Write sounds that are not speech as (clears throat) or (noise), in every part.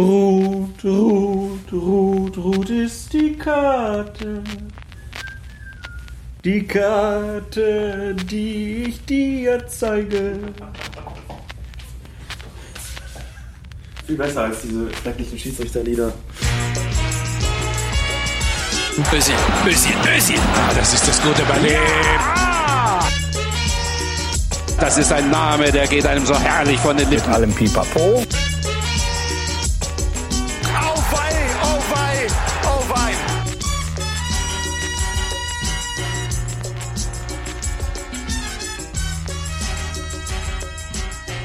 Ruth, Ruth, Ruth, Ruth ist die Karte. Die Karte, die ich dir zeige. Viel besser als diese schrecklichen Schiedsrichterlieder. Özil, Özil, Özil. Ah, das ist das gute Ballet. Das ist ein Name, der geht einem so herrlich von den Lippen. Mit allem Pipapo.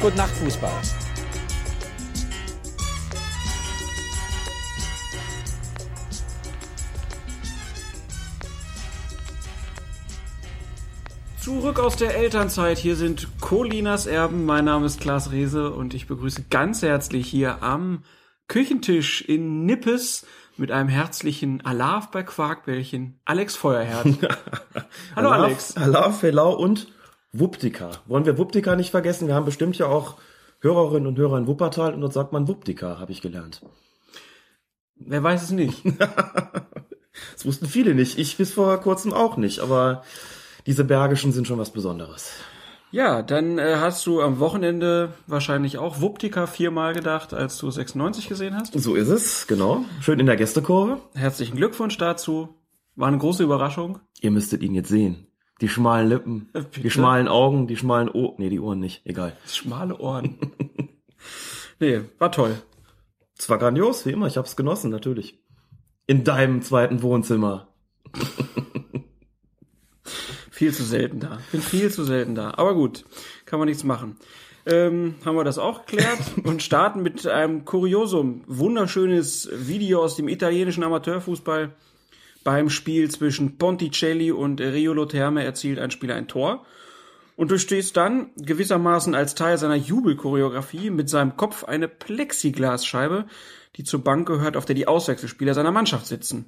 Gute Nacht, Fußball. Zurück aus der Elternzeit. Hier sind Colinas Erben. Mein Name ist Klaas Rehse und ich begrüße ganz herzlich hier am Küchentisch in Nippes mit einem herzlichen Alaf bei Quarkbällchen Alex Feuerherd. (laughs) Hallo Alaf, Alex. Alaf, Hello und Wuptika. Wollen wir Wuptika nicht vergessen? Wir haben bestimmt ja auch Hörerinnen und Hörer in Wuppertal und dort sagt man Wuptika, habe ich gelernt. Wer weiß es nicht. (laughs) Das wussten viele nicht. Ich bis vor kurzem auch nicht, aber diese Bergischen sind schon was Besonderes. Ja, dann äh, hast du am Wochenende wahrscheinlich auch Wuptika viermal gedacht, als du 96 gesehen hast. So ist es, genau. Schön in der Gästekurve. Herzlichen Glückwunsch dazu. War eine große Überraschung. Ihr müsstet ihn jetzt sehen. Die schmalen Lippen, (laughs) Bitte? die schmalen Augen, die schmalen Ohren. Nee, die Ohren nicht. Egal. Schmale Ohren. (laughs) nee, war toll. Es war grandios, wie immer. Ich hab's genossen, natürlich. In deinem zweiten Wohnzimmer. (laughs) Viel zu selten da. Bin viel zu selten da. Aber gut, kann man nichts machen. Ähm, haben wir das auch geklärt und starten mit einem Kuriosum. Wunderschönes Video aus dem italienischen Amateurfußball. Beim Spiel zwischen Ponticelli und Riolo Terme erzielt ein Spieler ein Tor. Und du stehst dann gewissermaßen als Teil seiner Jubelchoreografie mit seinem Kopf eine Plexiglasscheibe, die zur Bank gehört, auf der die Auswechselspieler seiner Mannschaft sitzen.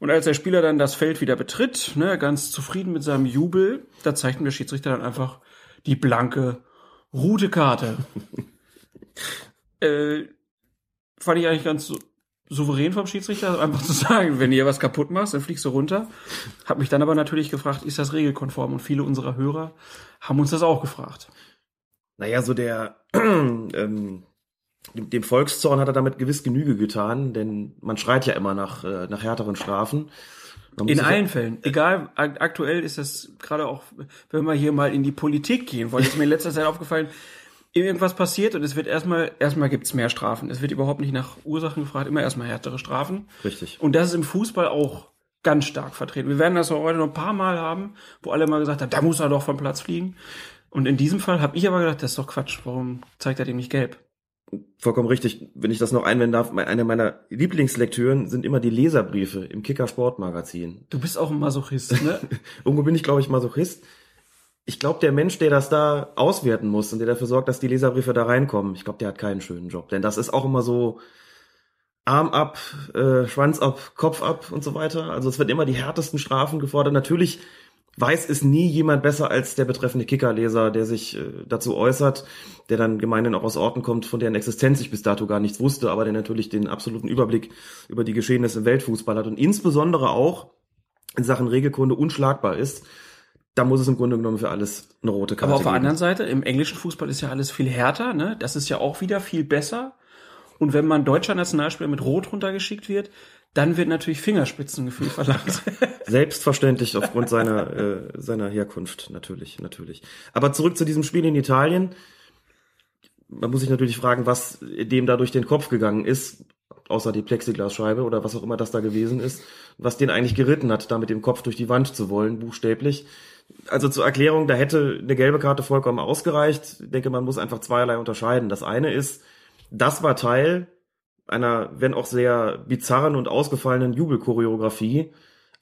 Und als der Spieler dann das Feld wieder betritt, ne, ganz zufrieden mit seinem Jubel, da ihm der Schiedsrichter dann einfach die blanke rote Karte. (laughs) äh, fand ich eigentlich ganz so souverän vom Schiedsrichter, (laughs) einfach zu sagen, wenn ihr was kaputt machst, dann fliegst du runter. Hab mich dann aber natürlich gefragt, ist das regelkonform? Und viele unserer Hörer haben uns das auch gefragt. Naja, so der, (clears throat) ähm, dem, Volkszorn hat er damit gewiss Genüge getan, denn man schreit ja immer nach, äh, nach härteren Strafen. In allen Fällen. Egal, ak- aktuell ist das gerade auch, wenn wir hier mal in die Politik gehen wollen, ist mir in letzter Zeit aufgefallen, irgendwas passiert und es wird erstmal, erstmal gibt's mehr Strafen. Es wird überhaupt nicht nach Ursachen gefragt, immer erstmal härtere Strafen. Richtig. Und das ist im Fußball auch ganz stark vertreten. Wir werden das heute noch ein paar Mal haben, wo alle mal gesagt haben, da muss er doch vom Platz fliegen. Und in diesem Fall habe ich aber gedacht, das ist doch Quatsch. Warum zeigt er dem nicht gelb? Vollkommen richtig. Wenn ich das noch einwenden darf, eine meiner Lieblingslektüren sind immer die Leserbriefe im Kicker Sportmagazin. Du bist auch ein Masochist, ne? (laughs) Irgendwo bin ich, glaube ich, Masochist. Ich glaube, der Mensch, der das da auswerten muss und der dafür sorgt, dass die Leserbriefe da reinkommen, ich glaube, der hat keinen schönen Job. Denn das ist auch immer so Arm ab, äh, Schwanz ab, Kopf ab und so weiter. Also es wird immer die härtesten Strafen gefordert. Natürlich weiß es nie jemand besser als der betreffende Kickerleser, der sich äh, dazu äußert, der dann gemeinhin auch aus Orten kommt, von deren Existenz ich bis dato gar nichts wusste, aber der natürlich den absoluten Überblick über die Geschehnisse im Weltfußball hat und insbesondere auch in Sachen Regelkunde unschlagbar ist. Da muss es im Grunde genommen für alles eine rote Karte Aber auf der geben. anderen Seite, im englischen Fußball ist ja alles viel härter, ne? Das ist ja auch wieder viel besser. Und wenn man deutscher Nationalspieler mit Rot runtergeschickt wird, dann wird natürlich Fingerspitzengefühl (laughs) verlangt. Selbstverständlich aufgrund seiner, äh, seiner Herkunft, natürlich, natürlich. Aber zurück zu diesem Spiel in Italien. Man muss sich natürlich fragen, was dem da durch den Kopf gegangen ist, außer die Plexiglasscheibe oder was auch immer das da gewesen ist, was den eigentlich geritten hat, da mit dem Kopf durch die Wand zu wollen, buchstäblich. Also zur Erklärung, da hätte eine gelbe Karte vollkommen ausgereicht. Ich denke, man muss einfach zweierlei unterscheiden. Das eine ist, das war Teil einer, wenn auch sehr bizarren und ausgefallenen Jubelchoreografie,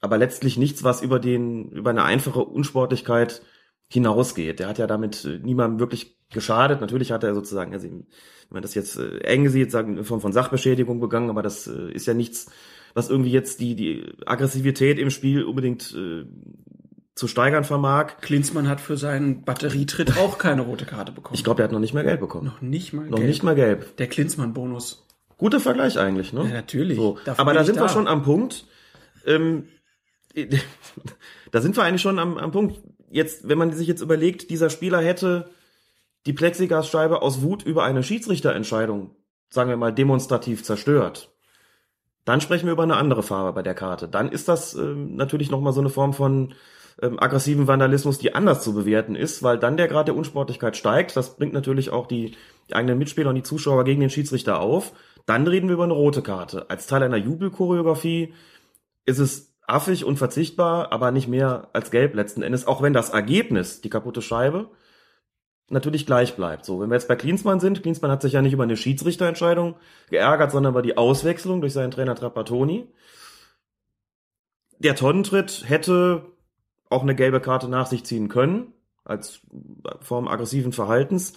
aber letztlich nichts, was über den, über eine einfache Unsportlichkeit hinausgeht. Der hat ja damit äh, niemandem wirklich geschadet. Natürlich hat er sozusagen, also wenn man das jetzt äh, eng sieht, sagen, in Form von Sachbeschädigung begangen, aber das äh, ist ja nichts, was irgendwie jetzt die, die Aggressivität im Spiel unbedingt äh, zu steigern vermag. Klinsmann hat für seinen Batterietritt auch keine rote Karte bekommen. Ich glaube, er hat noch nicht mehr Gelb bekommen. noch nicht mal noch gelb. nicht mal Gelb. Der Klinsmann-Bonus. Guter Vergleich eigentlich, ne? Ja, natürlich. So. Aber da sind wir da. schon am Punkt. Ähm, (laughs) da sind wir eigentlich schon am, am Punkt. Jetzt, wenn man sich jetzt überlegt, dieser Spieler hätte die Plexiglasscheibe aus Wut über eine Schiedsrichterentscheidung, sagen wir mal, demonstrativ zerstört. Dann sprechen wir über eine andere Farbe bei der Karte. Dann ist das ähm, natürlich nochmal so eine Form von ähm, aggressiven Vandalismus, die anders zu bewerten ist, weil dann der Grad der Unsportlichkeit steigt. Das bringt natürlich auch die, die eigenen Mitspieler und die Zuschauer gegen den Schiedsrichter auf. Dann reden wir über eine rote Karte. Als Teil einer Jubelchoreografie ist es affig und verzichtbar, aber nicht mehr als gelb letzten Endes, auch wenn das Ergebnis, die kaputte Scheibe, natürlich gleich bleibt. So, wenn wir jetzt bei Klinsmann sind, Klinsmann hat sich ja nicht über eine Schiedsrichterentscheidung geärgert, sondern über die Auswechslung durch seinen Trainer Trapattoni. Der Tonnentritt hätte auch eine gelbe Karte nach sich ziehen können, als Form aggressiven Verhaltens.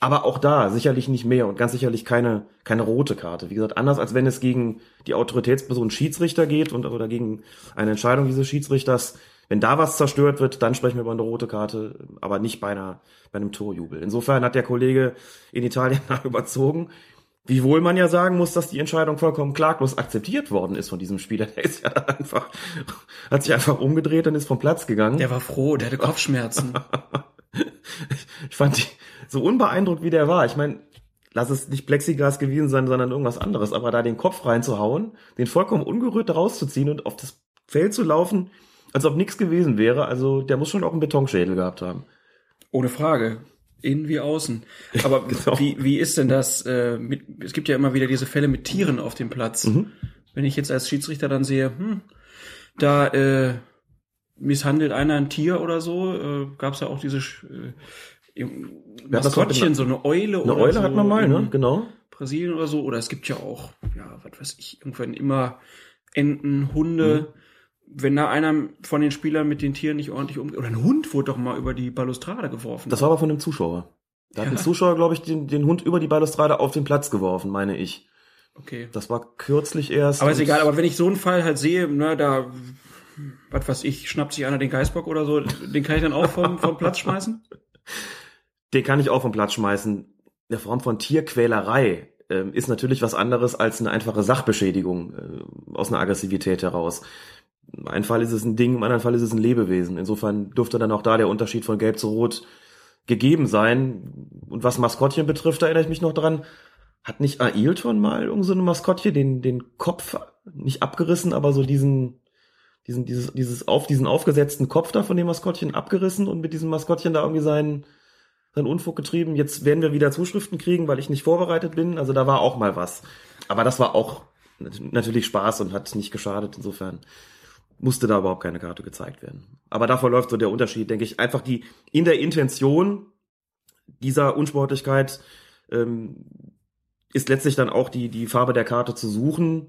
Aber auch da sicherlich nicht mehr und ganz sicherlich keine, keine rote Karte. Wie gesagt, anders als wenn es gegen die Autoritätsperson Schiedsrichter geht und oder gegen eine Entscheidung dieses Schiedsrichters. Wenn da was zerstört wird, dann sprechen wir über eine rote Karte, aber nicht bei, einer, bei einem Torjubel. Insofern hat der Kollege in Italien da (laughs) überzogen. Wiewohl man ja sagen muss, dass die Entscheidung vollkommen klaglos akzeptiert worden ist von diesem Spieler. Der ist ja einfach, hat sich einfach umgedreht und ist vom Platz gegangen. Der war froh, der hatte Kopfschmerzen. (laughs) ich fand die so unbeeindruckt, wie der war. Ich meine, lass es nicht Plexiglas gewesen sein, sondern irgendwas anderes, aber da den Kopf reinzuhauen, den vollkommen ungerührt rauszuziehen und auf das Feld zu laufen, als ob nichts gewesen wäre, also der muss schon auch einen Betonschädel gehabt haben. Ohne Frage. Innen wie außen. Aber (laughs) Genau. wie, wie ist denn das? Äh, mit, es gibt ja immer wieder diese Fälle mit Tieren auf dem Platz. Mhm. Wenn ich jetzt als Schiedsrichter dann sehe, hm, da äh, misshandelt einer ein Tier oder so, äh, gab es ja auch diese äh, Maskottchen, so eine Eule Eine oder Eule so hat man mal, ne? Genau. Brasilien oder so. Oder es gibt ja auch, ja, was weiß ich, irgendwann immer Enten, Hunde. Mhm. Wenn da einer von den Spielern mit den Tieren nicht ordentlich umgeht. Oder ein Hund wurde doch mal über die Balustrade geworfen. Das war aber von einem Zuschauer. Da hat Ja. ein Zuschauer, glaube ich, den, den Hund über die Balustrade auf den Platz geworfen, meine ich. okay. Das war kürzlich erst. Aber ist egal, aber wenn ich so einen Fall halt sehe, ne, da, was weiß ich, schnappt sich einer den Geißbock oder so, den kann ich dann auch vom, vom Platz schmeißen? (laughs) Den kann ich auch vom Platz schmeißen. Eine Form von Tierquälerei ähm, ist natürlich was anderes als eine einfache Sachbeschädigung äh, aus einer Aggressivität heraus. Im einen Fall ist es ein Ding, im anderen Fall ist es ein Lebewesen. Insofern dürfte dann auch da der Unterschied von Gelb zu Rot gegeben sein. Und was Maskottchen betrifft, da erinnere ich mich noch dran, hat nicht Ailton mal irgend so eine Maskottchen den, den Kopf nicht abgerissen, aber so diesen, diesen, dieses, dieses auf, diesen aufgesetzten Kopf da von dem Maskottchen abgerissen und mit diesem Maskottchen da irgendwie seinen, seinen Unfug getrieben. Jetzt werden wir wieder Zuschriften kriegen, weil ich nicht vorbereitet bin. Also da war auch mal was. Aber das war auch nat- natürlich Spaß und hat nicht geschadet. Insofern musste da überhaupt keine Karte gezeigt werden. Aber da verläuft so der Unterschied, denke ich. Einfach die, in der Intention dieser Unsportlichkeit ähm, ist letztlich dann auch die, die Farbe der Karte zu suchen.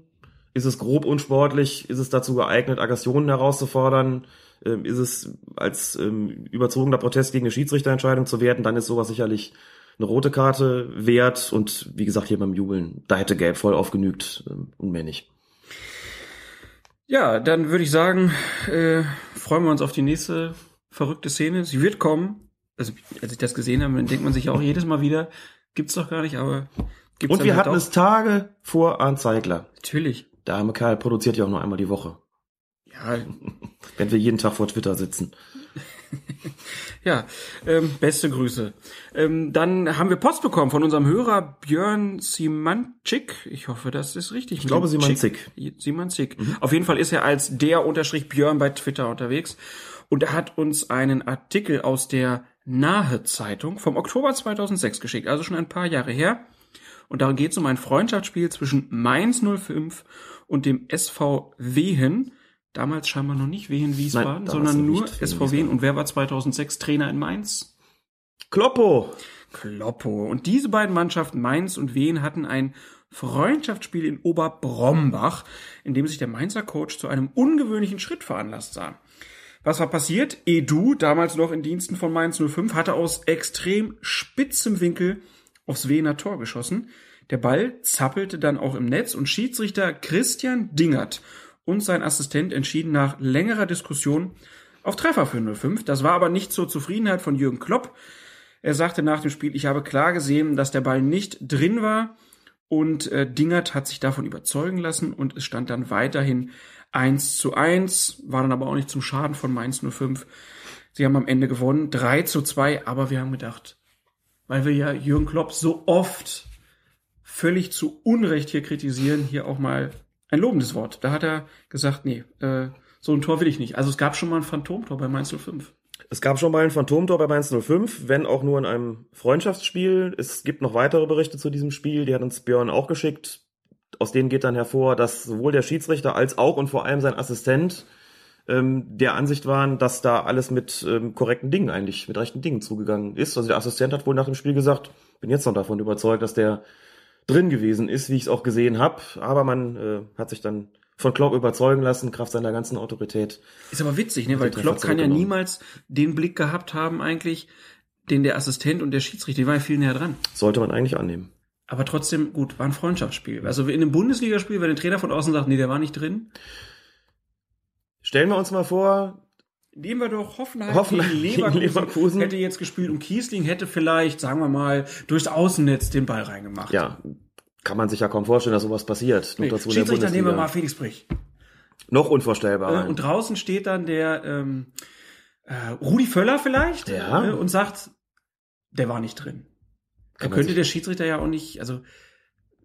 Ist es grob unsportlich? Ist es dazu geeignet, Aggressionen herauszufordern? Ähm, ist es als ähm, überzogener Protest gegen eine Schiedsrichterentscheidung zu werten? Dann ist sowas sicherlich eine rote Karte wert. Und wie gesagt, hier beim Jubeln, da hätte Gelb voll aufgenügt ähm, und mehr nicht. Ja, dann würde ich sagen, äh, freuen wir uns auf die nächste verrückte Szene. Sie wird kommen. Also, als ich das gesehen habe, dann denkt man sich auch jedes Mal wieder, gibt's doch gar nicht, aber gibt's Und wir halt hatten doch. es Tage vor Arndt Zeigler. Natürlich. Der arme Kerl produziert ja auch nur einmal die Woche. Ja, (laughs) Wenn wir jeden Tag vor Twitter sitzen. Ja, ähm, beste Grüße. Ähm, dann haben wir Post bekommen von unserem Hörer Björn Simanczyk. Ich hoffe, das ist richtig. Ich glaube, Simanczyk. Simanczyk. Auf jeden Fall ist er als der Unterstrich Björn bei Twitter unterwegs. Und er hat uns einen Artikel aus der Nahe Zeitung vom Oktober 2006 geschickt, also schon ein paar Jahre her. Und darin geht es um ein Freundschaftsspiel zwischen Mainz 05 und dem SV Wehen. Damals scheinbar noch nicht Wehen Wiesbaden, damals sondern nur nicht Wehen SV Wehen. Wiesbaden. Und wer war 2006 Trainer in Mainz? Kloppo! Kloppo. Und diese beiden Mannschaften, Mainz und Wien, hatten ein Freundschaftsspiel in Oberbrombach, in dem sich der Mainzer Coach zu einem ungewöhnlichen Schritt veranlasst sah. Was war passiert? Edu, damals noch in Diensten von Mainz 05, hatte aus extrem spitzem Winkel aufs Wiener Tor geschossen. Der Ball zappelte dann auch im Netz und Schiedsrichter Christian Dingert und sein Assistent entschieden nach längerer Diskussion auf Treffer für 05. Das war aber nicht zur Zufriedenheit von Jürgen Klopp. Er sagte nach dem Spiel, ich habe klar gesehen, dass der Ball nicht drin war Und äh, Dingert hat sich davon überzeugen lassen und es stand dann weiterhin 1 zu 1, war dann aber auch nicht zum Schaden von Mainz 05. Sie haben am Ende gewonnen, 3 zu 2, aber wir haben gedacht, weil wir ja Jürgen Klopp so oft völlig zu Unrecht hier kritisieren, hier auch mal ein lobendes Wort. Da hat er gesagt, nee, äh, so ein Tor will ich nicht. Also es gab schon mal ein Phantomtor bei Mainz 05. Es gab schon mal ein Phantomtor bei Mainz 05, wenn auch nur in einem Freundschaftsspiel. Es gibt noch weitere Berichte zu diesem Spiel, die hat uns Björn auch geschickt. Aus denen geht dann hervor, dass sowohl der Schiedsrichter als auch und vor allem sein Assistent ähm, der Ansicht waren, dass da alles mit ähm, korrekten Dingen eigentlich, mit rechten Dingen zugegangen ist. Also der Assistent hat wohl nach dem Spiel gesagt, bin jetzt noch davon überzeugt, dass der drin gewesen ist, wie ich es auch gesehen habe. Aber man äh, hat sich dann von Klopp überzeugen lassen, Kraft seiner ganzen Autorität. Ist aber witzig, ne? weil Klopp kann ja niemals den Blick gehabt haben eigentlich, den der Assistent und der Schiedsrichter, die waren ja viel näher dran. Sollte man eigentlich annehmen. Aber trotzdem, gut, war ein Freundschaftsspiel. Also in einem Bundesligaspiel, wenn der Trainer von außen sagt, nee, der war nicht drin. Stellen wir uns mal vor, Nehmen wir doch Hoffenheim, Hoffenheim gegen gegen Leverkusen, Leverkusen. hätte jetzt gespielt und Kiesling hätte vielleicht, sagen wir mal, durchs Außennetz den Ball reingemacht. ja, kann man sich ja kaum vorstellen, dass sowas passiert. Nee, Schiedsrichter nehmen wir mal Felix Brich. Noch unvorstellbar. Äh, und draußen steht dann der ähm, äh, Rudi Völler vielleicht Ja. äh, und sagt, der war nicht drin. Da Kann man könnte der Schiedsrichter ja auch nicht, also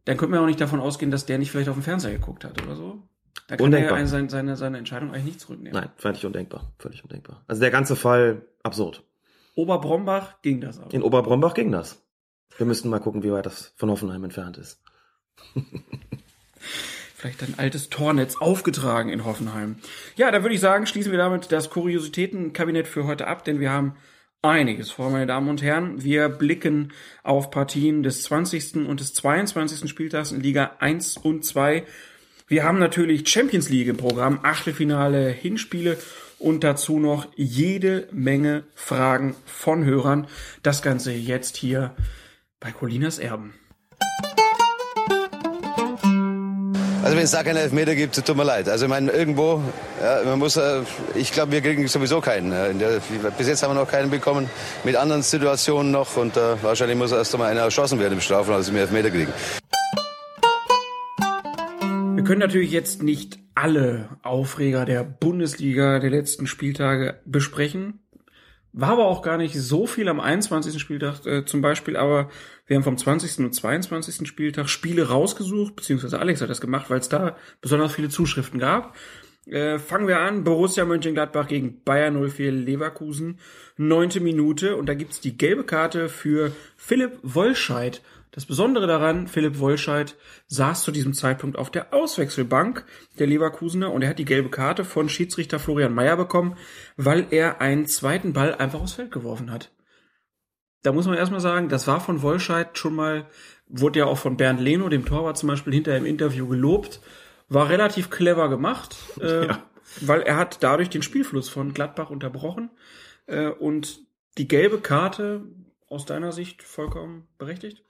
dann könnte man ja auch nicht davon ausgehen, dass der nicht vielleicht auf den Fernseher geguckt hat oder so. Da kann Undenkbar. er seine, seine, seine Entscheidung eigentlich nicht zurücknehmen. Nein, völlig undenkbar. Völlig undenkbar. Also der ganze Fall absurd. Oberbrombach ging das aber. In Oberbrombach ging das. Wir müssten mal gucken, wie weit das von Hoffenheim entfernt ist. (laughs) Vielleicht ein altes Tornetz aufgetragen in Hoffenheim. Ja, da würde ich sagen, schließen wir damit das Kuriositätenkabinett für heute ab, denn wir haben einiges vor, meine Damen und Herren. Wir blicken auf Partien des 20. und des 22. Spieltags in Liga 1 und 2. Wir haben natürlich Champions League im Programm, Achtelfinale, Hinspiele und dazu noch jede Menge Fragen von Hörern. Das Ganze jetzt hier bei Colinas Erben. Also wenn es da keinen Elfmeter gibt, tut mir leid. Also ich meine, irgendwo, ja, man muss, äh, ich glaube, wir kriegen sowieso keinen. äh, bis jetzt haben wir noch keinen bekommen, mit anderen Situationen noch. Und äh, wahrscheinlich muss erst einmal einer erschossen werden im Strafraum, dass wir Elfmeter kriegen. Können natürlich jetzt nicht alle Aufreger der Bundesliga der letzten Spieltage besprechen. War aber auch gar nicht so viel am 21. Spieltag äh, zum Beispiel, aber wir haben vom 20. und 22. Spieltag Spiele rausgesucht, beziehungsweise Alex hat das gemacht, weil es da besonders viele Zuschriften gab. Äh, fangen wir an, Borussia Mönchengladbach gegen Bayer 04 Leverkusen, neunte Minute und da gibt's die gelbe Karte für Philipp Wollscheid. Das Besondere daran, Philipp Wollscheid saß zu diesem Zeitpunkt auf der Auswechselbank der Leverkusener und er hat die gelbe Karte von Schiedsrichter Florian Mayer bekommen, weil er einen zweiten Ball einfach aufs Feld geworfen hat. Da muss man erstmal sagen, das war von Wollscheid schon mal, wurde ja auch von Bernd Leno, dem Torwart zum Beispiel, hinter im Interview gelobt, war relativ clever gemacht, (laughs) äh, weil er hat dadurch den Spielfluss von Gladbach unterbrochen äh, und die gelbe Karte aus deiner Sicht vollkommen berechtigt?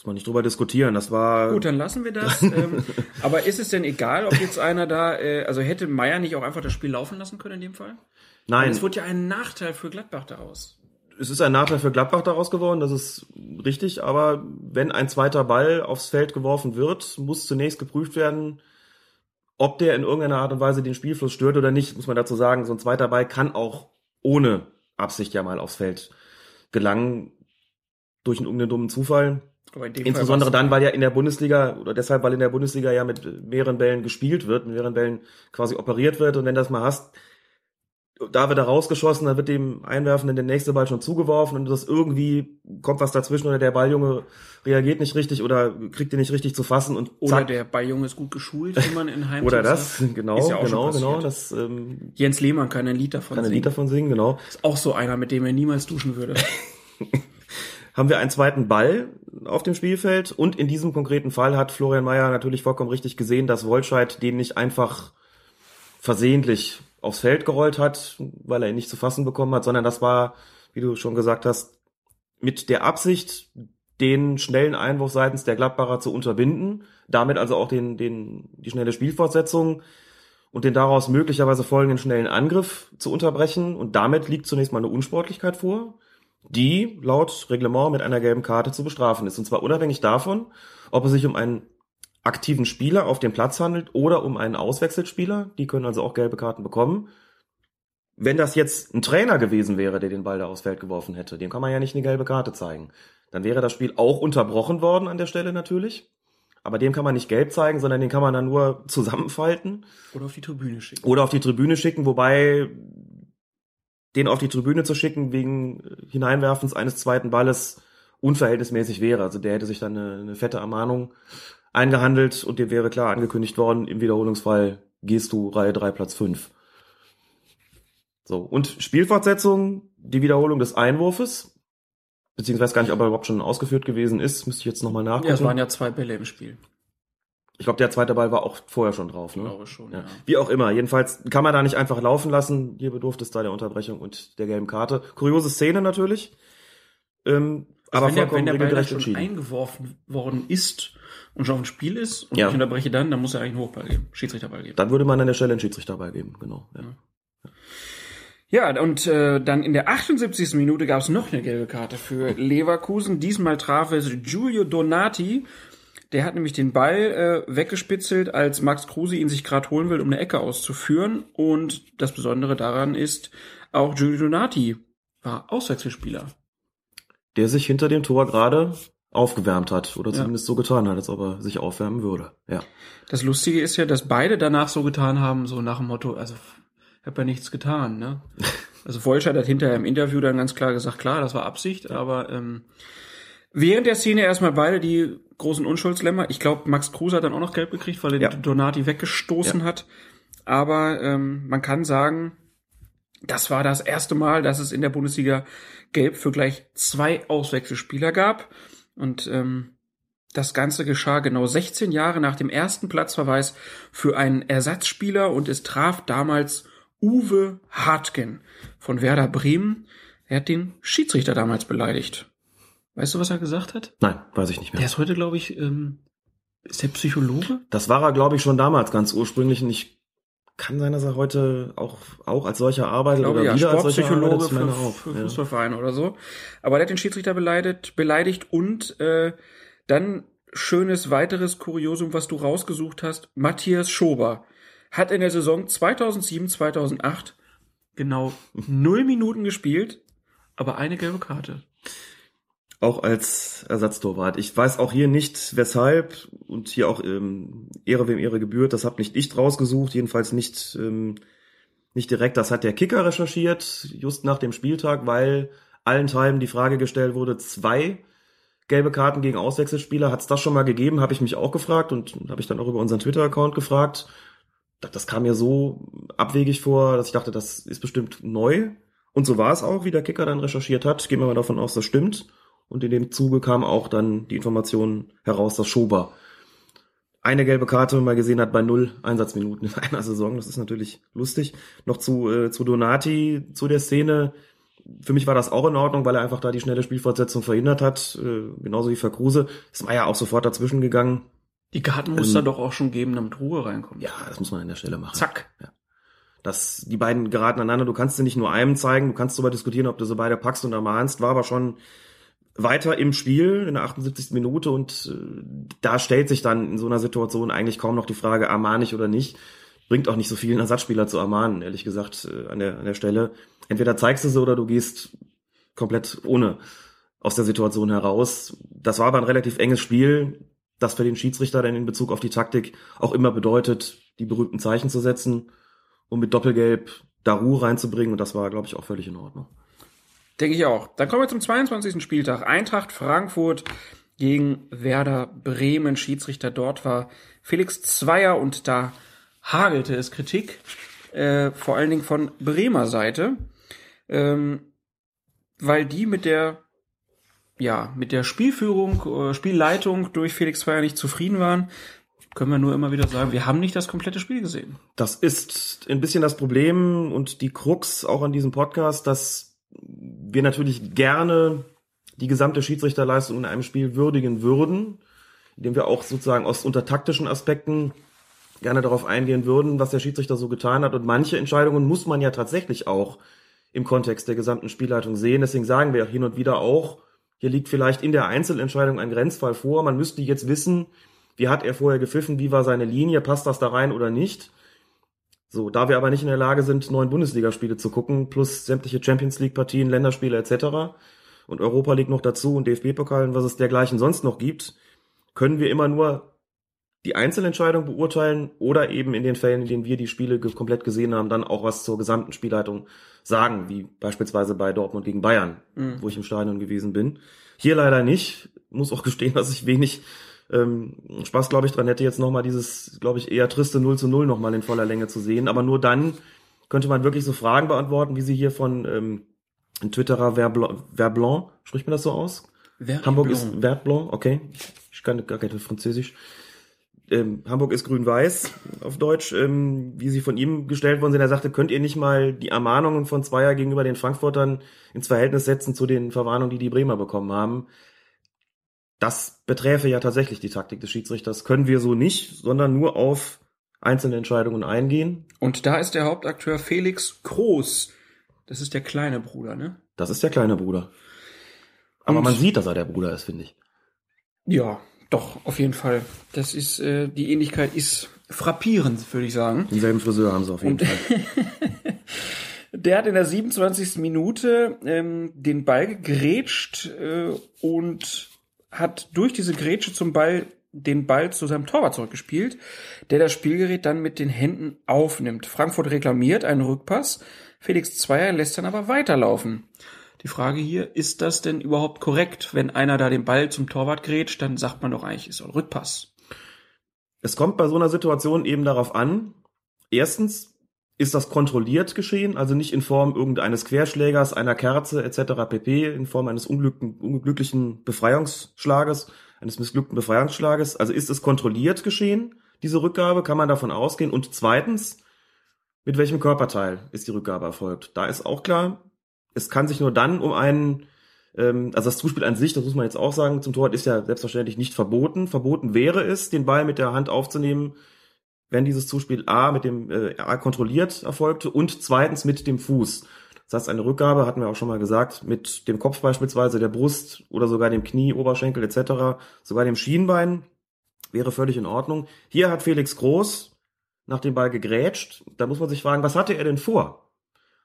Muss man nicht drüber diskutieren. Das war Gut, dann lassen wir das. (laughs) ähm, aber ist es denn egal, ob jetzt einer da, äh, also hätte Meier nicht auch einfach das Spiel laufen lassen können in dem Fall? nein. Es wurde ja ein Nachteil für Gladbach daraus. es ist ein Nachteil für Gladbach daraus geworden, das ist richtig, aber wenn ein zweiter Ball aufs Feld geworfen wird, muss zunächst geprüft werden, ob der in irgendeiner Art und Weise den Spielfluss stört oder nicht, muss man dazu sagen, so ein zweiter Ball kann auch ohne Absicht ja mal aufs Feld gelangen, durch einen irgendeinen dummen Zufall. Insbesondere dann, weil ja in der Bundesliga, oder deshalb, weil in der Bundesliga ja mit mehreren Bällen gespielt wird, mit mehreren Bällen quasi operiert wird und wenn das mal hast, da wird er rausgeschossen, dann wird dem Einwerfenden der nächste Ball schon zugeworfen und das irgendwie kommt was dazwischen oder der Balljunge reagiert nicht richtig oder kriegt ihn nicht richtig zu fassen und Oder zack. der Balljunge ist gut geschult, wie man in Heim (laughs) oder das, genau, Ist ja auch genau, genau, das ähm, Jens Lehmann kann ein Lied davon kann ein singen. Lied davon singen, genau. Ist auch so einer, mit dem er niemals duschen würde. (laughs) haben wir einen zweiten Ball auf dem Spielfeld und in diesem konkreten Fall hat Florian Mayer natürlich vollkommen richtig gesehen, dass Wolscheid den nicht einfach versehentlich aufs Feld gerollt hat, weil er ihn nicht zu fassen bekommen hat, sondern das war, wie du schon gesagt hast, mit der Absicht, den schnellen Einwurf seitens der Gladbacher zu unterbinden, damit also auch den, den, die schnelle Spielfortsetzung und den daraus möglicherweise folgenden schnellen Angriff zu unterbrechen. Und damit liegt zunächst mal eine Unsportlichkeit vor. Die laut Reglement mit einer gelben Karte zu bestrafen ist. Und zwar unabhängig davon, ob es sich um einen aktiven Spieler auf dem Platz handelt oder um einen Auswechselspieler. Die können also auch gelbe Karten bekommen. Wenn das jetzt ein Trainer gewesen wäre, der den Ball da aufs Feld geworfen hätte, dem kann man ja nicht eine gelbe Karte zeigen. Dann wäre das Spiel auch unterbrochen worden an der Stelle natürlich. Aber dem kann man nicht gelb zeigen, sondern den kann man dann nur (laughs) zusammenfalten Oder auf die Tribüne schicken. oder auf die Tribüne schicken, wobei den auf die Tribüne zu schicken wegen Hineinwerfens eines zweiten Balles unverhältnismäßig wäre. Also der hätte sich dann eine, eine fette Ermahnung eingehandelt und dem wäre klar angekündigt worden, im Wiederholungsfall gehst du Reihe 3, Platz 5. So, und Spielfortsetzung, die Wiederholung des Einwurfes, beziehungsweise gar nicht, ob er überhaupt schon ausgeführt gewesen ist, müsste ich jetzt nochmal nachgucken. Ja, es waren ja zwei Bälle im Spiel. Ich glaube, der zweite Ball war auch vorher schon drauf. Ne? Glaube schon, ja. ja. Wie auch immer. Jedenfalls kann man da nicht einfach laufen lassen. Hier bedurfte es da der Unterbrechung und der gelben Karte. Kuriose Szene natürlich. Ähm, aber wenn der, vollkommen wenn der Ball schon entschieden. eingeworfen worden ist und schon auf dem Spiel ist und Ja. ich unterbreche dann, dann muss er eigentlich einen Hochball geben, Schiedsrichterball geben. Dann würde man an der Stelle einen Schiedsrichter beigeben. Genau. Ja. Ja, und äh, dann in der 78. Minute gab es noch eine gelbe Karte für Leverkusen. Diesmal traf es Giulio Donati. Der hat nämlich den Ball äh, weggespitzelt, als Max Kruse ihn sich gerade holen will, um eine Ecke auszuführen. Und das Besondere daran ist, auch Giulio Donati war Auswechselspieler. Der sich hinter dem Tor gerade aufgewärmt hat oder zumindest so getan hat, als ob er sich aufwärmen würde. Ja. Das Lustige ist ja, dass beide danach so getan haben, so nach dem Motto, also ich habe ja nichts getan, ne? (laughs) Also Wolschert hat hinterher im Interview dann ganz klar gesagt, klar, das war Absicht, aber ähm, während der Szene erstmal beide die großen Unschuldslämmer. Ich glaube, Max Kruse hat dann auch noch gelb gekriegt, weil er Ja. Donati weggestoßen hat. Aber ähm, man kann sagen, das war das erste Mal, dass es in der Bundesliga gelb für gleich zwei Auswechselspieler gab. Und ähm, das Ganze geschah genau 16 Jahre nach dem ersten Platzverweis für einen Ersatzspieler und es traf damals Uwe Hartgen von Werder Bremen. Er hat den Schiedsrichter damals beleidigt. Weißt du, was er gesagt hat? Nein, weiß ich nicht mehr. Der ist heute, glaube ich, ähm, ist der Psychologe? Das war er, glaube ich, schon damals ganz ursprünglich. Und ich kann sein, dass er heute auch, auch als solcher arbeitet glaube oder ja, wieder als solcher. Ich für, auch. für ja. Fußballvereine oder so. Aber der hat den Schiedsrichter beleidigt, beleidigt und äh, dann schönes weiteres Kuriosum, was du rausgesucht hast. Matthias Schober hat in der Saison 2007, 2008 genau (laughs) null Minuten gespielt, aber eine gelbe Karte. Auch als Ersatztorwart. Ich weiß auch hier nicht, weshalb und hier auch ähm, Ehre wem Ehre gebührt. Das hab nicht ich rausgesucht, jedenfalls nicht ähm, nicht direkt. Das hat der Kicker recherchiert, just nach dem Spieltag, weil allenthalben die Frage gestellt wurde, zwei gelbe Karten gegen Auswechselspieler. Hat es das schon mal gegeben? Habe ich mich auch gefragt und habe ich dann auch über unseren Twitter-Account gefragt. Das kam mir so abwegig vor, dass ich dachte, das ist bestimmt neu. Und so war es auch, wie der Kicker dann recherchiert hat. Gehen wir mal davon aus, das stimmt. Und in dem Zuge kam auch dann die Information heraus, dass Schober eine gelbe Karte mal gesehen hat bei null Einsatzminuten in (laughs) einer Saison. Das ist natürlich lustig. Noch zu, äh, zu Donati, zu der Szene. Für mich war das auch in Ordnung, weil er einfach da die schnelle Spielfortsetzung verhindert hat. Äh, genauso wie Verkruse. Es war ja auch sofort dazwischen gegangen. Die Karten muss er doch auch schon geben, damit Ruhe reinkommt. Ja, das muss man an der Stelle machen. Zack. dass die beiden geraten aneinander. Du kannst sie nicht nur einem zeigen, du kannst darüber diskutieren, ob du sie beide packst und ermahnst, war aber schon weiter im Spiel in der 78. Minute und äh, da stellt sich dann in so einer Situation eigentlich kaum noch die Frage, ermahne ich oder nicht. Bringt auch nicht so viel, einen Ersatzspieler zu ermahnen, ehrlich gesagt, äh, an der, an der Stelle. Entweder zeigst du sie oder du gehst komplett ohne aus der Situation heraus. Das war aber ein relativ enges Spiel, das für den Schiedsrichter dann in Bezug auf die Taktik auch immer bedeutet, die berühmten Zeichen zu setzen um mit Doppelgelb da Ruhe reinzubringen. Und das war, glaube ich, auch völlig in Ordnung. Denke ich auch. Dann kommen wir zum 22. Spieltag. Eintracht Frankfurt gegen Werder Bremen. Schiedsrichter dort war Felix Zweier und da hagelte es Kritik, äh, vor allen Dingen von Bremer Seite, ähm, weil die mit der ja, mit der Spielführung, äh, Spielleitung durch Felix Zweier nicht zufrieden waren. Können wir nur immer wieder sagen, wir haben nicht das komplette Spiel gesehen. Das ist ein bisschen das Problem und die Krux auch an diesem Podcast, dass wir natürlich gerne die gesamte Schiedsrichterleistung in einem Spiel würdigen würden, indem wir auch sozusagen aus unter taktischen Aspekten gerne darauf eingehen würden, was der Schiedsrichter so getan hat. Und manche Entscheidungen muss man ja tatsächlich auch im Kontext der gesamten Spielleitung sehen. Deswegen sagen wir hin und wieder auch, hier liegt vielleicht in der Einzelentscheidung ein Grenzfall vor. Man müsste jetzt wissen, wie hat er vorher gepfiffen, wie war seine Linie, passt das da rein oder nicht. So, da wir aber nicht in der Lage sind, neun Bundesligaspiele zu gucken, plus sämtliche Champions League Partien, Länderspiele etc. und Europa League noch dazu und DFB-Pokal und was es dergleichen sonst noch gibt, können wir immer nur die Einzelentscheidung beurteilen oder eben in den Fällen, in denen wir die Spiele ge komplett gesehen haben, dann auch was zur gesamten Spielleitung sagen, wie beispielsweise bei Dortmund gegen Bayern, mhm. wo ich im Stadion gewesen bin. Hier leider nicht. Muss auch gestehen, dass ich wenig ähm, Spaß, glaube ich, dran hätte, jetzt nochmal dieses, glaube ich, eher triste 0 zu 0 nochmal in voller Länge zu sehen. Aber nur dann könnte man wirklich so Fragen beantworten, wie sie hier von ähm, Twitterer Verblanc, Verblanc, spricht man das so aus? Vert Hamburg Blanc. ist Vertblanc, okay. Ich kann gar kein Französisch ähm, Hamburg ist grün-weiß auf Deutsch, ähm, wie sie von ihm gestellt worden sind. Er sagte, könnt ihr nicht mal die Ermahnungen von Zweier gegenüber den Frankfurtern ins Verhältnis setzen zu den Verwarnungen, die die Bremer bekommen haben? Das beträfe ja tatsächlich die Taktik des Schiedsrichters. Können wir so nicht, sondern nur auf einzelne Entscheidungen eingehen. Und da ist der Hauptakteur Felix Groß. Das ist der kleine Bruder, ne? Das ist der kleine Bruder. Aber Und man sieht, dass er der Bruder ist, finde ich. Ja, doch, auf jeden Fall. Das ist, äh, die Ähnlichkeit ist frappierend, würde ich sagen. Denselben Friseur haben sie auf jeden Und Fall. (laughs) Der hat in der 27. Minute ähm, den Ball gegrätscht äh, und hat durch diese Grätsche zum Ball den Ball zu seinem Torwart zurückgespielt, der das Spielgerät dann mit den Händen aufnimmt. Frankfurt reklamiert einen Rückpass, Felix Zweier lässt dann aber weiterlaufen. Die Frage hier, ist das denn überhaupt korrekt, wenn einer da den Ball zum Torwart grätscht, dann sagt man doch eigentlich, ist ein Rückpass. Es kommt bei so einer Situation eben darauf an, erstens, ist das kontrolliert geschehen, also nicht in Form irgendeines Querschlägers, einer Kerze etc. pp, in Form eines unglücklichen Befreiungsschlages, eines missglückten Befreiungsschlages. Also ist es kontrolliert geschehen, diese Rückgabe, kann man davon ausgehen. Und zweitens, mit welchem Körperteil ist die Rückgabe erfolgt? Da ist auch klar, es kann sich nur dann um einen, ähm, also das Zuspiel an sich, das muss man jetzt auch sagen, zum Torwart ist ja selbstverständlich nicht verboten. Verboten wäre es, den Ball mit der Hand aufzunehmen, wenn dieses Zuspiel A mit dem äh, A kontrolliert erfolgte und zweitens mit dem Fuß. Das heißt, eine Rückgabe, hatten wir auch schon mal gesagt, mit dem Kopf beispielsweise, der Brust oder sogar dem Knie, Oberschenkel etc., sogar dem Schienbein, wäre völlig in Ordnung. Hier hat Felix Groß nach dem Ball gegrätscht. Da muss man sich fragen, was hatte er denn vor?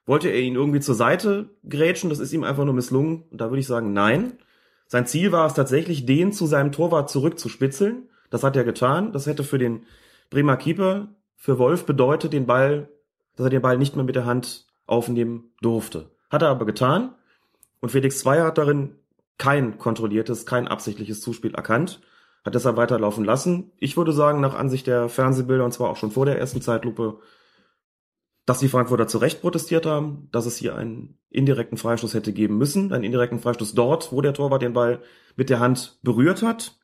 Wollte er ihn irgendwie zur Seite grätschen? Das ist ihm einfach nur misslungen. Und da würde ich sagen, nein. Sein Ziel war es tatsächlich, den zu seinem Torwart zurückzuspitzeln. Das hat er getan. Das hätte für den Bremer Keeper, für Wolf bedeutet, den Ball, dass er den Ball nicht mehr mit der Hand aufnehmen durfte. Hat er aber getan. Und Felix Zweier hat darin kein kontrolliertes, kein absichtliches Zuspiel erkannt, hat deshalb weiterlaufen lassen. Ich würde sagen, nach Ansicht der Fernsehbilder, und zwar auch schon vor der ersten Zeitlupe, dass die Frankfurter zu Recht protestiert haben, dass es hier einen indirekten Freistoß hätte geben müssen, einen indirekten Freistoß dort, wo der Torwart den Ball mit der Hand berührt hat.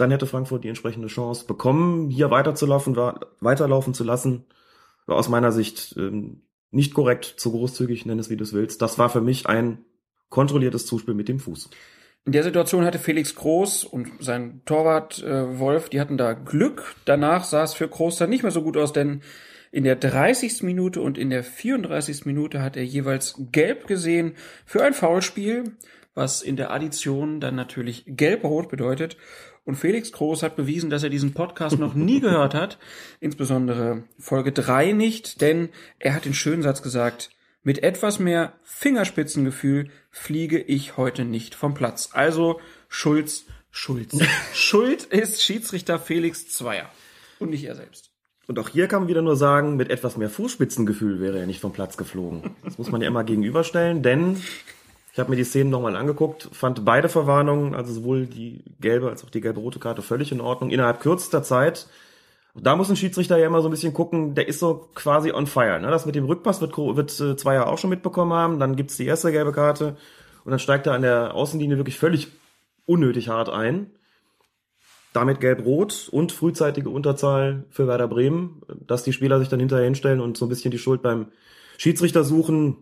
Dann hätte Frankfurt die entsprechende Chance bekommen, hier weiterzulaufen, weiterlaufen zu lassen. War aus meiner Sicht ähm, nicht korrekt, zu großzügig, nenn es wie du es willst. Das war für mich ein kontrolliertes Zuspiel mit dem Fuß. In der Situation hatte Felix Groß und sein Torwart äh, Wolf, die hatten da Glück. Danach sah es für Groß dann nicht mehr so gut aus, denn in der 30. Minute und in der 34. Minute hat er jeweils gelb gesehen für ein Foulspiel, was in der Addition dann natürlich gelb-rot bedeutet. Und Felix Groß hat bewiesen, dass er diesen Podcast noch nie (laughs) gehört hat, insbesondere Folge 3 nicht, denn er hat den schönen Satz gesagt, mit etwas mehr Fingerspitzengefühl fliege ich heute nicht vom Platz. Also Schulz, Schulz. (laughs) Schuld ist Schiedsrichter Felix Zweier und nicht er selbst. Und auch hier kann man wieder nur sagen, mit etwas mehr Fußspitzengefühl wäre er nicht vom Platz geflogen. Das muss man ja immer gegenüberstellen, denn ich habe mir die Szenen nochmal angeguckt, fand beide Verwarnungen, also sowohl die gelbe als auch die gelbe-rote Karte völlig in Ordnung, innerhalb kürzester Zeit. Da muss ein Schiedsrichter ja immer so ein bisschen gucken, der ist so quasi on fire. Ne? Das mit dem Rückpass wird, wird äh, zwei Jahre auch schon mitbekommen haben, dann gibt's die erste gelbe Karte und dann steigt er an der Außenlinie wirklich völlig unnötig hart ein. Damit gelb-rot und frühzeitige Unterzahl für Werder Bremen, dass die Spieler sich dann hinterher hinstellen und so ein bisschen die Schuld beim Schiedsrichter suchen,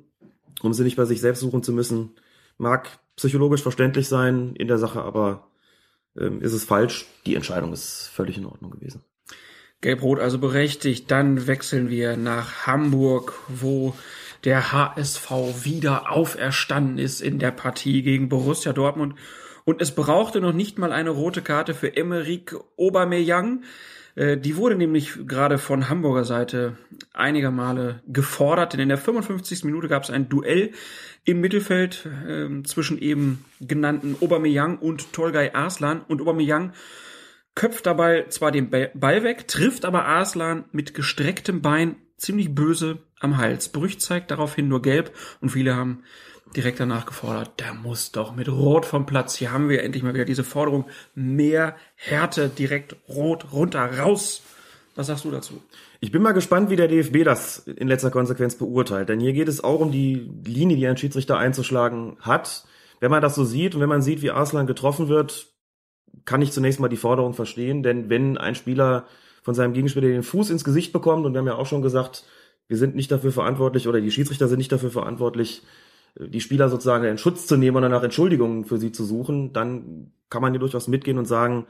um sie nicht bei sich selbst suchen zu müssen. Mag psychologisch verständlich sein in der Sache, aber ähm, ist es falsch. Die Entscheidung ist völlig in Ordnung gewesen. Gelb-Rot also berechtigt. Dann wechseln wir nach Hamburg, wo der HSV wieder auferstanden ist in der Partie gegen Borussia Dortmund. Und es brauchte noch nicht mal eine rote Karte für Emerick Aubameyang. Äh, Die wurde nämlich gerade von Hamburger Seite einiger Male gefordert, denn in der 55. Minute gab es ein Duell im Mittelfeld ähm, zwischen eben genannten Aubameyang und Tolgay Arslan und Aubameyang köpft dabei zwar den Ba- Ball weg, trifft aber Arslan mit gestrecktem Bein ziemlich böse am Hals. Brüch zeigt daraufhin nur gelb und viele haben direkt danach gefordert, der muss doch mit Rot vom Platz. Hier haben wir endlich mal wieder diese Forderung, mehr Härte, direkt rot, runter, raus. Was sagst du dazu? Ich bin mal gespannt, wie der DFB das in letzter Konsequenz beurteilt. Denn hier geht es auch um die Linie, die ein Schiedsrichter einzuschlagen hat. Wenn man das so sieht und wenn man sieht, wie Arslan getroffen wird, kann ich zunächst mal die Forderung verstehen. Denn wenn ein Spieler von seinem Gegenspieler den Fuß ins Gesicht bekommt, und wir haben ja auch schon gesagt, wir sind nicht dafür verantwortlich oder die Schiedsrichter sind nicht dafür verantwortlich, die Spieler sozusagen in Schutz zu nehmen oder nach Entschuldigungen für sie zu suchen, dann kann man hier durchaus mitgehen und sagen,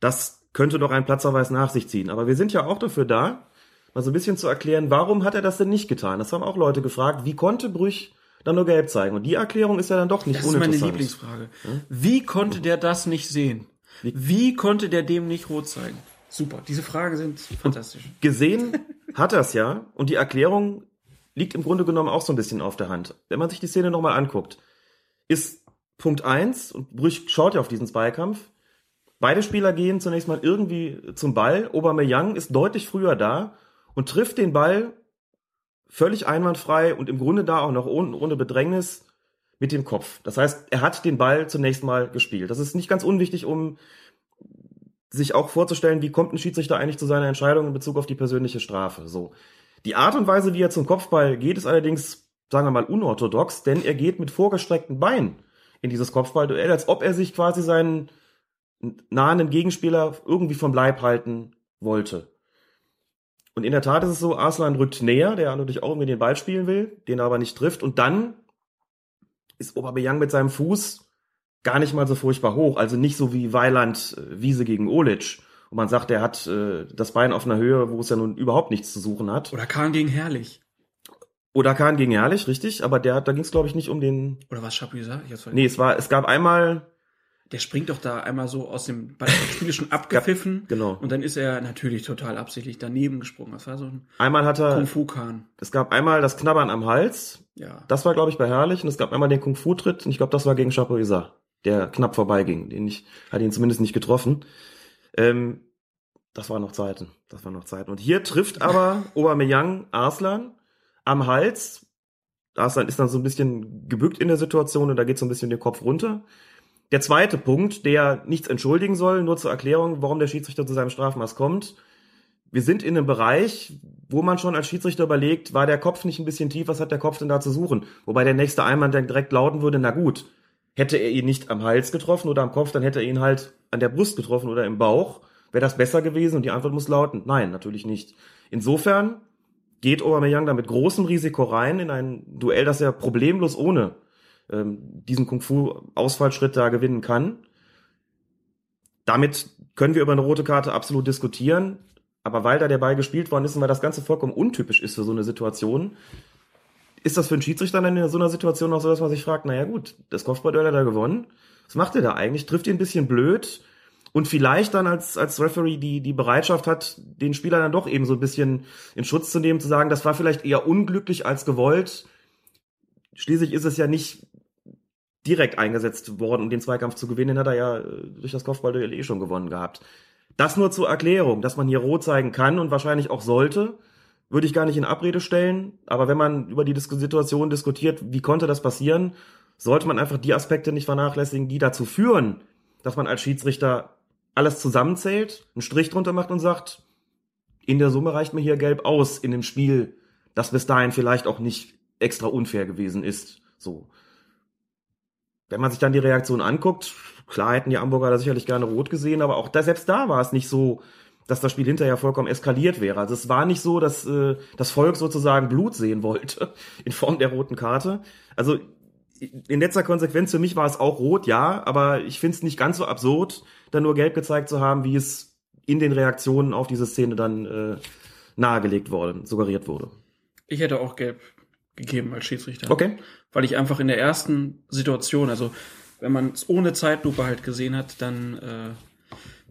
das könnte doch einen Platzverweis nach sich ziehen. Aber wir sind ja auch dafür da, mal so ein bisschen zu erklären, warum hat er das denn nicht getan? Das haben auch Leute gefragt, wie konnte Brüch dann nur gelb zeigen? Und die Erklärung ist ja dann doch nicht Das ist meine uninteressant. Lieblingsfrage. Wie konnte der das nicht sehen? Wie konnte der dem nicht rot zeigen? Super, diese Fragen sind fantastisch. Gesehen hat er es ja und die Erklärung liegt im Grunde genommen auch so ein bisschen auf der Hand. Wenn man sich die Szene nochmal anguckt, ist Punkt eins und Brüch schaut ja auf diesen Zweikampf, beide Spieler gehen zunächst mal irgendwie zum Ball, Aubameyang ist deutlich früher da und trifft den Ball völlig einwandfrei und im Grunde da auch noch ohne, ohne Bedrängnis mit dem Kopf. Das heißt, er hat den Ball zunächst mal gespielt. Das ist nicht ganz unwichtig, um sich auch vorzustellen, wie kommt ein Schiedsrichter eigentlich zu seiner Entscheidung in Bezug auf die persönliche Strafe. So. Die Art und Weise, wie er zum Kopfball geht, ist allerdings, sagen wir mal, unorthodox, denn er geht mit vorgestreckten Beinen in dieses Kopfballduell, als ob er sich quasi seinen nahenden Gegenspieler irgendwie vom Leib halten wollte. Und in der Tat ist es so, Arslan rückt näher, der natürlich auch irgendwie den Ball spielen will, den er aber nicht trifft. Und dann ist Aubameyang mit seinem Fuß gar nicht mal so furchtbar hoch. Also nicht so wie Weiland äh, Wiese gegen Olic. Und man sagt, er hat äh, das Bein auf einer Höhe, wo es ja nun überhaupt nichts zu suchen hat. Oder Kahn gegen Herrlich. Oder Kahn gegen Herrlich, richtig. Aber der, da ging es, glaube ich, nicht um den... Oder was Chapuisat? Nee, es war, es gab einmal... Der springt doch da einmal so aus dem Ball. Spiel schon abgepfiffen. (laughs) Genau. Und dann ist er natürlich total absichtlich daneben gesprungen. Das war so ein Einmal hat er... Kung-Fu-Kahn. Es gab einmal das Knabbern am Hals. Ja. Das war, glaube ich, bei Herrlich. Und es gab einmal den Kung-Fu-Tritt. Und ich glaube, das war gegen Chapuisat, der knapp vorbeiging. Den ich, hat ihn zumindest nicht getroffen. Ähm, das waren noch Zeiten. Das waren noch Zeiten. Und hier trifft aber Aubameyang Arslan am Hals. Arslan ist dann so ein bisschen gebückt in der Situation und da geht so ein bisschen den Kopf runter. Der zweite Punkt, der nichts entschuldigen soll, nur zur Erklärung, warum der Schiedsrichter zu seinem Strafmaß kommt. Wir sind in einem Bereich, wo man schon als Schiedsrichter überlegt, war der Kopf nicht ein bisschen tief, was hat der Kopf denn da zu suchen? Wobei der nächste Einwand dann direkt lauten würde, na gut, hätte er ihn nicht am Hals getroffen oder am Kopf, dann hätte er ihn halt an der Brust getroffen oder im Bauch. Wäre das besser gewesen? Und die Antwort muss lauten, nein, natürlich nicht. Insofern geht Aubameyang da mit großem Risiko rein in ein Duell, das er problemlos ohne ähm, diesen Kung-Fu-Ausfallschritt da gewinnen kann. Damit können wir über eine rote Karte absolut diskutieren. Aber weil da der Ball gespielt worden ist und weil das Ganze vollkommen untypisch ist für so eine Situation, ist das für einen Schiedsrichter dann in so einer Situation auch so, dass man sich fragt, naja gut, das Kopfballduell hat er gewonnen. Was macht er da eigentlich? Trifft ihn ein bisschen blöd und vielleicht dann als, als Referee die, die Bereitschaft hat, den Spieler dann doch eben so ein bisschen in Schutz zu nehmen, zu sagen, das war vielleicht eher unglücklich als gewollt. Schließlich ist es ja nicht direkt eingesetzt worden, um den Zweikampf zu gewinnen. Den hat er ja äh, durch das Kopfballduell eh schon gewonnen gehabt. Das nur zur Erklärung, dass man hier rot zeigen kann und wahrscheinlich auch sollte, würde ich gar nicht in Abrede stellen. Aber wenn man über die Situation diskutiert, wie konnte das passieren, sollte man einfach die Aspekte nicht vernachlässigen, die dazu führen, dass man als Schiedsrichter alles zusammenzählt, einen Strich drunter macht und sagt, in der Summe reicht mir hier gelb aus in dem Spiel, das bis dahin vielleicht auch nicht extra unfair gewesen ist. So. Wenn man sich dann die Reaktion anguckt, klar hätten die Hamburger da sicherlich gerne rot gesehen, aber auch da, selbst da war es nicht so, dass das Spiel hinterher vollkommen eskaliert wäre. Also es war nicht so, dass äh, das Volk sozusagen Blut sehen wollte (laughs) in Form der roten Karte. Also in letzter Konsequenz für mich war es auch rot, ja, aber ich finde es nicht ganz so absurd, da nur gelb gezeigt zu haben, wie es in den Reaktionen auf diese Szene dann äh, nahegelegt wurde, suggeriert wurde. Ich hätte auch gelb gegeben als Schiedsrichter. Okay. Weil ich einfach in der ersten Situation, also wenn man es ohne Zeitlupe halt gesehen hat, dann äh,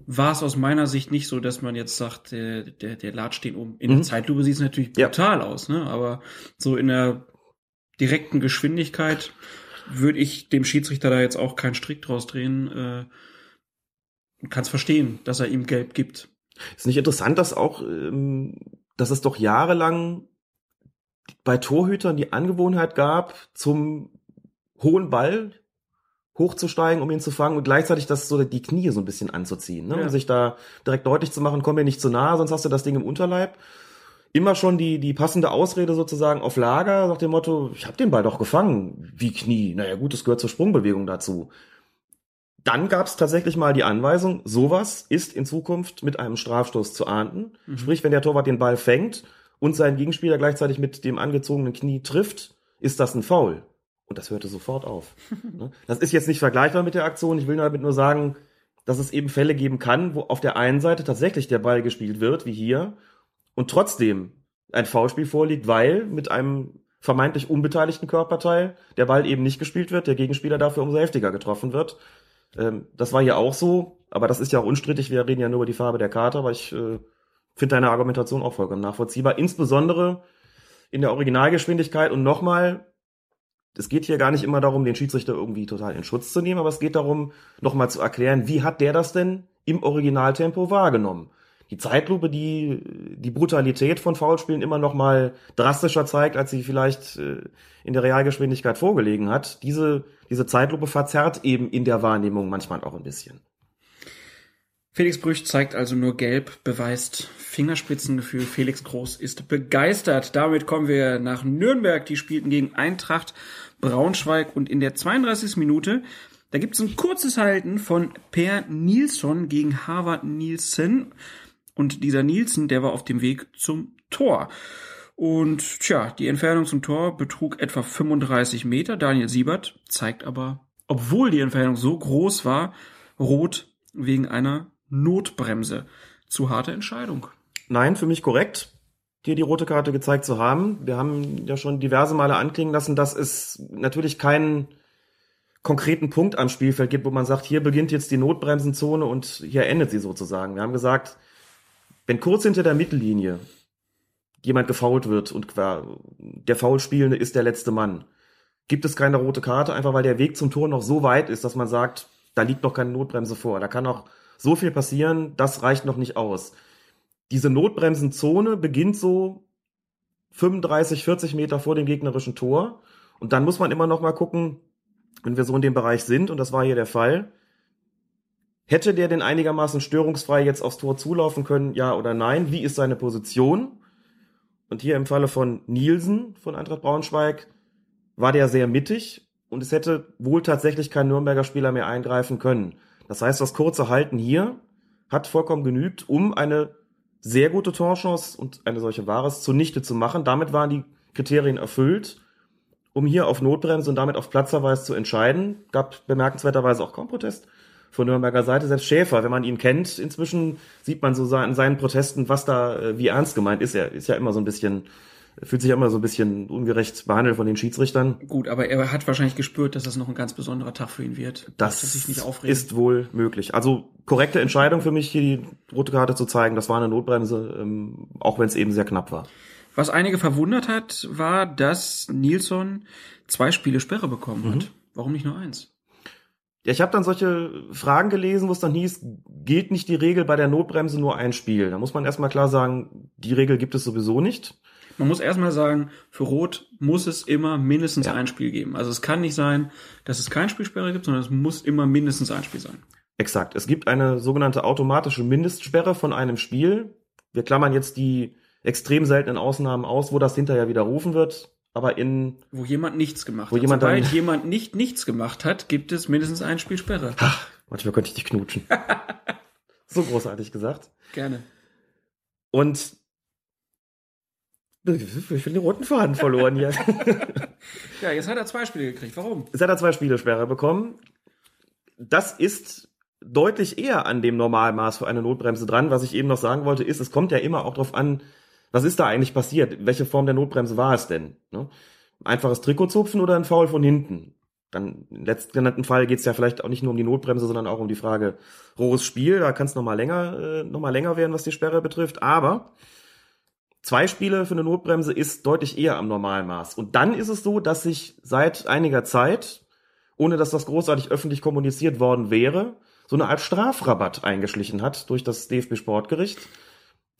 war es aus meiner Sicht nicht so, dass man jetzt sagt, der, der, der latscht den um. In der Zeitlupe sieht es natürlich Mhm. Ja. brutal aus, ne? Aber so in der direkten Geschwindigkeit würde ich dem Schiedsrichter da jetzt auch keinen Strick draus drehen. Äh, kann es verstehen, dass er ihm gelb gibt. Ist nicht interessant, dass auch, ähm, dass es doch jahrelang bei Torhütern die Angewohnheit gab, zum hohen Ball hochzusteigen, um ihn zu fangen und gleichzeitig das so die Knie so ein bisschen anzuziehen, ne? Ja. um sich da direkt deutlich zu machen, komm mir nicht zu nahe, sonst hast du das Ding im Unterleib. Immer schon die, die passende Ausrede sozusagen auf Lager, nach dem Motto, ich habe den Ball doch gefangen. Wie Knie? Naja gut, das gehört zur Sprungbewegung dazu. Dann gab es tatsächlich mal die Anweisung, sowas ist in Zukunft mit einem Strafstoß zu ahnden. Sprich, wenn der Torwart den Ball fängt und seinen Gegenspieler gleichzeitig mit dem angezogenen Knie trifft, ist das ein Foul. Und das hörte sofort auf. (laughs) Ne? das ist jetzt nicht vergleichbar mit der Aktion. Ich will damit nur sagen, dass es eben Fälle geben kann, wo auf der einen Seite tatsächlich der Ball gespielt wird, wie hier, und trotzdem ein Foulspiel vorliegt, weil mit einem vermeintlich unbeteiligten Körperteil der Ball eben nicht gespielt wird, der Gegenspieler dafür umso heftiger getroffen wird. Ähm, das war hier auch so, aber das ist ja auch unstrittig. Wir reden ja nur über die Farbe der Karte, aber ich äh, finde deine Argumentation auch vollkommen nachvollziehbar. Insbesondere in der Originalgeschwindigkeit und nochmal, es geht hier gar nicht immer darum, den Schiedsrichter irgendwie total in Schutz zu nehmen, aber es geht darum, nochmal zu erklären, wie hat der das denn im Originaltempo wahrgenommen? Die Zeitlupe, die die Brutalität von Foulspielen immer noch mal drastischer zeigt, als sie vielleicht äh, in der Realgeschwindigkeit vorgelegen hat. Diese, diese Zeitlupe verzerrt eben in der Wahrnehmung manchmal auch ein bisschen. Felix Brüch zeigt also nur gelb, beweist Fingerspitzengefühl. Felix Groß ist begeistert. Damit kommen wir nach Nürnberg. Die spielten gegen Eintracht Braunschweig und in der 32. Minute, da gibt es ein kurzes Halten von Per Nilsson gegen Harvard Nielsen. Und dieser Nielsen, der war auf dem Weg zum Tor. Und tja, die Entfernung zum Tor betrug etwa 35 Meter. Daniel Siebert zeigt aber, obwohl die Entfernung so groß war, rot wegen einer Notbremse. Zu harte Entscheidung. Nein, für mich korrekt, dir die rote Karte gezeigt zu haben. Wir haben ja schon diverse Male anklingen lassen, dass es natürlich keinen konkreten Punkt am Spielfeld gibt, wo man sagt, hier beginnt jetzt die Notbremsenzone und hier endet sie sozusagen. Wir haben gesagt, wenn kurz hinter der Mittellinie jemand gefault wird und der Foulspielende ist der letzte Mann, gibt es keine rote Karte, einfach weil der Weg zum Tor noch so weit ist, dass man sagt, da liegt noch keine Notbremse vor. Da kann noch so viel passieren, das reicht noch nicht aus. Diese Notbremsenzone beginnt so 35, 40 Meter vor dem gegnerischen Tor. Und dann muss man immer noch mal gucken, wenn wir so in dem Bereich sind, und das war hier der Fall, hätte der denn einigermaßen störungsfrei jetzt aufs Tor zulaufen können, ja oder nein? Wie ist seine Position? Und hier im Falle von Nielsen von Eintracht Braunschweig war der sehr mittig und es hätte wohl tatsächlich kein Nürnberger Spieler mehr eingreifen können. Das heißt, das kurze Halten hier hat vollkommen genügt, um eine sehr gute Torchance und eine solche Wahres zunichte zu machen. Damit waren die Kriterien erfüllt, um hier auf Notbremse und damit auf Platzverweis zu entscheiden. Gab bemerkenswerterweise auch kaum Protest von Nürnberger Seite. Selbst Schäfer, wenn man ihn kennt, inzwischen sieht man so in seinen Protesten, was da, äh, wie ernst gemeint ist. Er ist ja immer so ein bisschen, fühlt sich ja immer so ein bisschen ungerecht behandelt von den Schiedsrichtern. Gut, aber er hat wahrscheinlich gespürt, dass das noch ein ganz besonderer Tag für ihn wird. Das Dass sich nicht aufregt. ist wohl möglich. Also korrekte Entscheidung für mich, hier die rote Karte zu zeigen. Das war eine Notbremse, ähm, auch wenn es eben sehr knapp war. Was einige verwundert hat, war, dass Nilsson zwei Spiele Sperre bekommen hat. Warum nicht nur eins? Ja, ich habe dann solche Fragen gelesen, wo es dann hieß, gilt nicht die Regel bei der Notbremse nur ein Spiel. Da muss man erstmal klar sagen, die Regel gibt es sowieso nicht. Man muss erstmal sagen, für Rot muss es immer mindestens ein Spiel geben. Also es kann nicht sein, dass es kein Spielsperre gibt, sondern es muss immer mindestens ein Spiel sein. Exakt. Es gibt eine sogenannte automatische Mindestsperre von einem Spiel. Wir klammern jetzt die extrem seltenen Ausnahmen aus, wo das hinterher widerrufen wird. Aber in, Wo jemand nichts gemacht Wo hat. jemand Sobald dann- jemand nicht nichts gemacht hat, gibt es mindestens ein Spiel Sperre. manchmal könnte ich dich knutschen. (laughs) so großartig gesagt. Gerne. Und (laughs) ich bin den roten Faden verloren hier. (laughs) Ja, jetzt hat er zwei Spiele gekriegt. Warum? Jetzt hat er zwei Spielesperre bekommen. Das ist deutlich eher an dem Normalmaß für eine Notbremse dran. Was ich eben noch sagen wollte, ist, es kommt ja immer auch darauf an, was ist da eigentlich passiert? Welche Form der Notbremse war es denn? Ne? einfaches Trikot zupfen oder ein Foul von hinten. Dann im letztgenannten Fall geht es ja vielleicht auch nicht nur um die Notbremse, sondern auch um die Frage rohes Spiel. Da kann es nochmal länger, äh, noch mal länger werden, was die Sperre betrifft. Aber zwei Spiele für eine Notbremse ist deutlich eher am Normalmaß. Und dann ist es so, dass sich seit einiger Zeit, ohne dass das großartig öffentlich kommuniziert worden wäre, so eine Art Strafrabatt eingeschlichen hat durch das DFB Sportgericht.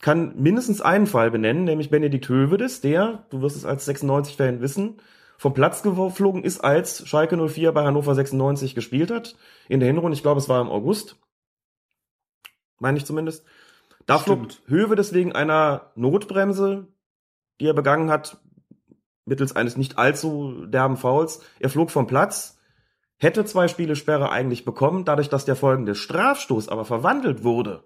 Kann mindestens einen Fall benennen, nämlich Benedikt Hövedes, der, du wirst es als 96-Fan wissen, vom Platz geflogen ist, als Schalke 04 bei Hannover 96 gespielt hat. In der Hinrunde, ich glaube, es war im August. Meine ich zumindest. Da flog Höwe deswegen einer Notbremse, die er begangen hat, mittels eines nicht allzu derben Fouls. Er flog vom Platz, hätte zwei Spiele Sperre eigentlich bekommen. Dadurch, dass der folgende Strafstoß aber verwandelt wurde,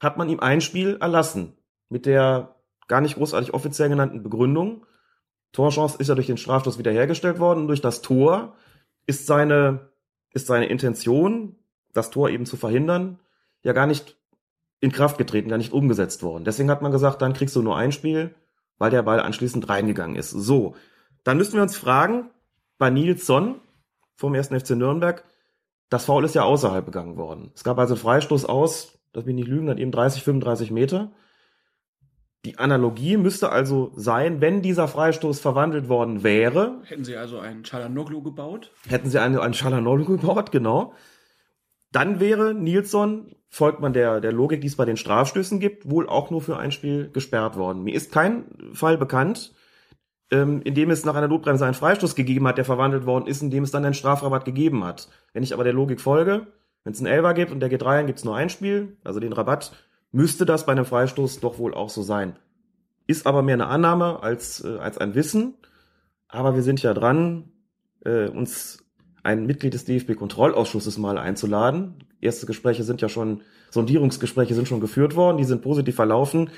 hat man ihm ein Spiel erlassen. Mit der gar nicht großartig offiziell genannten Begründung. Torchance ist ja durch den Strafstoß wiederhergestellt worden. Und durch das Tor ist seine, ist seine Intention, das Tor eben zu verhindern, ja gar nicht in Kraft getreten, gar nicht umgesetzt worden. Deswegen hat man gesagt, dann kriegst du nur ein Spiel, weil der Ball anschließend reingegangen ist. So, dann müssen wir uns fragen, bei Nilsson vom 1. FC Nürnberg, das Foul ist ja außerhalb begangen worden. Es gab also Freistoß aus, das bin nicht lügen, dann eben 30, 35 Meter. Die Analogie müsste also sein, wenn dieser Freistoß verwandelt worden wäre. Hätten sie also einen Chalanoglu gebaut? Hätten sie einen, einen Chalanoglu gebaut, genau. Dann wäre Nilsson, folgt man der, der Logik, die es bei den Strafstößen gibt, wohl auch nur für ein Spiel gesperrt worden. Mir ist kein Fall bekannt, ähm, in dem es nach einer Notbremse einen Freistoß gegeben hat, der verwandelt worden ist, in dem es dann einen Strafrabatt gegeben hat. Wenn ich aber der Logik folge, wenn es einen Elfer gibt und der geht rein, gibt es nur ein Spiel, also den Rabatt, müsste das bei einem Freistoß doch wohl auch so sein. Ist aber mehr eine Annahme als, äh, als ein Wissen. Aber wir sind ja dran, äh, uns ein Mitglied des DFB-Kontrollausschusses mal einzuladen. Erste Gespräche sind ja schon, Sondierungsgespräche sind schon geführt worden, die sind positiv verlaufen.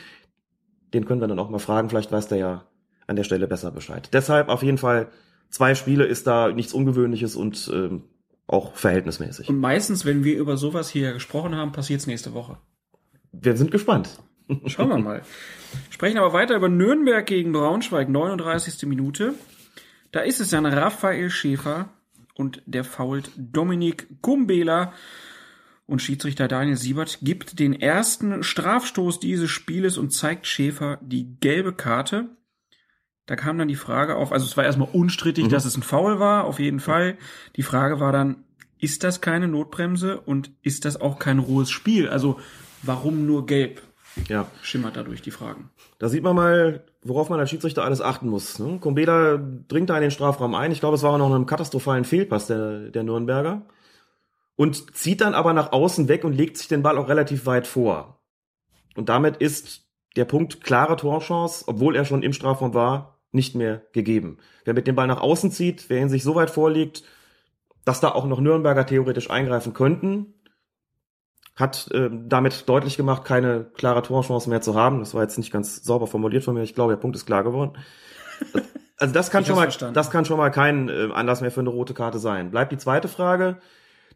Den können wir dann auch mal fragen, vielleicht weiß der ja an der Stelle besser Bescheid. Deshalb auf jeden Fall zwei Spiele ist da nichts Ungewöhnliches und ähm, auch verhältnismäßig. Und meistens, wenn wir über sowas hier gesprochen haben, passiert es nächste Woche. Wir sind gespannt. Schauen wir mal. (laughs) Sprechen aber weiter über Nürnberg gegen Braunschweig, 39. Minute. Da ist es dann Raphael Schäfer, und der fault Dominik Gumbela. Und Schiedsrichter Daniel Siebert gibt den ersten Strafstoß dieses Spieles und zeigt Schäfer die gelbe Karte. Da kam dann die Frage auf, also es war erstmal unstrittig, mhm. dass es ein Foul war, auf jeden Fall. Die Frage war dann, ist das keine Notbremse und ist das auch kein rohes Spiel? Also warum nur gelb? Ja. Schimmert dadurch die Fragen. Da sieht man mal, worauf man als Schiedsrichter alles achten muss. Ne? Kombeda dringt da in den Strafraum ein. Ich glaube, es war noch einem katastrophalen Fehlpass der, der Nürnberger. Und zieht dann aber nach außen weg und legt sich den Ball auch relativ weit vor. Und damit ist der Punkt klare Torchance, obwohl er schon im Strafraum war, nicht mehr gegeben. Wer mit dem Ball nach außen zieht, wer ihn sich so weit vorlegt, dass da auch noch Nürnberger theoretisch eingreifen könnten, hat äh, damit deutlich gemacht, keine klare Torchance mehr zu haben. Das war jetzt nicht ganz sauber formuliert von mir. Ich glaube, der Punkt ist klar geworden. (laughs) Also das kann schon mal, verstanden. das kann schon mal kein äh, Anlass mehr für eine rote Karte sein. Bleibt die zweite Frage.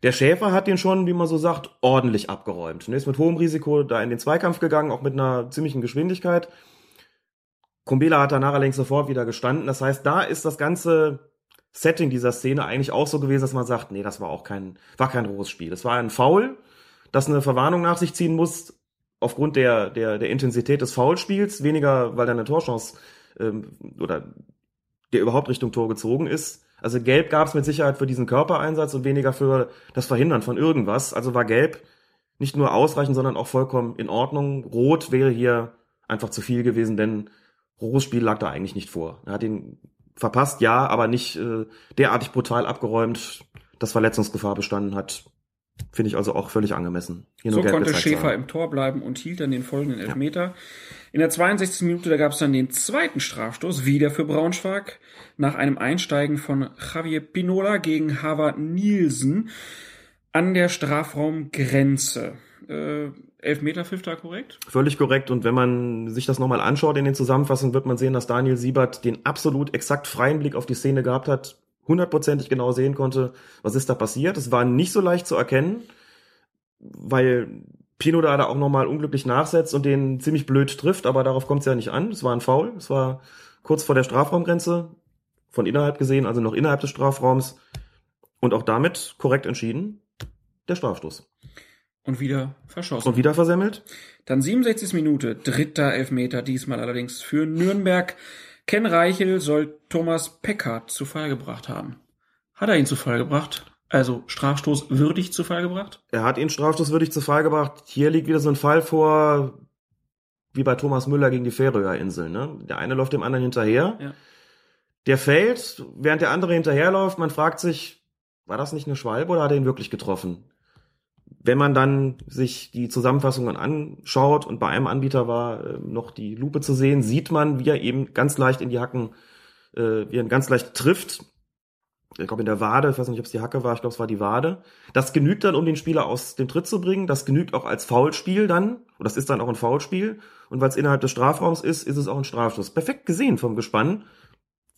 Der Schäfer hat den schon, wie man so sagt, ordentlich abgeräumt. Er ist mit hohem Risiko da in den Zweikampf gegangen, auch mit einer ziemlichen Geschwindigkeit. Kumbela hat danach allerdings sofort wieder gestanden. Das heißt, da ist das ganze Setting dieser Szene eigentlich auch so gewesen, dass man sagt, nee, das war auch kein, war kein rohes Spiel. Das war ein Foul das eine Verwarnung nach sich ziehen muss, aufgrund der, der, der Intensität des Foulspiels, weniger, weil da eine Torchance ähm, oder der überhaupt Richtung Tor gezogen ist. Also Gelb gab es mit Sicherheit für diesen Körpereinsatz und weniger für das Verhindern von irgendwas. Also war Gelb nicht nur ausreichend, sondern auch vollkommen in Ordnung. Rot wäre hier einfach zu viel gewesen, denn rohes Spiel lag da eigentlich nicht vor. Er hat ihn verpasst, ja, aber nicht äh, derartig brutal abgeräumt, dass Verletzungsgefahr bestanden hat. Finde ich also auch völlig angemessen. Hier so konnte Schäfer haben. im Tor bleiben und hielt dann den folgenden Elfmeter. Ja. In der 62. Minute, da gab es dann den zweiten Strafstoß, wieder für Braunschweig, nach einem Einsteigen von Javier Pinola gegen Harvard Nielsen an der Strafraumgrenze. Äh, Elfmeter pfiff da korrekt? Völlig korrekt. Und wenn man sich das nochmal anschaut in den Zusammenfassungen, wird man sehen, dass Daniel Siebert den absolut exakt freien Blick auf die Szene gehabt hat hundertprozentig genau sehen konnte, was ist da passiert. Es war nicht so leicht zu erkennen, weil Pino da, da auch nochmal unglücklich nachsetzt und den ziemlich blöd trifft, aber darauf kommt es ja nicht an. Es war ein Foul, es war kurz vor der Strafraumgrenze. von innerhalb gesehen, also noch innerhalb des Strafraums. Und auch damit korrekt entschieden, der Strafstoß. Und wieder verschossen. Und wieder versemmelt. Dann 67. Minute, dritter Elfmeter, diesmal allerdings für Nürnberg. Ken Reichel soll Thomas Peckhardt zu Fall gebracht haben. Hat er ihn zu Fall gebracht? Also Strafstoß würdig zu Fall gebracht? Er hat ihn strafstoßwürdig zu Fall gebracht. Hier liegt wieder so ein Fall vor, wie bei Thomas Müller gegen die Färöer Inseln. Ne? Der eine läuft dem anderen hinterher. Ja. Der fällt, während der andere hinterherläuft. Man fragt sich, war das nicht eine Schwalbe oder hat er ihn wirklich getroffen? Wenn man dann sich die Zusammenfassungen anschaut und bei einem Anbieter war äh, noch die Lupe zu sehen, sieht man, wie er eben ganz leicht in die Hacken, äh, wie er ihn ganz leicht trifft. Ich glaube in der Wade, ich weiß nicht, ob es die Hacke war, ich glaube es war die Wade. Das genügt dann, um den Spieler aus dem Tritt zu bringen. Das genügt auch als Foulspiel dann. Und das ist dann auch ein Foulspiel. Und weil es innerhalb des Strafraums ist, ist es auch ein Strafstoß. Perfekt gesehen vom Gespann.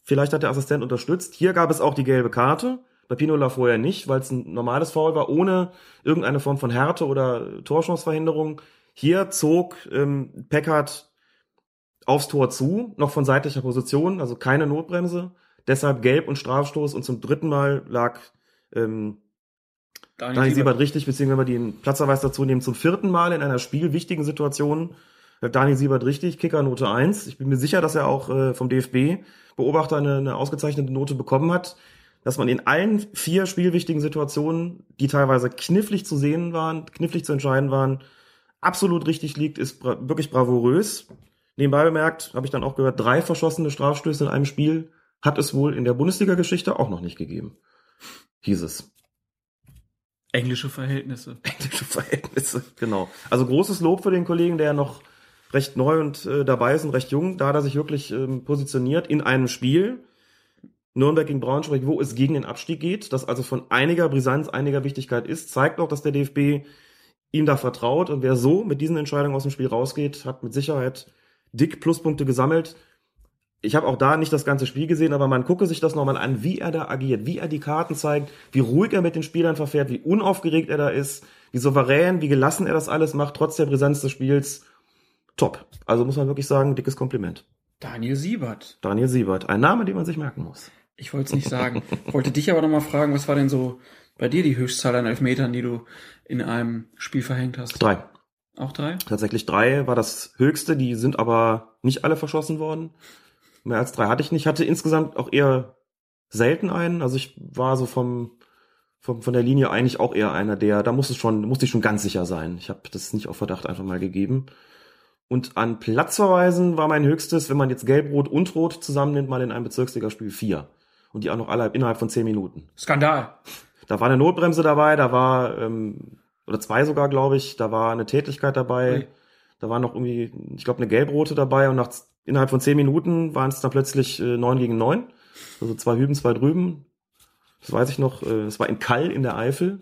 Vielleicht hat der Assistent unterstützt. Hier gab es auch die gelbe Karte. Bei Pinola vorher nicht, weil es ein normales Foul war, ohne irgendeine Form von Härte oder Torchancverhinderung. Hier zog ähm, Peckert aufs Tor zu, noch von seitlicher Position, also keine Notbremse. Deshalb gelb und Strafstoß und zum dritten Mal lag ähm, Daniel, Daniel Siebert. Richtig, beziehungsweise wenn wir den Platzverweis dazu nehmen, zum vierten Mal in einer spielwichtigen Situation hat Daniel Siebert richtig, Kickernote 1. Ich bin mir sicher, dass er auch äh, vom DFB Beobachter eine, eine ausgezeichnete Note bekommen hat, dass man in allen vier spielwichtigen Situationen, die teilweise knifflig zu sehen waren, knifflig zu entscheiden waren, absolut richtig liegt, ist bra wirklich bravourös. Nebenbei bemerkt, habe ich dann auch gehört, drei verschossene Strafstöße in einem Spiel hat es wohl in der Bundesliga-Geschichte auch noch nicht gegeben. Hieß es. Englische Verhältnisse. (laughs) Englische Verhältnisse, genau. Also großes Lob für den Kollegen, der noch recht neu und äh, dabei ist und recht jung. Da hat er sich wirklich ähm, positioniert in einem Spiel. Nürnberg gegen Braunschweig, wo es gegen den Abstieg geht, das also von einiger Brisanz, einiger Wichtigkeit ist, zeigt auch, dass der DFB ihm da vertraut. Und wer so mit diesen Entscheidungen aus dem Spiel rausgeht, hat mit Sicherheit dick Pluspunkte gesammelt. Ich habe auch da nicht das ganze Spiel gesehen, aber man gucke sich das nochmal an, wie er da agiert, wie er die Karten zeigt, wie ruhig er mit den Spielern verfährt, wie unaufgeregt er da ist, wie souverän, wie gelassen er das alles macht, trotz der Brisanz des Spiels. Top. Also muss man wirklich sagen, dickes Kompliment. Daniel Siebert. Daniel Siebert, ein Name, den man sich merken muss. Ich wollte es nicht sagen. wollte dich aber noch mal fragen, was war denn so bei dir die Höchstzahl an Elfmetern, die du in einem Spiel verhängt hast? Drei. Auch drei? Tatsächlich drei war das höchste, die sind aber nicht alle verschossen worden. Mehr als drei hatte ich nicht. Hatte insgesamt auch eher selten einen. Also ich war so vom, vom von der Linie eigentlich auch eher einer, der, da muss es schon, musste ich schon ganz sicher sein. Ich habe das nicht auf Verdacht einfach mal gegeben. Und an Platzverweisen war mein höchstes, wenn man jetzt Gelb, Rot und Rot zusammennimmt, mal in einem Bezirksligaspiel vier. Und die auch noch alle innerhalb von zehn Minuten. Skandal. Da war eine Notbremse dabei, da war, ähm, oder zwei sogar, glaube ich, da war eine Tätigkeit dabei, Ui. da war noch irgendwie, ich glaube, eine gelb-rote dabei und nach, innerhalb von zehn Minuten waren es dann plötzlich äh, neun gegen neun. Also zwei hüben, zwei drüben. Das weiß ich noch, äh, es war in Kall in der Eifel.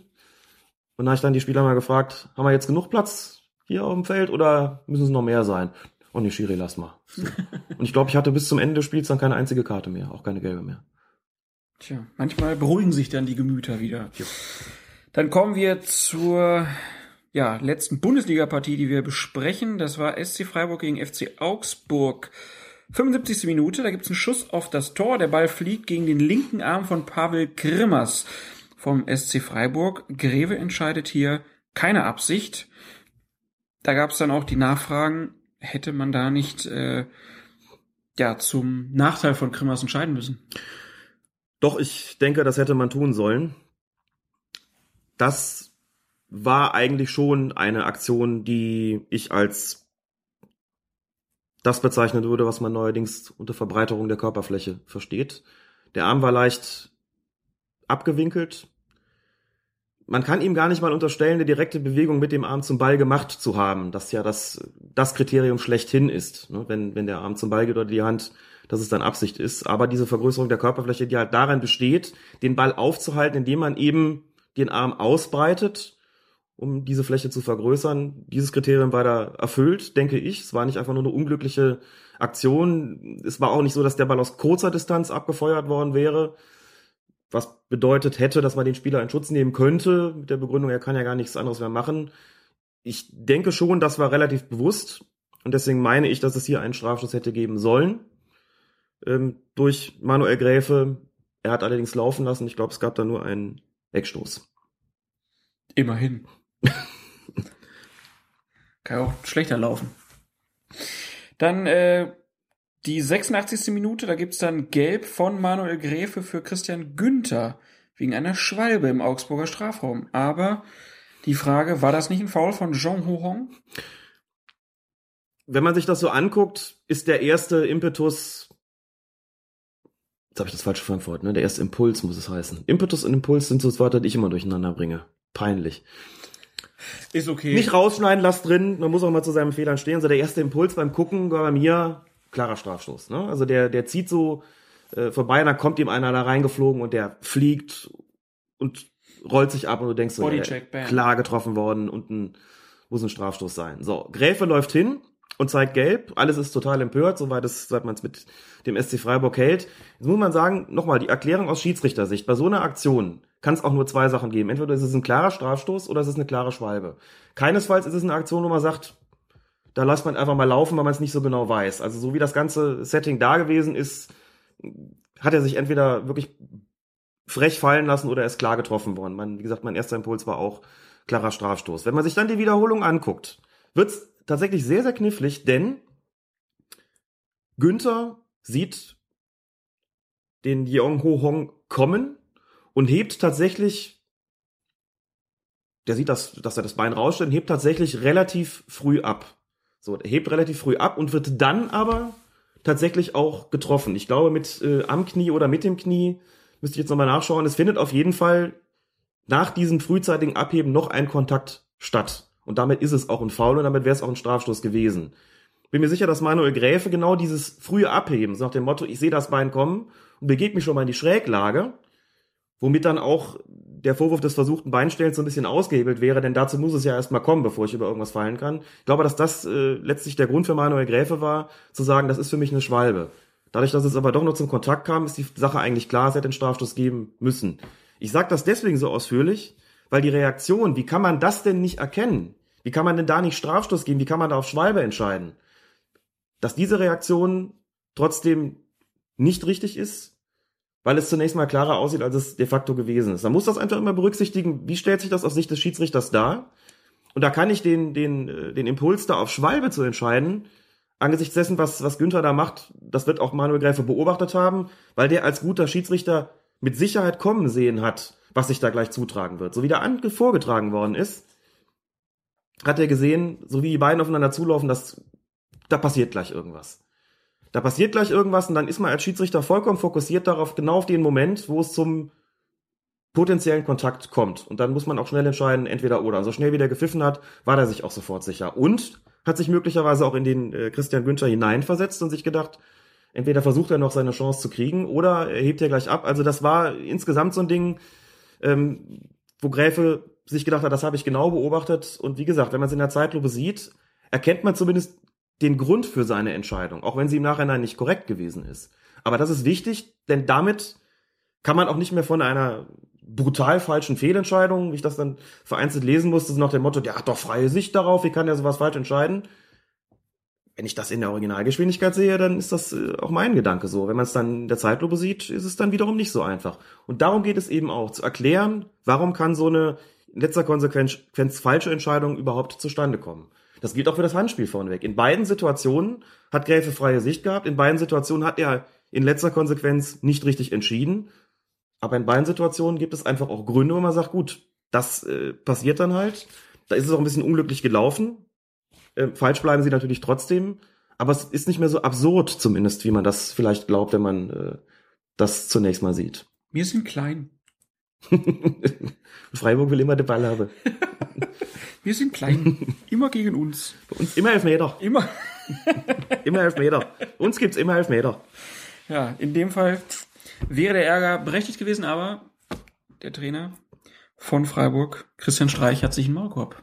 Und da habe ich dann die Spieler mal gefragt, haben wir jetzt genug Platz hier auf dem Feld oder müssen es noch mehr sein? Oh nee, Schiri, lass mal. So. (laughs) und ich glaube, ich hatte bis zum Ende des Spiels dann keine einzige Karte mehr, auch keine gelbe mehr. Tja, manchmal beruhigen sich dann die Gemüter wieder. Dann kommen wir zur ja, letzten Bundesliga-Partie, die wir besprechen. Das war SC Freiburg gegen FC Augsburg. 75. Minute, da gibt's einen Schuss auf das Tor. Der Ball fliegt gegen den linken Arm von Pavel Grimmers vom SC Freiburg. Greve entscheidet hier keine Absicht. Da gab's dann auch die Nachfragen, hätte man da nicht äh, ja zum Nachteil von Grimmers entscheiden müssen? Doch, ich denke, das hätte man tun sollen. Das war eigentlich schon eine Aktion, die ich als das bezeichnen würde, was man neuerdings unter Verbreiterung der Körperfläche versteht. Der Arm war leicht abgewinkelt. Man kann ihm gar nicht mal unterstellen, eine direkte Bewegung mit dem Arm zum Ball gemacht zu haben, das ja das, das Kriterium schlechthin ist. Ne? Wenn, wenn der Arm zum Ball geht oder die Hand, dass es dann Absicht ist. Aber diese Vergrößerung der Körperfläche, die halt daran besteht, den Ball aufzuhalten, indem man eben den Arm ausbreitet, um diese Fläche zu vergrößern. Dieses Kriterium war da erfüllt, denke ich. Es war nicht einfach nur eine unglückliche Aktion. Es war auch nicht so, dass der Ball aus kurzer Distanz abgefeuert worden wäre. Was bedeutet hätte, dass man den Spieler in Schutz nehmen könnte, mit der Begründung, er kann ja gar nichts anderes mehr machen. Ich denke schon, das war relativ bewusst. Und deswegen meine ich, dass es hier einen Strafschuss hätte geben sollen. Ähm, durch Manuel Gräfe. Er hat allerdings laufen lassen. Ich glaube, es gab da nur einen Eckstoß. Immerhin. (laughs) Kann auch schlechter laufen. Dann äh, die 86. Minute, da gibt's dann Gelb von Manuel Gräfe für Christian Günther wegen einer Schwalbe im Augsburger Strafraum. Aber die Frage, war das nicht ein Foul von Jean Hohong? Wenn man sich das so anguckt, ist der erste Impetus Jetzt habe ich das falsche Frankfurt, ne? Der erste Impuls muss es heißen. Impetus und Impuls sind so das Wörter, die ich immer durcheinander bringe. Peinlich. Ist okay. Nicht rausschneiden, lass drin. Man muss auch mal zu seinen Fehlern stehen. Also der erste Impuls beim Gucken war bei mir klarer Strafstoß. Ne? Also der, der zieht so äh, vorbei, dann kommt ihm einer da reingeflogen und der fliegt und rollt sich ab und du denkst so, Bodycheck, äh, klar getroffen worden und ein, muss ein Strafstoß sein. So, Gräfe läuft hin und zeigt gelb. Alles ist total empört, soweit es, seit man es mit dem SC Freiburg hält. Jetzt muss man sagen, nochmal, die Erklärung aus Schiedsrichtersicht. Bei so einer Aktion kann es auch nur zwei Sachen geben. Entweder ist es ein klarer Strafstoß oder es ist eine klare Schwalbe. Keinesfalls ist es eine Aktion, wo man sagt, da lässt man einfach mal laufen, weil man es nicht so genau weiß. Also so wie das ganze Setting da gewesen ist, hat er sich entweder wirklich frech fallen lassen oder er ist klar getroffen worden. Man, wie gesagt, mein erster Impuls war auch klarer Strafstoß. Wenn man sich dann die Wiederholung anguckt, wird's tatsächlich sehr, sehr knifflig, denn Günther sieht den Yeong Ho Hong kommen und hebt tatsächlich, der sieht, dass, dass er das Bein rausstellt, und hebt tatsächlich relativ früh ab. So, er hebt relativ früh ab und wird dann aber tatsächlich auch getroffen. Ich glaube, mit äh, am Knie oder mit dem Knie, müsste ich jetzt nochmal nachschauen, es findet auf jeden Fall nach diesem frühzeitigen Abheben noch ein Kontakt statt. Und damit ist es auch ein Foul und damit wäre es auch ein Strafstoß gewesen. Bin mir sicher, dass Manuel Gräfe genau dieses frühe Abheben, so nach dem Motto, ich sehe das Bein kommen und begebe mich schon mal in die Schräglage, womit dann auch der Vorwurf des versuchten Beinstellens so ein bisschen ausgehebelt wäre, denn dazu muss es ja erstmal kommen, bevor ich über irgendwas fallen kann. Ich glaube, dass das äh, letztlich der Grund für Manuel Gräfe war, zu sagen, das ist für mich eine Schwalbe. Dadurch, dass es aber doch noch zum Kontakt kam, ist die Sache eigentlich klar, es hätte einen Strafstoß geben müssen. Ich sage das deswegen so ausführlich, weil die Reaktion, wie kann man das denn nicht erkennen? Wie kann man denn da nicht Strafstoß geben? Wie kann man da auf Schwalbe entscheiden? Dass diese Reaktion trotzdem nicht richtig ist, weil es zunächst mal klarer aussieht, als es de facto gewesen ist. Man muss das einfach immer berücksichtigen, wie stellt sich das aus Sicht des Schiedsrichters dar? Und da kann ich den, den, äh, den Impuls da auf Schwalbe zu entscheiden, angesichts dessen, was, was Günther da macht, das wird auch Manuel Gräfe beobachtet haben, weil der als guter Schiedsrichter mit Sicherheit kommen sehen hat, was sich da gleich zutragen wird. So wie der An vorgetragen worden ist, hat er gesehen, so wie die beiden aufeinander zulaufen, dass da passiert gleich irgendwas. Da passiert gleich irgendwas und dann ist man als Schiedsrichter vollkommen fokussiert darauf, genau auf den Moment, wo es zum potenziellen Kontakt kommt. Und dann muss man auch schnell entscheiden, entweder oder. So schnell wie der gepfiffen hat, war er sich auch sofort sicher. Und hat sich möglicherweise auch in den äh, Christian Günther hineinversetzt und sich gedacht, entweder versucht er noch seine Chance zu kriegen oder er hebt er gleich ab. Also das war insgesamt so ein Ding, ähm, wo Gräfe sich gedacht hat, das habe ich genau beobachtet. Und wie gesagt, wenn man es in der Zeitlupe sieht, erkennt man zumindest den Grund für seine Entscheidung, auch wenn sie im Nachhinein nicht korrekt gewesen ist. Aber das ist wichtig, denn damit kann man auch nicht mehr von einer brutal falschen Fehlentscheidung, wie ich das dann vereinzelt lesen musste, nach dem Motto, der hat doch freie Sicht darauf, wie kann er sowas falsch entscheiden? Wenn ich das in der Originalgeschwindigkeit sehe, dann ist das äh, auch mein Gedanke so. Wenn man es dann in der Zeitlupe sieht, ist es dann wiederum nicht so einfach. Und darum geht es eben auch, zu erklären, warum kann so eine in letzter Konsequenz falsche Entscheidung überhaupt zustande kommen. Das gilt auch für das Handspiel vorneweg. In beiden Situationen hat Gräfe freie Sicht gehabt. In beiden Situationen hat er in letzter Konsequenz nicht richtig entschieden. Aber in beiden Situationen gibt es einfach auch Gründe, wo man sagt, gut, das äh, passiert dann halt. Da ist es auch ein bisschen unglücklich gelaufen. Äh, falsch bleiben sie natürlich trotzdem. Aber es ist nicht mehr so absurd zumindest, wie man das vielleicht glaubt, wenn man äh, das zunächst mal sieht. Wir sind klein. (laughs) Freiburg will immer den Ball haben. (laughs) Wir sind klein. Immer gegen uns. Und immer Elfmeter. Immer. (laughs) Immer Elfmeter. Uns gibt's immer Elfmeter. Ja, in dem Fall wäre der Ärger berechtigt gewesen, aber der Trainer von Freiburg, Christian Streich, hat sich einen Maulkorb.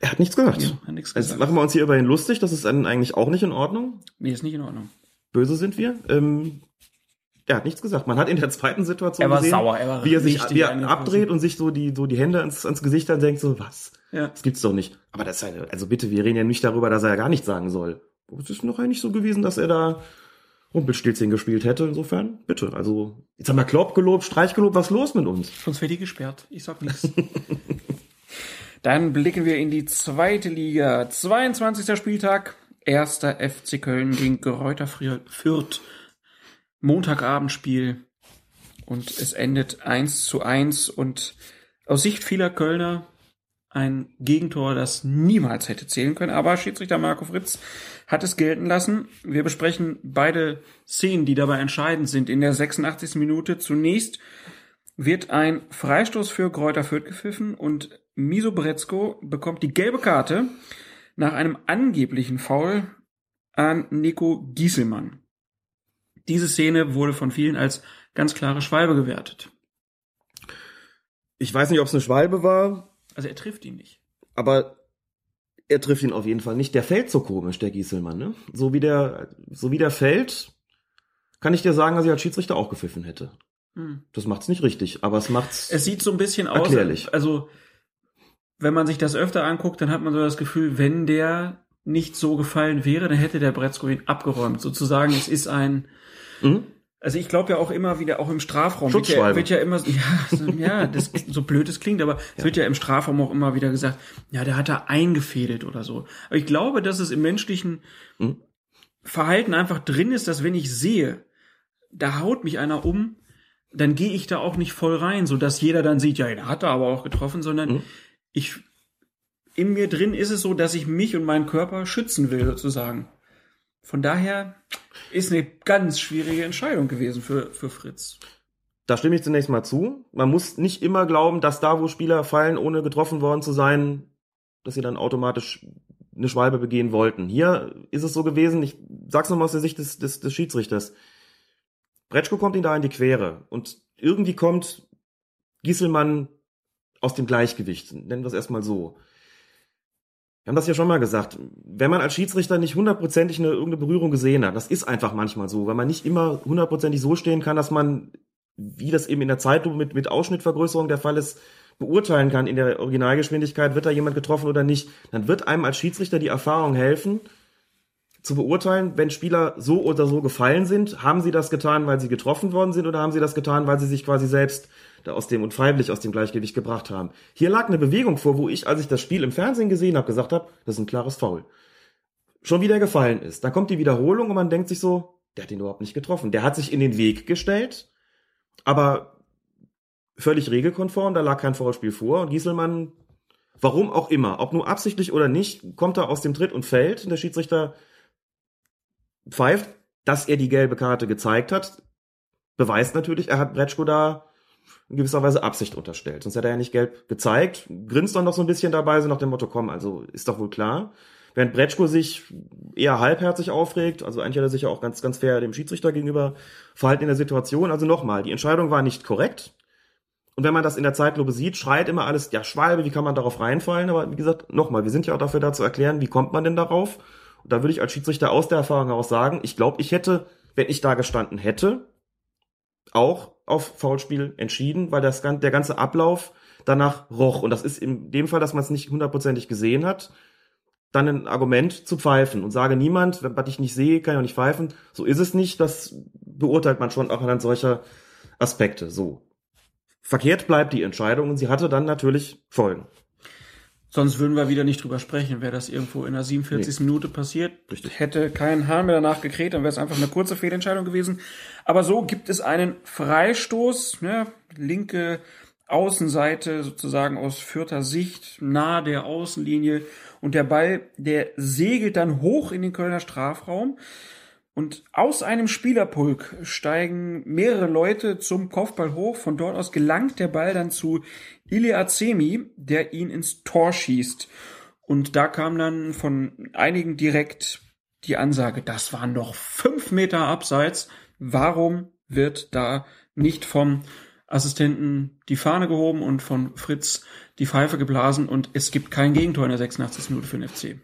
Er hat nichts gesagt. Ja, hat nichts Jetzt gesagt. machen wir uns hier über ihn lustig. Das ist dann eigentlich auch nicht in Ordnung. Nee, ist nicht in Ordnung. Böse sind wir. Ähm, er hat nichts gesagt. Man hat in der zweiten Situation Er war gesehen, sauer, er war wie er sich wie er abdreht und sich so die, so die Hände ans, ans Gesicht dann denkt, so, was? Ja. Das gibt's doch nicht. Aber das ist eine, also bitte, wir reden ja nicht darüber, dass er ja gar nichts sagen soll. Es ist noch eigentlich so gewesen, dass er da Rumpelstilzchen gespielt hätte. Insofern, bitte. Also, jetzt haben wir Klopp gelobt, Streich gelobt, was ist los mit uns? Sonst wäre die gesperrt. Ich sag nichts. (laughs) Dann blicken wir in die zweite Liga. 22. Spieltag. Erster FC Köln gegen Greuther Fürth. Montagabendspiel. Und es endet 1 zu 1. Und aus Sicht vieler Kölner ein Gegentor, das niemals hätte zählen können. Aber Schiedsrichter Marco Fritz hat es gelten lassen. Wir besprechen beide Szenen, die dabei entscheidend sind. In der 86. Minute zunächst wird ein Freistoß für Kräuter Fürth gepfiffen und Miso Brezko bekommt die gelbe Karte nach einem angeblichen Foul an Nico Gieselmann. Diese Szene wurde von vielen als ganz klare Schwalbe gewertet. Ich weiß nicht, ob es eine Schwalbe war. Also er trifft ihn nicht. Aber er trifft ihn auf jeden Fall nicht. Der fällt so komisch, der Gieselmann, ne? So wie der, so wie der fällt, kann ich dir sagen, dass ich als Schiedsrichter auch gepfiffen hätte. Hm. Das macht's nicht richtig, aber es macht's. Es sieht so ein bisschen aus. Erklärlich. Also, wenn man sich das öfter anguckt, dann hat man so das Gefühl, wenn der nicht so gefallen wäre, dann hätte der Bretzko ihn abgeräumt. Sozusagen, es ist ein, mhm. Also ich glaube ja auch immer wieder, auch im Strafraum wird ja, wird ja immer, (laughs) ja, so, ja das, so blöd es klingt, aber ja. es wird ja im Strafraum auch immer wieder gesagt, ja, der hat da eingefädelt oder so. Aber ich glaube, dass es im menschlichen hm? Verhalten einfach drin ist, dass wenn ich sehe, da haut mich einer um, dann gehe ich da auch nicht voll rein, so dass jeder dann sieht, ja, der hat er aber auch getroffen, sondern hm? ich, in mir drin ist es so, dass ich mich und meinen Körper schützen will, sozusagen. Von daher ist eine ganz schwierige Entscheidung gewesen für, für Fritz. Da stimme ich zunächst mal zu. Man muss nicht immer glauben, dass da, wo Spieler fallen, ohne getroffen worden zu sein, dass sie dann automatisch eine Schwalbe begehen wollten. Hier ist es so gewesen, ich sag's nochmal aus der Sicht des, des, des Schiedsrichters. Bretschko kommt ihn da in die Quere und irgendwie kommt Gieselmann aus dem Gleichgewicht, nennen wir es erstmal so. Wir haben das ja schon mal gesagt. Wenn man als Schiedsrichter nicht hundertprozentig eine irgendeine Berührung gesehen hat, das ist einfach manchmal so, weil man nicht immer hundertprozentig so stehen kann, dass man, wie das eben in der Zeitung mit, mit Ausschnittvergrößerung der Fall ist, beurteilen kann in der Originalgeschwindigkeit, wird da jemand getroffen oder nicht. Dann wird einem als Schiedsrichter die Erfahrung helfen, zu beurteilen, wenn Spieler so oder so gefallen sind, haben sie das getan, weil sie getroffen worden sind oder haben sie das getan, weil sie sich quasi selbst da aus dem und freiwillig aus dem Gleichgewicht gebracht haben. Hier lag eine Bewegung vor, wo ich, als ich das Spiel im Fernsehen gesehen habe, gesagt habe, das ist ein klares Foul. Schon wieder gefallen ist. Dann kommt die Wiederholung und man denkt sich so, der hat ihn überhaupt nicht getroffen. Der hat sich in den Weg gestellt, aber völlig regelkonform, da lag kein Foulspiel vor und Gieselmann, warum auch immer, ob nur absichtlich oder nicht, kommt er aus dem Tritt und fällt und der Schiedsrichter pfeift, dass er die gelbe Karte gezeigt hat, beweist natürlich, er hat Bretschko da in gewisser Weise Absicht unterstellt. Sonst hätte er ja nicht gelb gezeigt, grinst dann noch so ein bisschen dabei, so nach dem Motto, komm, also ist doch wohl klar. Während Bretschko sich eher halbherzig aufregt, also eigentlich hat er sich ja auch ganz, ganz fair dem Schiedsrichter gegenüber verhalten in der Situation. Also nochmal, die Entscheidung war nicht korrekt. Und wenn man das in der Zeitlupe sieht, schreit immer alles, ja, Schwalbe, wie kann man darauf reinfallen? Aber wie gesagt, nochmal, wir sind ja auch dafür da zu erklären, wie kommt man denn darauf? Und da würde ich als Schiedsrichter aus der Erfahrung heraus sagen, ich glaube, ich hätte, wenn ich da gestanden hätte, auch auf Foulspiel entschieden, weil das, der ganze Ablauf danach roch. Und das ist in dem Fall, dass man es nicht hundertprozentig gesehen hat, dann ein Argument zu pfeifen und sage niemand, was ich nicht sehe, kann ich auch nicht pfeifen. So ist es nicht. Das beurteilt man schon auch anhand solcher Aspekte. So. Verkehrt bleibt die Entscheidung und sie hatte dann natürlich Folgen. Sonst würden wir wieder nicht drüber sprechen. Wäre das irgendwo in der 47. Nee. Minute passiert, Richtig. hätte kein Hahn mehr danach gekräht, dann wäre es einfach eine kurze Fehlentscheidung gewesen. Aber so gibt es einen Freistoß, ne, linke Außenseite sozusagen aus vierter Sicht, nahe der Außenlinie. Und der Ball, der segelt dann hoch in den Kölner Strafraum. Und aus einem Spielerpulk steigen mehrere Leute zum Kopfball hoch. Von dort aus gelangt der Ball dann zu Ile Azemi, der ihn ins Tor schießt. Und da kam dann von einigen direkt die Ansage, das waren noch fünf Meter abseits. Warum wird da nicht vom Assistenten die Fahne gehoben und von Fritz die Pfeife geblasen und es gibt kein Gegentor in der 86. Minute für den FC?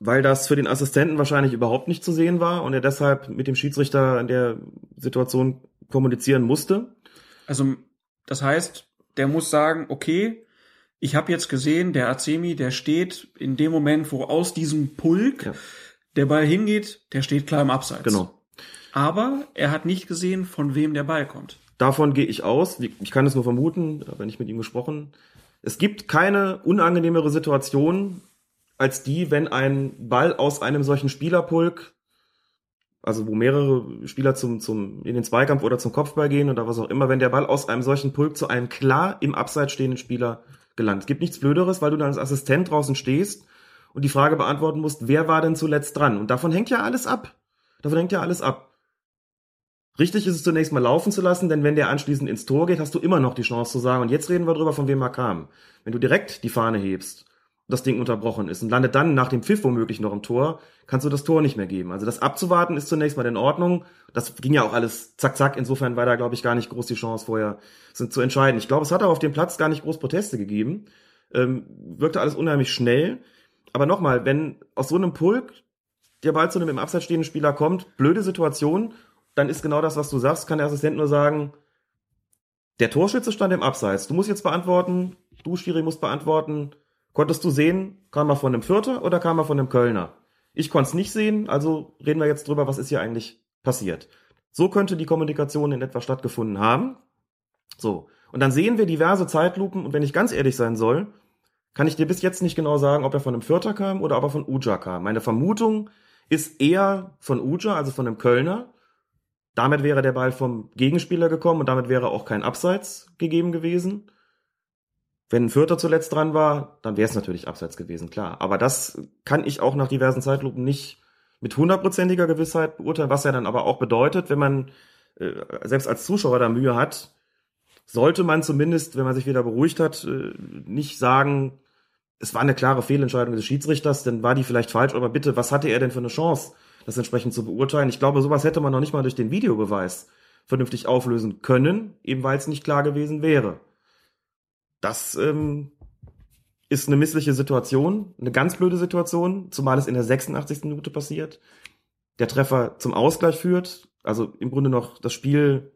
weil das für den Assistenten wahrscheinlich überhaupt nicht zu sehen war und er deshalb mit dem Schiedsrichter in der Situation kommunizieren musste. Also das heißt, der muss sagen, okay, ich habe jetzt gesehen, der Azemi, der steht in dem Moment, wo aus diesem Pulk ja. der Ball hingeht, der steht klar im Abseits. Genau. Aber er hat nicht gesehen, von wem der Ball kommt. Davon gehe ich aus. Ich kann es nur vermuten, aber nicht mit ihm gesprochen. Es gibt keine unangenehmere Situation als die, wenn ein Ball aus einem solchen Spielerpulk, also wo mehrere Spieler zum, zum, in den Zweikampf oder zum Kopfball gehen oder was auch immer, wenn der Ball aus einem solchen Pulk zu einem klar im Abseits stehenden Spieler gelangt. Es gibt nichts Blöderes, weil du dann als Assistent draußen stehst und die Frage beantworten musst, wer war denn zuletzt dran? Und davon hängt ja alles ab. Davon hängt ja alles ab. Richtig ist es zunächst mal laufen zu lassen, denn wenn der anschließend ins Tor geht, hast du immer noch die Chance zu sagen, und jetzt reden wir drüber, von wem er kam. Wenn du direkt die Fahne hebst, das Ding unterbrochen ist und landet dann nach dem Pfiff womöglich noch im Tor, kannst du das Tor nicht mehr geben. Also das abzuwarten ist zunächst mal in Ordnung. Das ging ja auch alles zack, zack. Insofern war da, glaube ich, gar nicht groß die Chance vorher sind zu entscheiden. Ich glaube, es hat auch auf dem Platz gar nicht groß Proteste gegeben. Ähm, wirkte alles unheimlich schnell. Aber nochmal, wenn aus so einem Pulk der Ball zu einem im Abseits stehenden Spieler kommt, blöde Situation, dann ist genau das, was du sagst, kann der Assistent nur sagen, der Torschütze stand im Abseits. Du musst jetzt beantworten, du, Schiri, musst beantworten, konntest du sehen, kam er von einem Vierter oder kam er von einem Kölner? Ich konnte es nicht sehen, also reden wir jetzt drüber, was ist hier eigentlich passiert. So könnte die Kommunikation in etwa stattgefunden haben. So. Und dann sehen wir diverse Zeitlupen und wenn ich ganz ehrlich sein soll, kann ich dir bis jetzt nicht genau sagen, ob er von einem Vierter kam oder ob er von Uja kam. Meine Vermutung ist eher von Uja, also von einem Kölner. Damit wäre der Ball vom Gegenspieler gekommen und damit wäre auch kein Abseits gegeben gewesen. Wenn ein Vierter zuletzt dran war, dann wäre es natürlich Abseits gewesen, klar. Aber das kann ich auch nach diversen Zeitlupen nicht mit hundertprozentiger Gewissheit beurteilen, was ja dann aber auch bedeutet, wenn man äh, selbst als Zuschauer da Mühe hat, sollte man zumindest, wenn man sich wieder beruhigt hat, äh, nicht sagen, es war eine klare Fehlentscheidung des Schiedsrichters, dann war die vielleicht falsch, aber bitte, was hatte er denn für eine Chance, das entsprechend zu beurteilen? Ich glaube, sowas hätte man noch nicht mal durch den Videobeweis vernünftig auflösen können, eben weil es nicht klar gewesen wäre. Das ähm, ist eine missliche Situation, eine ganz blöde Situation, zumal es in der 86. Minute passiert. Der Treffer zum Ausgleich führt, also im Grunde noch das Spiel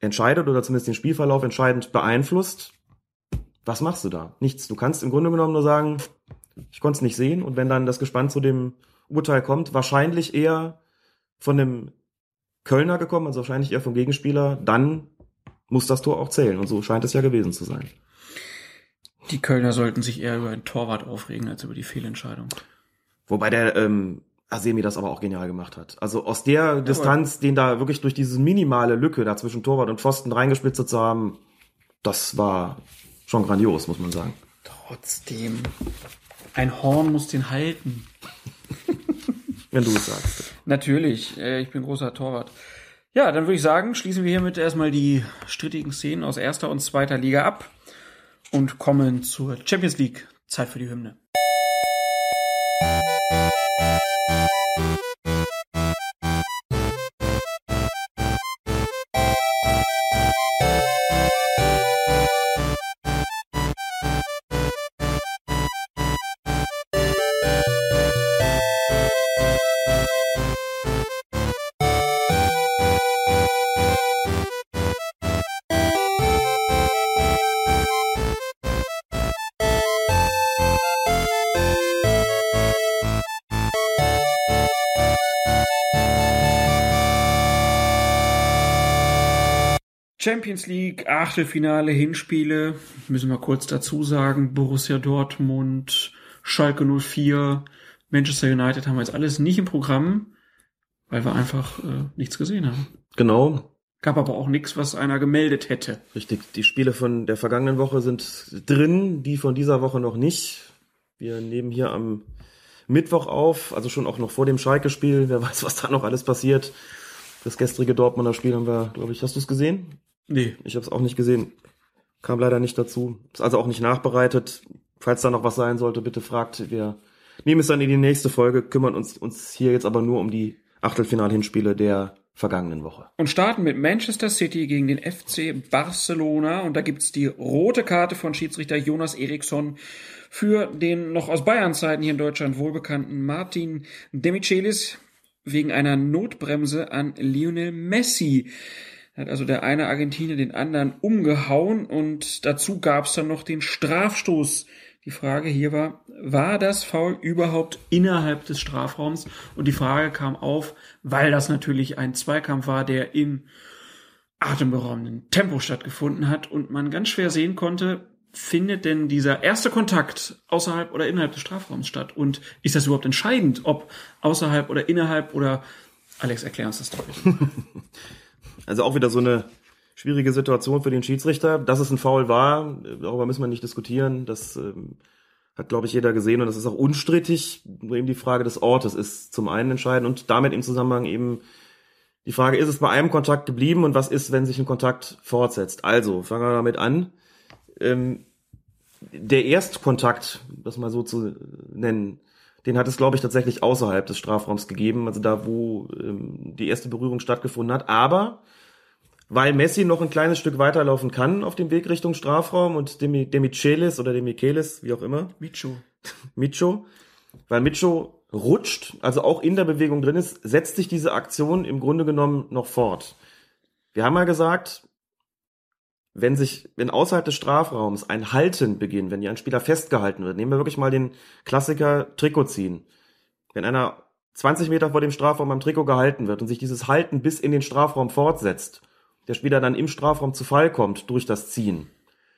entscheidet oder zumindest den Spielverlauf entscheidend beeinflusst was machst du da? Nichts. Du kannst im Grunde genommen nur sagen, ich konnte es nicht sehen. Und wenn dann das Gespann zu dem Urteil kommt, wahrscheinlich eher von dem Kölner gekommen, also wahrscheinlich eher vom Gegenspieler, dann muss das Tor auch zählen. Und so scheint es ja gewesen zu sein. Die Kölner sollten sich eher über den Torwart aufregen als über die Fehlentscheidung. Wobei der ähm, Asemi das aber auch genial gemacht hat. Also aus der ja, Distanz, den da wirklich durch diese minimale Lücke da zwischen Torwart und Pfosten reingespitzt zu haben, das war schon grandios, muss man sagen. Trotzdem. Ein Horn muss den halten. (laughs) Wenn du es sagst. Natürlich, äh, ich bin großer Torwart. Ja, dann würde ich sagen, schließen wir hiermit erstmal die strittigen Szenen aus erster und zweiter Liga ab und kommen zur Champions League. Zeit für die Hymne. Champions League, Achtelfinale, Hinspiele, müssen wir kurz dazu sagen, Borussia Dortmund, Schalke 04, Manchester United haben wir jetzt alles nicht im Programm, weil wir einfach äh, nichts gesehen haben. Genau. Gab aber auch nichts, was einer gemeldet hätte. Richtig, die Spiele von der vergangenen Woche sind drin, die von dieser Woche noch nicht. Wir nehmen hier am Mittwoch auf, also schon auch noch vor dem Schalke-Spiel. Wer weiß, was da noch alles passiert. Das gestrige Dortmunder Spiel haben wir, glaube ich, hast du es gesehen? Nee. Ich habe es auch nicht gesehen. Kam leider nicht dazu. Ist also auch nicht nachbereitet. Falls da noch was sein sollte, bitte fragt. Wir nehmen es dann in die nächste Folge, kümmern uns, uns hier jetzt aber nur um die Achtelfinal-Hinspiele der vergangenen Woche. Und starten mit Manchester City gegen den FC Barcelona. Und da gibt's die rote Karte von Schiedsrichter Jonas Eriksson für den noch aus Bayern-Zeiten hier in Deutschland wohlbekannten Martin Demichelis wegen einer Notbremse an Lionel Messi hat also der eine Argentinier den anderen umgehauen und dazu gab es dann noch den Strafstoß Die Frage hier war, war das Foul überhaupt innerhalb des Strafraums? Und die Frage kam auf, weil das natürlich ein Zweikampf war, der im atemberaubenden Tempo stattgefunden hat und man ganz schwer sehen konnte, findet denn dieser erste Kontakt außerhalb oder innerhalb des Strafraums statt? Und ist das überhaupt entscheidend, ob außerhalb oder innerhalb oder Alex, erklär uns das doch. (laughs) Also auch wieder so eine schwierige Situation für den Schiedsrichter. Dass es ein Foul war, darüber müssen wir nicht diskutieren. Das ähm, hat, glaube ich, jeder gesehen und das ist auch unstrittig. Nur eben die Frage des Ortes ist zum einen entscheidend und damit im Zusammenhang eben die Frage, ist es bei einem Kontakt geblieben und was ist, wenn sich ein Kontakt fortsetzt? Also, fangen wir damit an. Ähm, der Erstkontakt, das mal so zu nennen, den hat es, glaube ich, tatsächlich außerhalb des Strafraums gegeben, also da, wo ähm, die erste Berührung stattgefunden hat. Aber weil Messi noch ein kleines Stück weiterlaufen kann auf dem Weg Richtung Strafraum und Demi, Demichelis oder Demichelis, wie auch immer. Micho. (laughs) Micho. Weil Micho rutscht, also auch in der Bewegung drin ist, setzt sich diese Aktion im Grunde genommen noch fort. Wir haben ja gesagt, wenn sich, wenn außerhalb des Strafraums ein Halten beginnt, wenn hier ein Spieler festgehalten wird, nehmen wir wirklich mal den Klassiker Trikot ziehen. Wenn einer 20 Meter vor dem Strafraum am Trikot gehalten wird und sich dieses Halten bis in den Strafraum fortsetzt, der Spieler dann im Strafraum zu Fall kommt durch das Ziehen,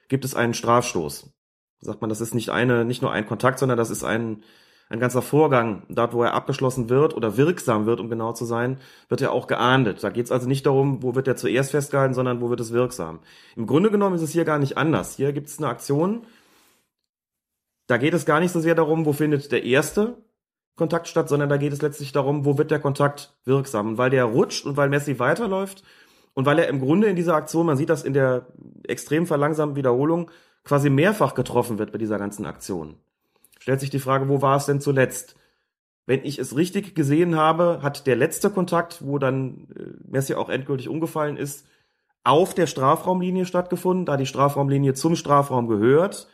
gibt es einen Strafstoß. Sagt man, das ist nicht eine, nicht nur ein Kontakt, sondern das ist ein, ein ganzer Vorgang. Dort, wo er abgeschlossen wird oder wirksam wird, um genau zu sein, wird er auch geahndet. Da geht es also nicht darum, wo wird er zuerst festgehalten, sondern wo wird es wirksam. Im Grunde genommen ist es hier gar nicht anders. Hier gibt es eine Aktion, da geht es gar nicht so sehr darum, wo findet der erste Kontakt statt, sondern da geht es letztlich darum, wo wird der Kontakt wirksam. Und weil der rutscht und weil Messi weiterläuft, und weil er im Grunde in dieser Aktion, man sieht das in der extrem verlangsamten Wiederholung, quasi mehrfach getroffen wird bei dieser ganzen Aktion. Stellt sich die Frage, wo war es denn zuletzt? Wenn ich es richtig gesehen habe, hat der letzte Kontakt, wo dann äh, Messi auch endgültig umgefallen ist, auf der Strafraumlinie stattgefunden, da die Strafraumlinie zum Strafraum gehört,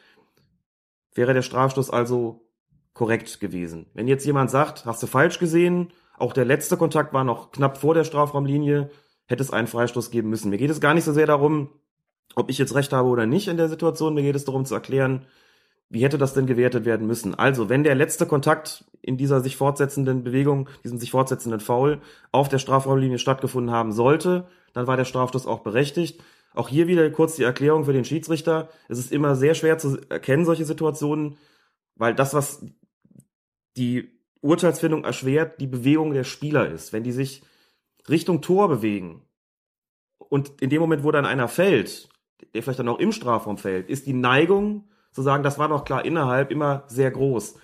wäre der Strafstoß also korrekt gewesen. Wenn jetzt jemand sagt, hast du falsch gesehen, auch der letzte Kontakt war noch knapp vor der Strafraumlinie, hätte es einen Freistoß geben müssen. Mir geht es gar nicht so sehr darum, ob ich jetzt recht habe oder nicht in der Situation. Mir geht es darum zu erklären, wie hätte das denn gewertet werden müssen? Also, wenn der letzte Kontakt in dieser sich fortsetzenden Bewegung, diesem sich fortsetzenden Foul auf der Strafraumlinie stattgefunden haben sollte, dann war der Strafstoß auch berechtigt. Auch hier wieder kurz die Erklärung für den Schiedsrichter. Es ist immer sehr schwer zu erkennen, solche Situationen, weil das, was die Urteilsfindung erschwert, die Bewegung der Spieler ist. Wenn die sich Richtung Tor bewegen und in dem Moment, wo dann einer fällt, der vielleicht dann auch im Strafraum fällt, ist die Neigung zu sagen, das war doch klar innerhalb immer sehr groß.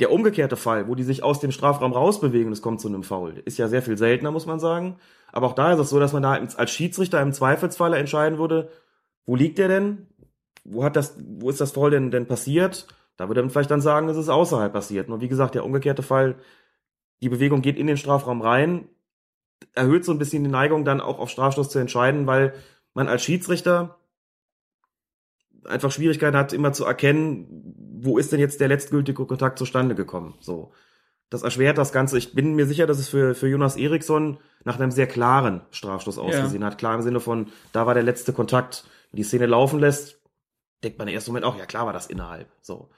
Der umgekehrte Fall, wo die sich aus dem Strafraum rausbewegen es kommt zu einem Foul, ist ja sehr viel seltener, muss man sagen. Aber auch da ist es so, dass man da als Schiedsrichter im Zweifelsfalle entscheiden würde, wo liegt der denn? Wo hat das, wo ist das Foul denn, denn passiert? Da würde man vielleicht dann sagen, es ist außerhalb passiert. Nur wie gesagt, der umgekehrte Fall, die Bewegung geht in den Strafraum rein, erhöht so ein bisschen die Neigung, dann auch auf Strafstoß zu entscheiden, weil man als Schiedsrichter einfach Schwierigkeiten hat, immer zu erkennen, wo ist denn jetzt der letztgültige Kontakt zustande gekommen. So. Das erschwert das Ganze. Ich bin mir sicher, dass es für, für Jonas Eriksson nach einem sehr klaren Strafstoß ausgesehen ja. hat. Klar im Sinne von, da war der letzte Kontakt. Wenn die Szene laufen lässt, denkt man im ersten Moment auch, ja klar war das innerhalb. So.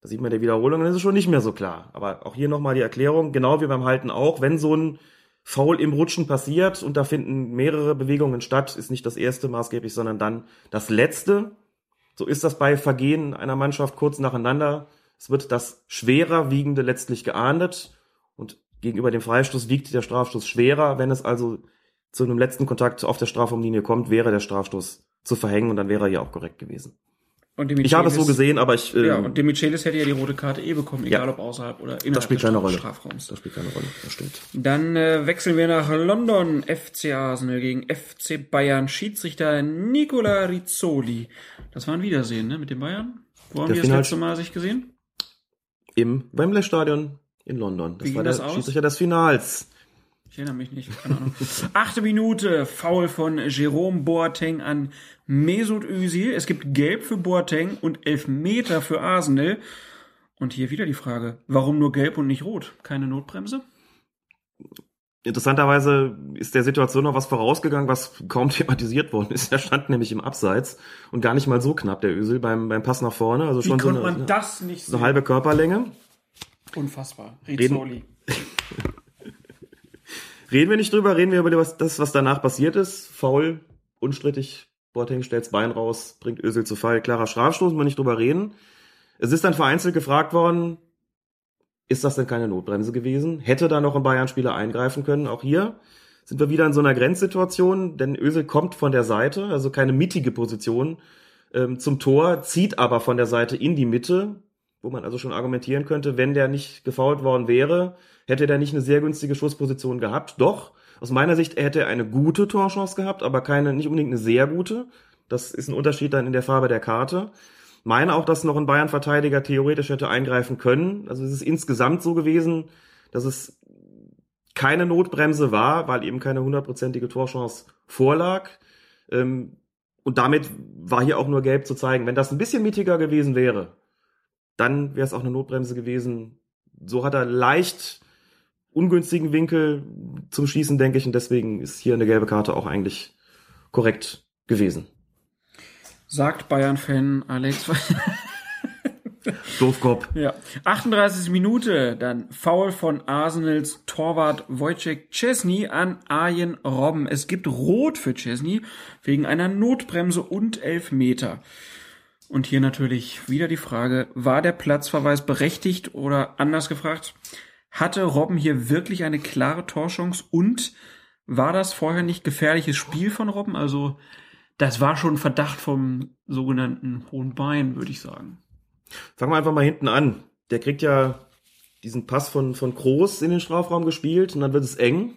Da sieht man der Wiederholung, dann ist es schon nicht mehr so klar. Aber auch hier nochmal die Erklärung, genau wie beim Halten auch, wenn so ein faul im Rutschen passiert und da finden mehrere Bewegungen statt, ist nicht das erste maßgeblich, sondern dann das letzte. So ist das bei Vergehen einer Mannschaft kurz nacheinander. Es wird das schwerer wiegende letztlich geahndet und gegenüber dem Freistoß wiegt der Strafstoß schwerer. Wenn es also zu einem letzten Kontakt auf der Strafraumlinie kommt, wäre der Strafstoß zu verhängen und dann wäre er ja auch korrekt gewesen. Und ich habe es so gesehen, aber ich. Äh, ja, und Demichelis hätte ja die rote Karte eh bekommen, egal ja. ob außerhalb oder innerhalb das spielt des keine Rolle. Strafraums. Das spielt keine Rolle, das stimmt. Dann äh, wechseln wir nach London. FC Arsenal gegen FC Bayern. Schiedsrichter Nicola Rizzoli. Das war ein Wiedersehen, ne, mit den Bayern. Wo haben Der die das letzte Mal sich gesehen? Im Wembley Stadion in London. Das Wie war der das? Schiedsrichter des Finals. Ich erinnere mich nicht, keine Ahnung. (laughs) Achte Minute, Foul von Jerome Boateng an Mesut Özil. Es gibt Gelb für Boateng und Elfmeter für Arsenal. Und hier wieder die Frage, warum nur Gelb und nicht Rot? Keine Notbremse? Interessanterweise ist der Situation noch was vorausgegangen, was kaum (laughs) thematisiert worden ist. Er stand nämlich im Abseits und gar nicht mal so knapp, der Ösel, beim, beim Pass nach vorne. Also Wie schon so konnte eine, man das nicht so eine halbe Körperlänge. Unfassbar. Rizzoli. Reden (laughs) wir nicht drüber, reden wir über das, was danach passiert ist. Faul, unstrittig. Boateng stellt's Bein raus, bringt Ösel zu Fall. Klarer Strafstoß, wir nicht drüber reden. Es ist dann vereinzelt gefragt worden, ist das denn keine Notbremse gewesen? Hätte da noch ein Bayern-Spieler eingreifen können? Auch hier sind wir wieder in so einer Grenzsituation, denn Ösel kommt von der Seite, also keine mittige Position ähm, zum Tor, zieht aber von der Seite in die Mitte, wo man also schon argumentieren könnte, wenn der nicht gefault worden wäre, hätte der nicht eine sehr günstige Schussposition gehabt. Doch, aus meiner Sicht hätte er eine gute Torchance gehabt, aber keine, nicht unbedingt eine sehr gute. Das ist ein Unterschied dann in der Farbe der Karte. Meine auch, dass noch ein Bayern-Verteidiger theoretisch hätte eingreifen können. Also es ist insgesamt so gewesen, dass es keine Notbremse war, weil eben keine hundertprozentige Torchance vorlag. Ähm, und damit war hier auch nur gelb zu zeigen. Wenn das ein bisschen mittiger gewesen wäre, dann wäre es auch eine Notbremse gewesen. So hat er leicht ungünstigen Winkel zum Schießen, denke ich, und deswegen ist hier eine gelbe Karte auch eigentlich korrekt gewesen. Sagt Bayern-Fan Alex. (laughs) Doofkopf. ja. 38. Minute, dann Foul von Arsenals Torwart Wojciech Chesney an Arjen Robben. Es gibt Rot für Chesney wegen einer Notbremse und Elfmeter. Und hier natürlich wieder die Frage, war der Platzverweis berechtigt oder anders gefragt, hatte Robben hier wirklich eine klare Torchance und war das vorher nicht gefährliches Spiel von Robben? Also das war schon Verdacht vom sogenannten hohen Bein, würde ich sagen. Fangen wir einfach mal hinten an. Der kriegt ja diesen Pass von, von Kroos in den Strafraum gespielt und dann wird es eng,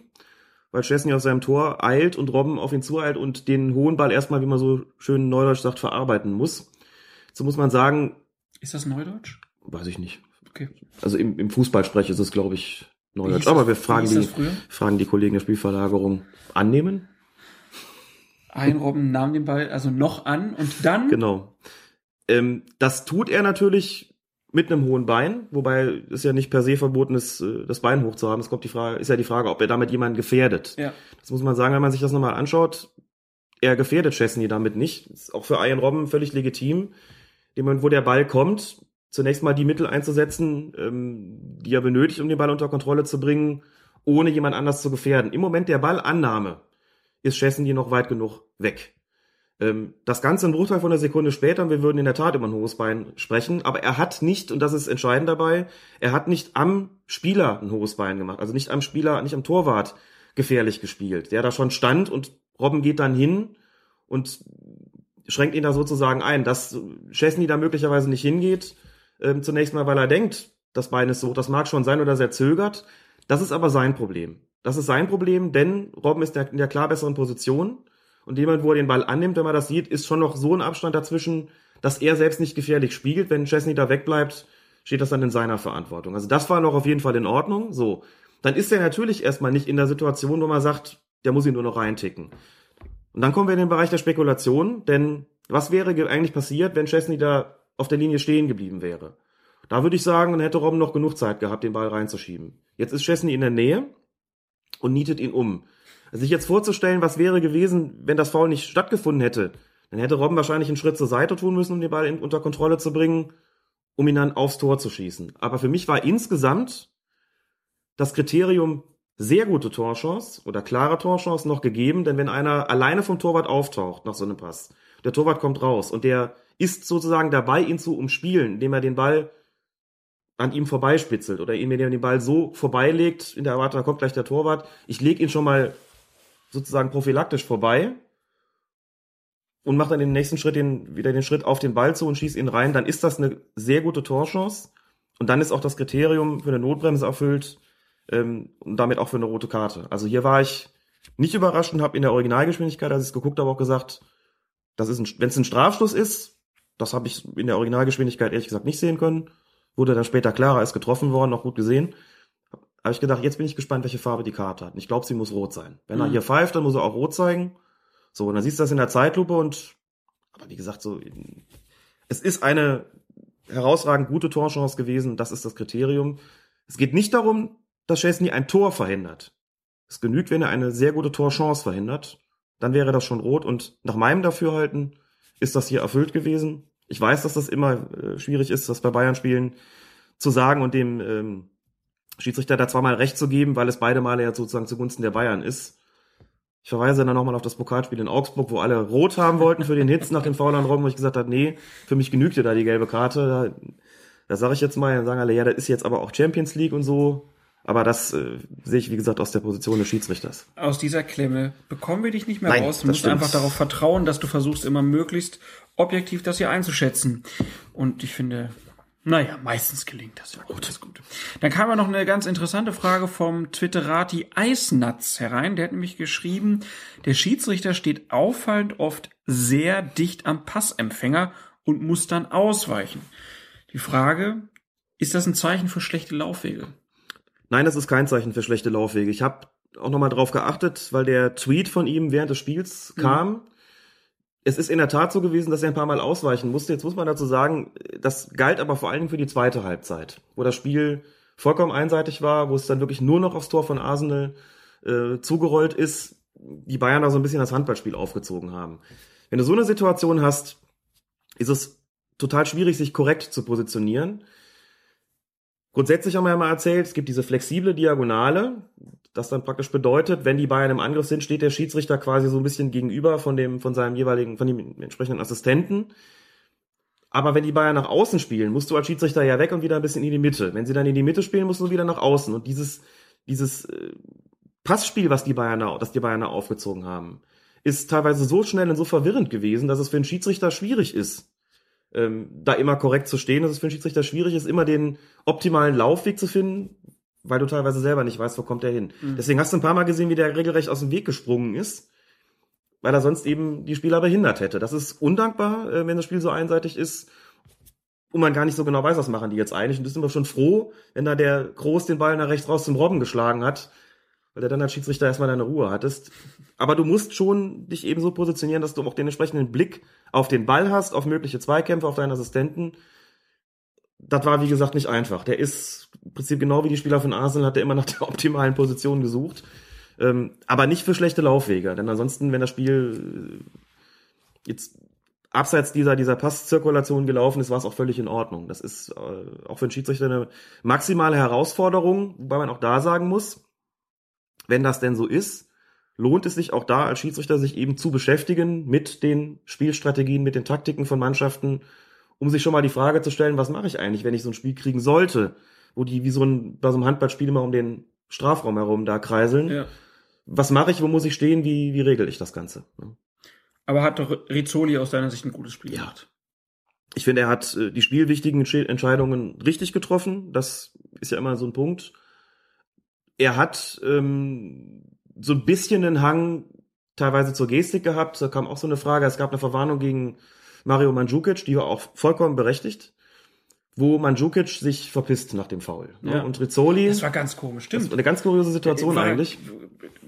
weil Chesney aus seinem Tor eilt und Robben auf ihn zueilt und den hohen Ball erstmal, wie man so schön neudeutsch sagt, verarbeiten muss. So muss man sagen, Ist das Neudeutsch? weiß ich nicht. Okay. Also im, im Fußballsprech ist es, glaube ich, neudeutsch. Aber wir fragen die, fragen die Kollegen der Spielverlagerung annehmen. Ein Robben nahm den Ball also noch an und dann Genau. Ähm, das tut er natürlich mit einem hohen Bein, wobei es ja nicht per se verboten ist, äh, das Bein hochzuhaben. Es kommt die Frage, ist ja die Frage, ob er damit jemanden gefährdet. ja, Das muss man sagen, wenn man sich das nochmal anschaut. Er gefährdet Chesney damit nicht. Ist auch für Ian Robben völlig legitim. Dem Moment, wo der Ball kommt, zunächst mal die Mittel einzusetzen, ähm, die er benötigt, um den Ball unter Kontrolle zu bringen, ohne jemand anders zu gefährden. Im Moment der Ballannahme ist Chesney noch weit genug weg. Ähm, das Ganze ein Bruchteil von einer Sekunde später, und wir würden in der Tat über ein hohes Bein sprechen, aber er hat nicht, und das ist entscheidend dabei, er hat nicht am Spieler ein hohes Bein gemacht, also nicht am Spieler, nicht am Torwart gefährlich gespielt, der da schon stand und Robben geht dann hin und schränkt ihn da sozusagen ein, dass Chesney da möglicherweise nicht hingeht, ähm, zunächst mal, weil er denkt, das Bein ist so, das mag schon sein oder er zögert, das ist aber sein Problem. Das ist sein Problem, denn Robben ist der, in der klar besseren Position und jemand, wo er den Ball annimmt, wenn man das sieht, ist schon noch so ein Abstand dazwischen, dass er selbst nicht gefährlich spiegelt. Wenn Chesney da wegbleibt, steht das dann in seiner Verantwortung. Also das war noch auf jeden Fall in Ordnung. So, dann ist er natürlich erstmal nicht in der Situation, wo man sagt, der muss ihn nur noch reinticken. Und dann kommen wir in den Bereich der Spekulation, denn was wäre ge- eigentlich passiert, wenn Chesney da auf der Linie stehen geblieben wäre? Da würde ich sagen, dann hätte Robben noch genug Zeit gehabt, den Ball reinzuschieben. Jetzt ist Chesney in der Nähe und nietet ihn um. Also sich jetzt vorzustellen, was wäre gewesen, wenn das Foul nicht stattgefunden hätte, dann hätte Robben wahrscheinlich einen Schritt zur Seite tun müssen, um den Ball unter Kontrolle zu bringen, um ihn dann aufs Tor zu schießen. Aber für mich war insgesamt das Kriterium sehr gute Torchance oder klare Torchance noch gegeben, denn wenn einer alleine vom Torwart auftaucht nach so einem Pass, der Torwart kommt raus und der ist sozusagen dabei, ihn zu umspielen, indem er den Ball an ihm vorbeispitzelt oder indem er den Ball so vorbeilegt, in der Erwartung, da kommt gleich der Torwart, ich leg ihn schon mal sozusagen prophylaktisch vorbei und mache dann den nächsten Schritt den, wieder den Schritt auf den Ball zu und schieße ihn rein, dann ist das eine sehr gute Torchance und dann ist auch das Kriterium für eine Notbremse erfüllt ähm, und damit auch für eine rote Karte. Also hier war ich nicht überrascht und habe in der Originalgeschwindigkeit, als ich es geguckt habe, auch gesagt, das ist wenn es ein Strafstoß ist, das habe ich in der Originalgeschwindigkeit ehrlich gesagt nicht sehen können, wurde dann später klarer, ist getroffen worden, noch gut gesehen. Habe ich gedacht, jetzt bin ich gespannt, welche Farbe die Karte hat. Und ich glaube, sie muss rot sein. Wenn er Mhm. hier pfeift, dann muss er auch rot zeigen. So, und dann siehst du das in der Zeitlupe und, aber wie gesagt, so, es ist eine herausragend gute Torchance gewesen. Das ist das Kriterium. Es geht nicht darum, dass Chesney ein Tor verhindert. Es genügt, wenn er eine sehr gute Torchance verhindert. Dann wäre das schon rot. Und nach meinem Dafürhalten ist das hier erfüllt gewesen. Ich weiß, dass das immer äh, schwierig ist, das bei Bayern-Spielen zu sagen und dem ähm, Schiedsrichter da zweimal recht zu geben, weil es beide Male ja sozusagen zugunsten der Bayern ist. Ich verweise dann nochmal auf das Pokalspiel in Augsburg, wo alle rot haben wollten für den Hitz nach dem Foul an Robben, wo ich gesagt habe, nee, für mich genügte da die gelbe Karte. Da, da sage ich jetzt mal, dann sagen alle, ja, das ist jetzt aber auch Champions League und so. Aber das äh, sehe ich, wie gesagt, aus der Position des Schiedsrichters. Aus dieser Klemme bekommen wir dich nicht mehr Nein, raus. Du musst stimmt. einfach darauf vertrauen, dass du versuchst, immer möglichst objektiv das hier einzuschätzen. Und ich finde, naja, meistens gelingt das ja auch. Das ist gut. Dann kam ja noch eine ganz interessante Frage vom Twitterati Eisnatz herein. Der hat nämlich geschrieben, der Schiedsrichter steht auffallend oft sehr dicht am Passempfänger und muss dann ausweichen. Die Frage, ist das ein Zeichen für schlechte Laufwege? Nein, das ist kein Zeichen für schlechte Laufwege. Ich habe auch nochmal drauf geachtet, weil der Tweet von ihm während des Spiels kam. Es ist in der Tat so gewesen, dass er ein paar Mal ausweichen musste. Jetzt muss man dazu sagen, das galt aber vor allen Dingen für die zweite Halbzeit, wo das Spiel vollkommen einseitig war, wo es dann wirklich nur noch aufs Tor von Arsenal äh, zugerollt ist, die Bayern da so ein bisschen das Handballspiel aufgezogen haben. Wenn du so eine Situation hast, ist es total schwierig, sich korrekt zu positionieren. Grundsätzlich haben wir ja mal erzählt, es gibt diese flexible Diagonale, das dann praktisch bedeutet, wenn die Bayern im Angriff sind, steht der Schiedsrichter quasi so ein bisschen gegenüber von dem, von seinem jeweiligen, von dem entsprechenden Assistenten. Aber wenn die Bayern nach außen spielen, musst du als Schiedsrichter ja weg und wieder ein bisschen in die Mitte. Wenn sie dann in die Mitte spielen, musst du wieder nach außen. Und dieses, dieses äh, Passspiel, was die Bayern da, das die Bayern da aufgezogen haben, ist teilweise so schnell und so verwirrend gewesen, dass es für einen Schiedsrichter schwierig ist, ähm, da immer korrekt zu stehen, dass es für einen Schiedsrichter schwierig ist, immer den optimalen Laufweg zu finden, weil du teilweise selber nicht weißt, wo kommt er hin. Deswegen hast du ein paar Mal gesehen, wie der regelrecht aus dem Weg gesprungen ist, weil er sonst eben die Spieler behindert hätte. Das ist undankbar, äh, wenn das Spiel so einseitig ist und man gar nicht so genau weiß, was machen die jetzt eigentlich. Und das sind wir schon froh, wenn da der Groß den Ball nach rechts raus zum Robben geschlagen hat, weil der dann als Schiedsrichter erstmal deine Ruhe hattest. Aber du musst schon dich eben so positionieren, dass du auch den entsprechenden Blick auf den Ball hast, auf mögliche Zweikämpfe, auf deinen Assistenten. Das war, wie gesagt, nicht einfach. Der ist im Prinzip genau wie die Spieler von Arsenal, hat er immer nach der optimalen Position gesucht. Ähm, aber nicht für schlechte Laufwege. Denn ansonsten, wenn das Spiel äh, jetzt abseits dieser, dieser Passzirkulation gelaufen ist, war es auch völlig in Ordnung. Das ist äh, auch für einen Schiedsrichter eine maximale Herausforderung, wobei man auch da sagen muss, wenn das denn so ist, lohnt es sich auch da als Schiedsrichter, sich eben zu beschäftigen mit den Spielstrategien, mit den Taktiken von Mannschaften, um sich schon mal die Frage zu stellen, was mache ich eigentlich, wenn ich so ein Spiel kriegen sollte, wo die wie so ein, bei so einem Handballspiel immer um den Strafraum herum da kreiseln. Ja. Was mache ich, wo muss ich stehen, wie, wie regel ich das Ganze? ne? Aber hat doch Rizzoli aus deiner Sicht ein gutes Spiel gemacht? Ich finde, er hat äh, die spielwichtigen Entsche- Entscheidungen richtig getroffen. Das ist ja immer so ein Punkt. Er hat ähm, so ein bisschen einen Hang teilweise zur Gestik gehabt. Da kam auch so eine Frage. Es gab eine Verwarnung gegen Mario Mandzukic, die war auch vollkommen berechtigt, wo Mandzukic sich verpisst nach dem Foul. ne? Ja. Und Rizzoli, Das war ganz komisch, das stimmt. war eine ganz kuriose Situation War- eigentlich.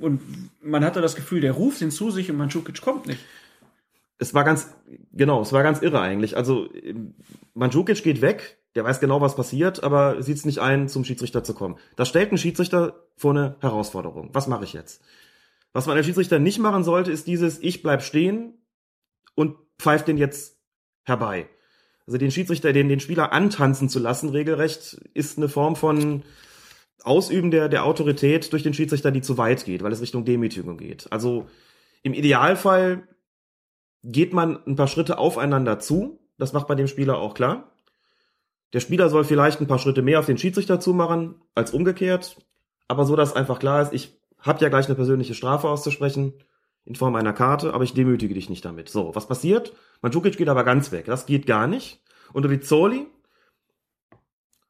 Und man hatte das Gefühl, der ruft ihn zu sich und Mandzukic kommt nicht. es war ganz, genau, es war ganz irre eigentlich. Also Mandzukic geht weg, der weiß genau, was passiert, aber sieht es nicht ein, zum Schiedsrichter zu kommen. Das stellt einen Schiedsrichter vor eine Herausforderung. Was mache ich jetzt? Was man als Schiedsrichter nicht machen sollte, ist dieses, ich bleib stehen und pfeift den jetzt herbei. Also den Schiedsrichter, den, den Spieler antanzen zu lassen, regelrecht, ist eine Form von Ausüben der, der Autorität durch den Schiedsrichter, die zu weit geht, weil es Richtung Demütigung geht. Also im Idealfall geht man ein paar Schritte aufeinander zu. Das macht bei dem Spieler auch klar. Der Spieler soll vielleicht ein paar Schritte mehr auf den Schiedsrichter zumachen als umgekehrt. Aber so, dass einfach klar ist, ich habe ja gleich eine persönliche Strafe auszusprechen in Form einer Karte, aber ich demütige dich nicht damit. So, was passiert? Mandzukic geht aber ganz weg. Das geht gar nicht. Und Rizzoli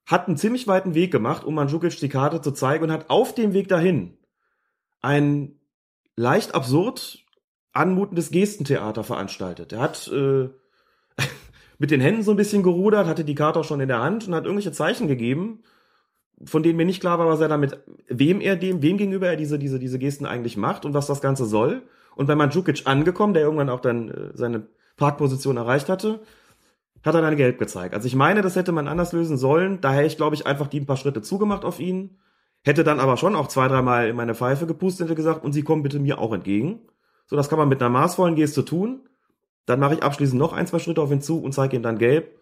hat einen ziemlich weiten Weg gemacht, um Mandzukic die Karte zu zeigen und hat auf dem Weg dahin ein leicht absurd anmutendes Gestentheater veranstaltet. Er hat äh, (laughs) mit den Händen so ein bisschen gerudert, hatte die Karte auch schon in der Hand und hat irgendwelche Zeichen gegeben, von denen mir nicht klar war, was er damit, wem er dem, wem gegenüber er diese, diese, diese Gesten eigentlich macht und was das Ganze soll. Und bei Mandzukic angekommen, der irgendwann auch dann äh, seine Parkposition erreicht hatte, hat er dann gelb gezeigt. Also ich meine, das hätte man anders lösen sollen. Daher ich, glaube ich, einfach die ein paar Schritte zugemacht auf ihn. Hätte dann aber schon auch zwei, dreimal in meine Pfeife gepustet und gesagt, und sie kommen bitte mir auch entgegen. So, das kann man mit einer maßvollen Geste tun. Dann mache ich abschließend noch ein, zwei Schritte auf ihn zu und zeige ihm dann gelb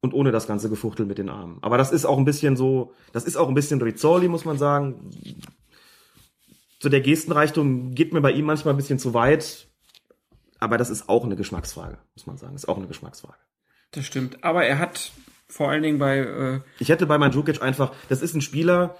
und ohne das ganze Gefuchtel mit den Armen. Aber das ist auch ein bisschen so, das ist auch ein bisschen Rizzoli, muss man sagen. So der Gestenreichtum geht mir bei ihm manchmal ein bisschen zu weit. Aber das ist auch eine Geschmacksfrage, muss man sagen. ist auch eine Geschmacksfrage. Das stimmt. Aber er hat vor allen Dingen bei, äh, Ich hätte bei Mandzukic einfach, das ist ein Spieler,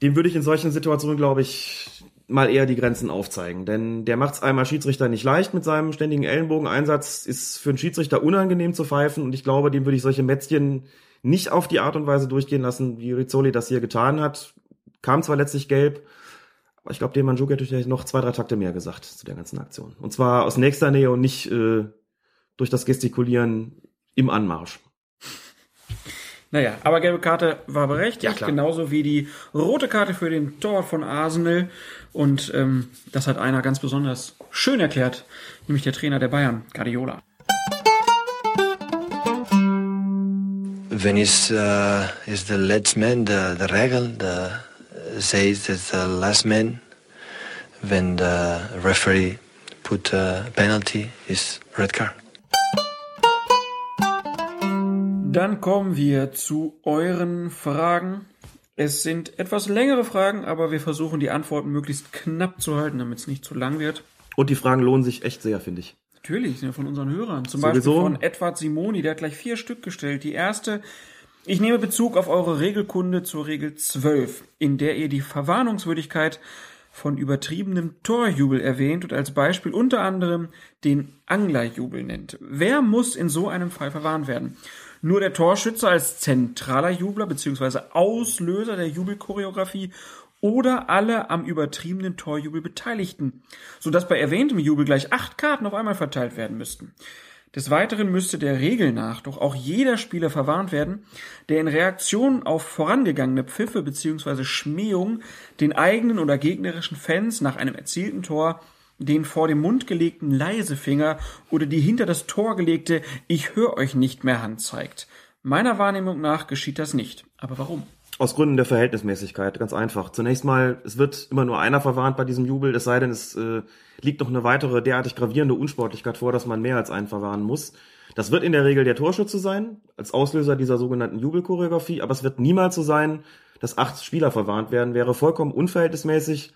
dem würde ich in solchen Situationen, glaube ich, mal eher die Grenzen aufzeigen. Denn der macht es einmal Schiedsrichter nicht leicht mit seinem ständigen Ellenbogeneinsatz, ist für einen Schiedsrichter unangenehm zu pfeifen und ich glaube, dem würde ich solche Mätzchen nicht auf die Art und Weise durchgehen lassen, wie Rizzoli das hier getan hat. Kam zwar letztlich gelb, aber ich glaube, dem Mandzukic hätte noch zwei, drei Takte mehr gesagt zu der ganzen Aktion. Und zwar aus nächster Nähe und nicht äh, durch das Gestikulieren im Anmarsch. Naja, aber gelbe Karte war berechtigt, Ja, klar. genauso wie die rote Karte für den Torwart von Arsenal. Und ähm, das hat einer ganz besonders schön erklärt, nämlich der Trainer der Bayern, Guardiola. when is uh, is the last man the the regel the says that the last man when the referee put a penalty is red card. Dann kommen wir zu euren Fragen. Es sind etwas längere Fragen, aber wir versuchen die Antworten möglichst knapp zu halten, damit es nicht zu lang wird. Und die Fragen lohnen sich echt sehr, finde ich. Natürlich, sind ja von unseren Hörern. Zum Sowieso. Beispiel von Edward Simoni, der hat gleich vier Stück gestellt. Die erste, ich nehme Bezug auf eure Regelkunde zur Regel 12, in der ihr die Verwarnungswürdigkeit von übertriebenem Torjubel erwähnt und als Beispiel unter anderem den Anglerjubel nennt. Wer muss in so einem Fall verwarnt werden? Nur der Torschütze als zentraler Jubler bzw. Auslöser der Jubelchoreografie oder alle am übertriebenen Torjubel Beteiligten, sodass bei erwähntem Jubel gleich acht Karten auf einmal verteilt werden müssten. Des Weiteren müsste der Regel nach doch auch jeder Spieler verwarnt werden, der in Reaktion auf vorangegangene Pfiffe bzw. Schmähung den eigenen oder gegnerischen Fans nach einem erzielten Tor den vor dem Mund gelegten Leisefinger oder die hinter das Tor gelegte Ich höre euch nicht mehr Hand zeigt. Meiner Wahrnehmung nach geschieht das nicht. Aber warum? Aus Gründen der Verhältnismäßigkeit, ganz einfach. Zunächst mal, es wird immer nur einer verwarnt bei diesem Jubel, es sei denn, es äh, liegt noch eine weitere derartig gravierende Unsportlichkeit vor, dass man mehr als einen verwarnen muss. Das wird in der Regel der Torschütze sein, als Auslöser dieser sogenannten Jubelchoreografie, aber es wird niemals so sein, dass acht Spieler verwarnt werden, wäre vollkommen unverhältnismäßig.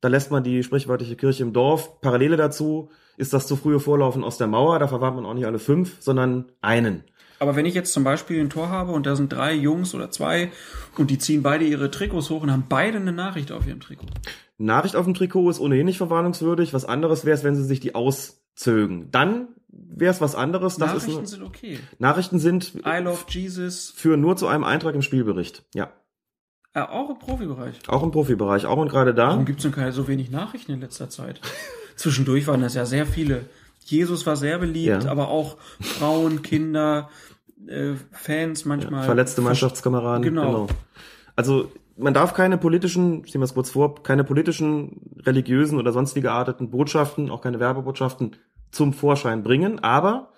Da lässt man die sprichwörtliche Kirche im Dorf. Parallele dazu ist das zu frühe Vorlaufen aus der Mauer, da verwarnt man auch nicht alle fünf, sondern einen. Aber wenn ich jetzt zum Beispiel ein Tor habe und da sind drei Jungs oder zwei und die ziehen beide ihre Trikots hoch und haben beide eine Nachricht auf ihrem Trikot. Nachricht auf dem Trikot ist ohnehin nicht verwarnungswürdig. Was anderes wäre es, wenn sie sich die auszögen. Dann wäre es was anderes. Das Nachrichten ist sind okay. Nachrichten sind I love Jesus, führen nur zu einem Eintrag im Spielbericht. Ja, äh, auch im Profibereich. auch im Profibereich, auch und gerade da. Warum gibt's denn keine so wenig Nachrichten in letzter Zeit? (laughs) Zwischendurch waren das ja sehr viele. Jesus war sehr beliebt, Ja. aber auch Frauen, Kinder, äh, Fans manchmal. Verletzte Mannschaftskameraden. Genau. Also man darf keine politischen, ich nehme das kurz vor, keine politischen, religiösen oder sonstige gearteten Botschaften, auch keine Werbebotschaften zum Vorschein bringen. Aber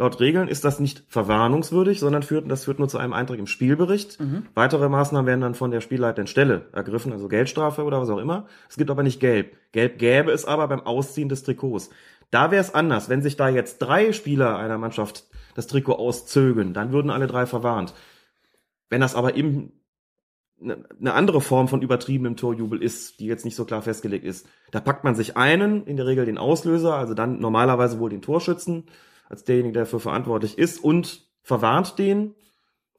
laut Regeln ist das nicht verwarnungswürdig, sondern führt, das führt nur zu einem Eintrag im Spielbericht. Weitere Maßnahmen werden dann von der spielleitenden Stelle ergriffen, also Geldstrafe oder was auch immer. Es gibt aber nicht Gelb. Gelb gäbe es aber beim Ausziehen des Trikots. Da wäre es anders. Wenn sich da jetzt drei Spieler einer Mannschaft das Trikot auszögen, dann würden alle drei verwarnt. Wenn das aber eben eine eine andere Form von übertriebenem Torjubel ist, die jetzt nicht so klar festgelegt ist, da packt man sich einen, in der Regel den Auslöser, also dann normalerweise wohl den Torschützen, als derjenige, der dafür verantwortlich ist, und verwarnt den.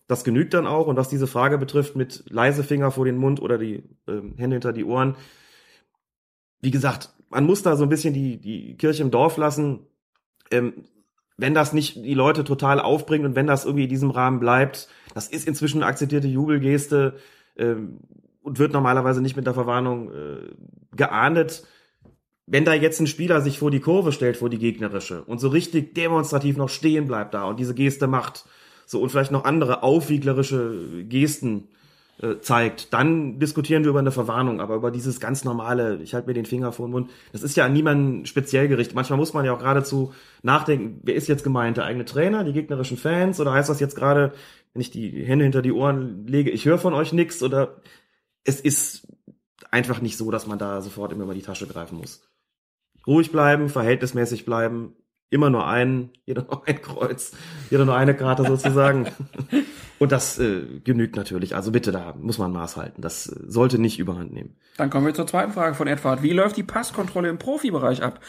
Das genügt dann auch. Und was diese Frage betrifft, mit leise Finger vor den Mund oder die ähm, Hände hinter die Ohren, wie gesagt, man muss da so ein bisschen die, die Kirche im Dorf lassen. Ähm, wenn das nicht die Leute total aufbringt und wenn das irgendwie in diesem Rahmen bleibt, das ist inzwischen eine akzeptierte Jubelgeste ähm, und wird normalerweise nicht mit der Verwarnung äh, geahndet. Wenn da jetzt ein Spieler sich vor die Kurve stellt, vor die gegnerische und so richtig demonstrativ noch stehen bleibt da und diese Geste macht, so und vielleicht noch andere aufwieglerische Gesten äh, zeigt, dann diskutieren wir über eine Verwarnung, aber über dieses ganz normale, ich halte mir den Finger vor den Mund, das ist ja an niemanden speziell gerichtet. Manchmal muss man ja auch geradezu nachdenken, wer ist jetzt gemeint, der eigene Trainer, die gegnerischen Fans oder heißt das jetzt gerade, wenn ich die Hände hinter die Ohren lege, ich höre von euch nix oder es ist einfach nicht so, dass man da sofort immer mal die Tasche greifen muss. Ruhig bleiben, verhältnismäßig bleiben, immer nur ein, jeder (laughs) nur ein Kreuz, jeder nur eine Karte sozusagen. (laughs) Und das äh, genügt natürlich. Also bitte, da muss man Maß halten. Das äh, sollte nicht überhand nehmen. Dann kommen wir zur zweiten Frage von Edward. Wie läuft die Passkontrolle im Profibereich ab?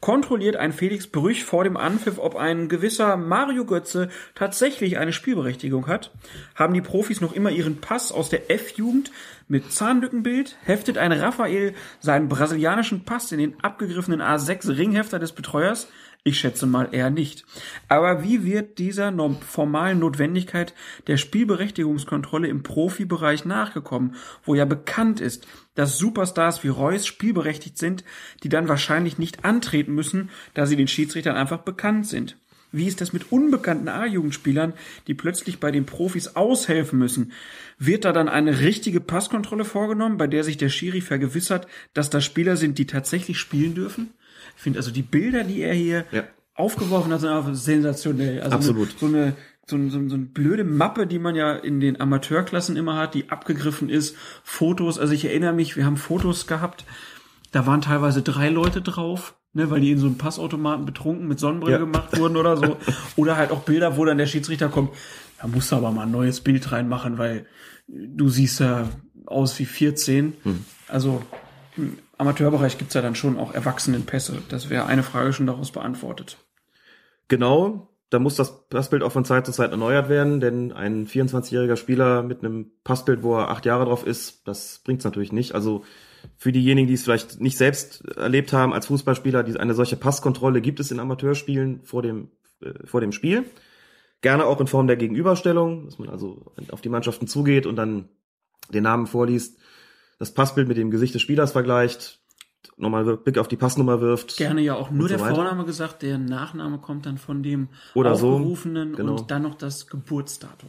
Kontrolliert ein Felix Brüch vor dem Anpfiff, ob ein gewisser Mario Götze tatsächlich eine Spielberechtigung hat? Haben die Profis noch immer ihren Pass aus der F-Jugend mit Zahnlückenbild? Heftet ein Raphael seinen brasilianischen Pass in den abgegriffenen A6 Ringhefter des Betreuers? Ich schätze mal eher nicht. Aber wie wird dieser formalen Notwendigkeit der Spielberechtigungskontrolle im Profibereich nachgekommen, wo ja bekannt ist, dass Superstars wie Reus spielberechtigt sind, die dann wahrscheinlich nicht antreten müssen, da sie den Schiedsrichtern einfach bekannt sind? Wie ist das mit unbekannten A-Jugendspielern, die plötzlich bei den Profis aushelfen müssen? Wird da dann eine richtige Passkontrolle vorgenommen, bei der sich der Schiri vergewissert, dass das Spieler sind, die tatsächlich spielen dürfen? Ich finde also die Bilder, die er hier Ja. aufgeworfen hat, sind einfach sensationell. Also Absolut. So eine so, eine- so, eine- so eine blöde Mappe, die man ja in den Amateurklassen immer hat, die abgegriffen ist. Fotos, also ich erinnere mich, wir haben Fotos gehabt, da waren teilweise drei Leute drauf, ne, weil die in so einem Passautomaten betrunken mit Sonnenbrille Ja. gemacht wurden oder so. (laughs) Oder halt auch Bilder, wo dann der Schiedsrichter kommt, da musst du aber mal ein neues Bild reinmachen, weil du siehst ja aus wie 14. Hm. Also im Amateurbereich gibt's ja dann schon auch Erwachsenenpässe. Das wäre eine Frage schon daraus beantwortet. Genau, da muss das Passbild auch von Zeit zu Zeit erneuert werden, denn ein 24-jähriger Spieler mit einem Passbild, wo er acht Jahre drauf ist, das bringt's natürlich nicht. Also für diejenigen, die es vielleicht nicht selbst erlebt haben als Fußballspieler, eine solche Passkontrolle gibt es in Amateurspielen vor dem, äh, vor dem Spiel. Gerne auch in Form der Gegenüberstellung, dass man also auf die Mannschaften zugeht und dann den Namen vorliest, das Passbild mit dem Gesicht des Spielers vergleicht, nochmal Blick auf die Passnummer wirft. Gerne ja auch nur so der. Vorname gesagt, der Nachname kommt dann von dem Oder so, Aufgerufenen genau. und dann noch das Geburtsdatum.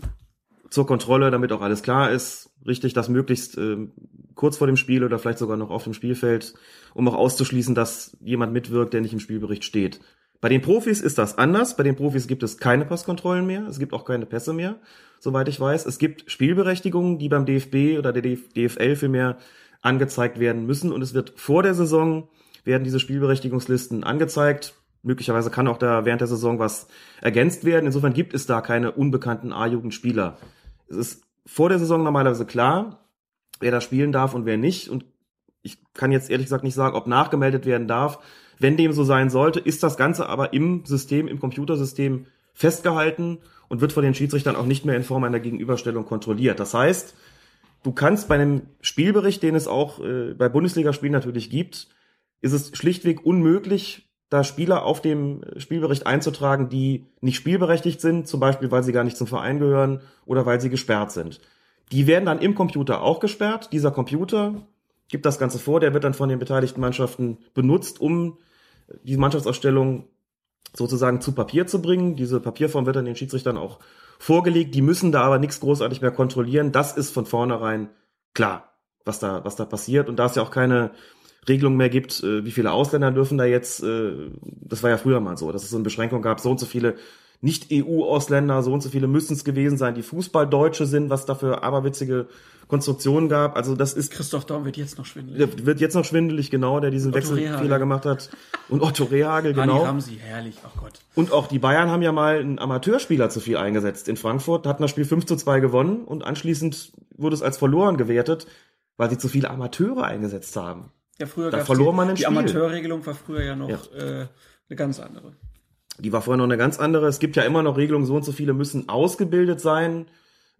zur Kontrolle, damit auch alles klar ist. Richtig, das möglichst ähm, kurz vor dem Spiel oder vielleicht sogar noch auf dem Spielfeld, um auch auszuschließen, dass jemand mitwirkt, der nicht im Spielbericht steht. Bei den Profis ist das anders. Bei den Profis gibt es keine Passkontrollen mehr. Es gibt auch keine Pässe mehr, soweit ich weiß. Es gibt Spielberechtigungen, die beim DFB oder der DF DFL vielmehr angezeigt werden müssen. Und es wird vor der Saison werden diese Spielberechtigungslisten angezeigt. Möglicherweise kann auch da während der Saison was ergänzt werden. Insofern gibt es da keine unbekannten A-Jugendspieler. Es ist vor der Saison normalerweise klar, wer da spielen darf und wer nicht. Und ich kann jetzt ehrlich gesagt nicht sagen, ob nachgemeldet werden darf. Wenn dem so sein sollte, ist das Ganze aber im System, im Computersystem festgehalten und wird von den Schiedsrichtern auch nicht mehr in Form einer Gegenüberstellung kontrolliert. Das heißt, du kannst bei einem Spielbericht, den es auch äh, bei Bundesligaspielen natürlich gibt, ist es schlichtweg unmöglich, da Spieler auf dem Spielbericht einzutragen, die nicht spielberechtigt sind, zum Beispiel weil sie gar nicht zum Verein gehören oder weil sie gesperrt sind. Die werden dann im Computer auch gesperrt. Dieser Computer gibt das Ganze vor, der wird dann von den beteiligten Mannschaften benutzt, um die Mannschaftsausstellung sozusagen zu Papier zu bringen. Diese Papierform wird dann den Schiedsrichtern auch vorgelegt. Die müssen da aber nichts großartig mehr kontrollieren. Das ist von vornherein klar, was da, was da passiert. Und da es ja auch keine Regelung mehr gibt, äh, wie viele Ausländer dürfen da jetzt, äh, das war ja früher mal so, dass es so eine Beschränkung gab, so und so viele Nicht-EU-Ausländer, so und so viele müssen es gewesen sein, die Fußballdeutsche sind, was da für aberwitzige Konstruktionen gab. Also das ist Christoph Daum wird jetzt noch schwindelig. wird jetzt noch schwindelig, genau, der diesen Wechselfehler gemacht hat. Und Otto Rehagel, genau. Ramsey, herrlich, ach Gott. Und auch die Bayern haben ja mal einen Amateurspieler zu viel eingesetzt in Frankfurt, hatten das Spiel 5 zu 2 gewonnen und anschließend wurde es als verloren gewertet, weil sie zu viele Amateure eingesetzt haben. Ja, früher Da verlor die, man ein Die Spiel. Amateurregelung war früher ja noch Ja. Äh, eine ganz andere. Die war vorher noch eine ganz andere. Es gibt ja immer noch Regelungen, so und so viele müssen ausgebildet sein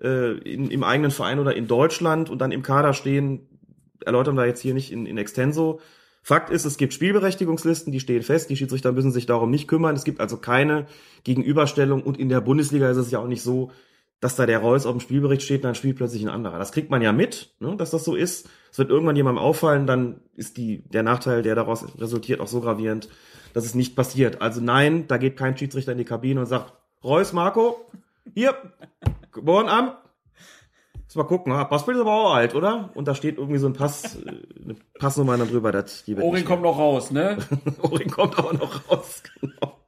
äh, in, im eigenen Verein oder in Deutschland und dann im Kader stehen. Erläutern wir jetzt hier nicht in, in Extenso. Fakt ist, es gibt Spielberechtigungslisten, die stehen fest, die Schiedsrichter müssen sich darum nicht kümmern. Es gibt also keine Gegenüberstellung und in der Bundesliga ist es ja auch nicht so, dass da der Reus auf dem Spielbericht steht und dann spielt plötzlich ein anderer. Das kriegt man ja mit, ne, dass das so ist. Es wird irgendwann jemandem auffallen, dann ist die, der Nachteil, der daraus resultiert, auch so gravierend, dass es nicht passiert. Also nein, da geht kein Schiedsrichter in die Kabine und sagt, Reus, Marco, hier, geboren am, Lass mal gucken, ah, Passbild ist aber auch alt, oder? Und da steht irgendwie so ein Pass, äh, eine Passnummer dann drüber, das die nicht- kommt noch raus, ne? (laughs) Orin kommt aber noch raus, genau.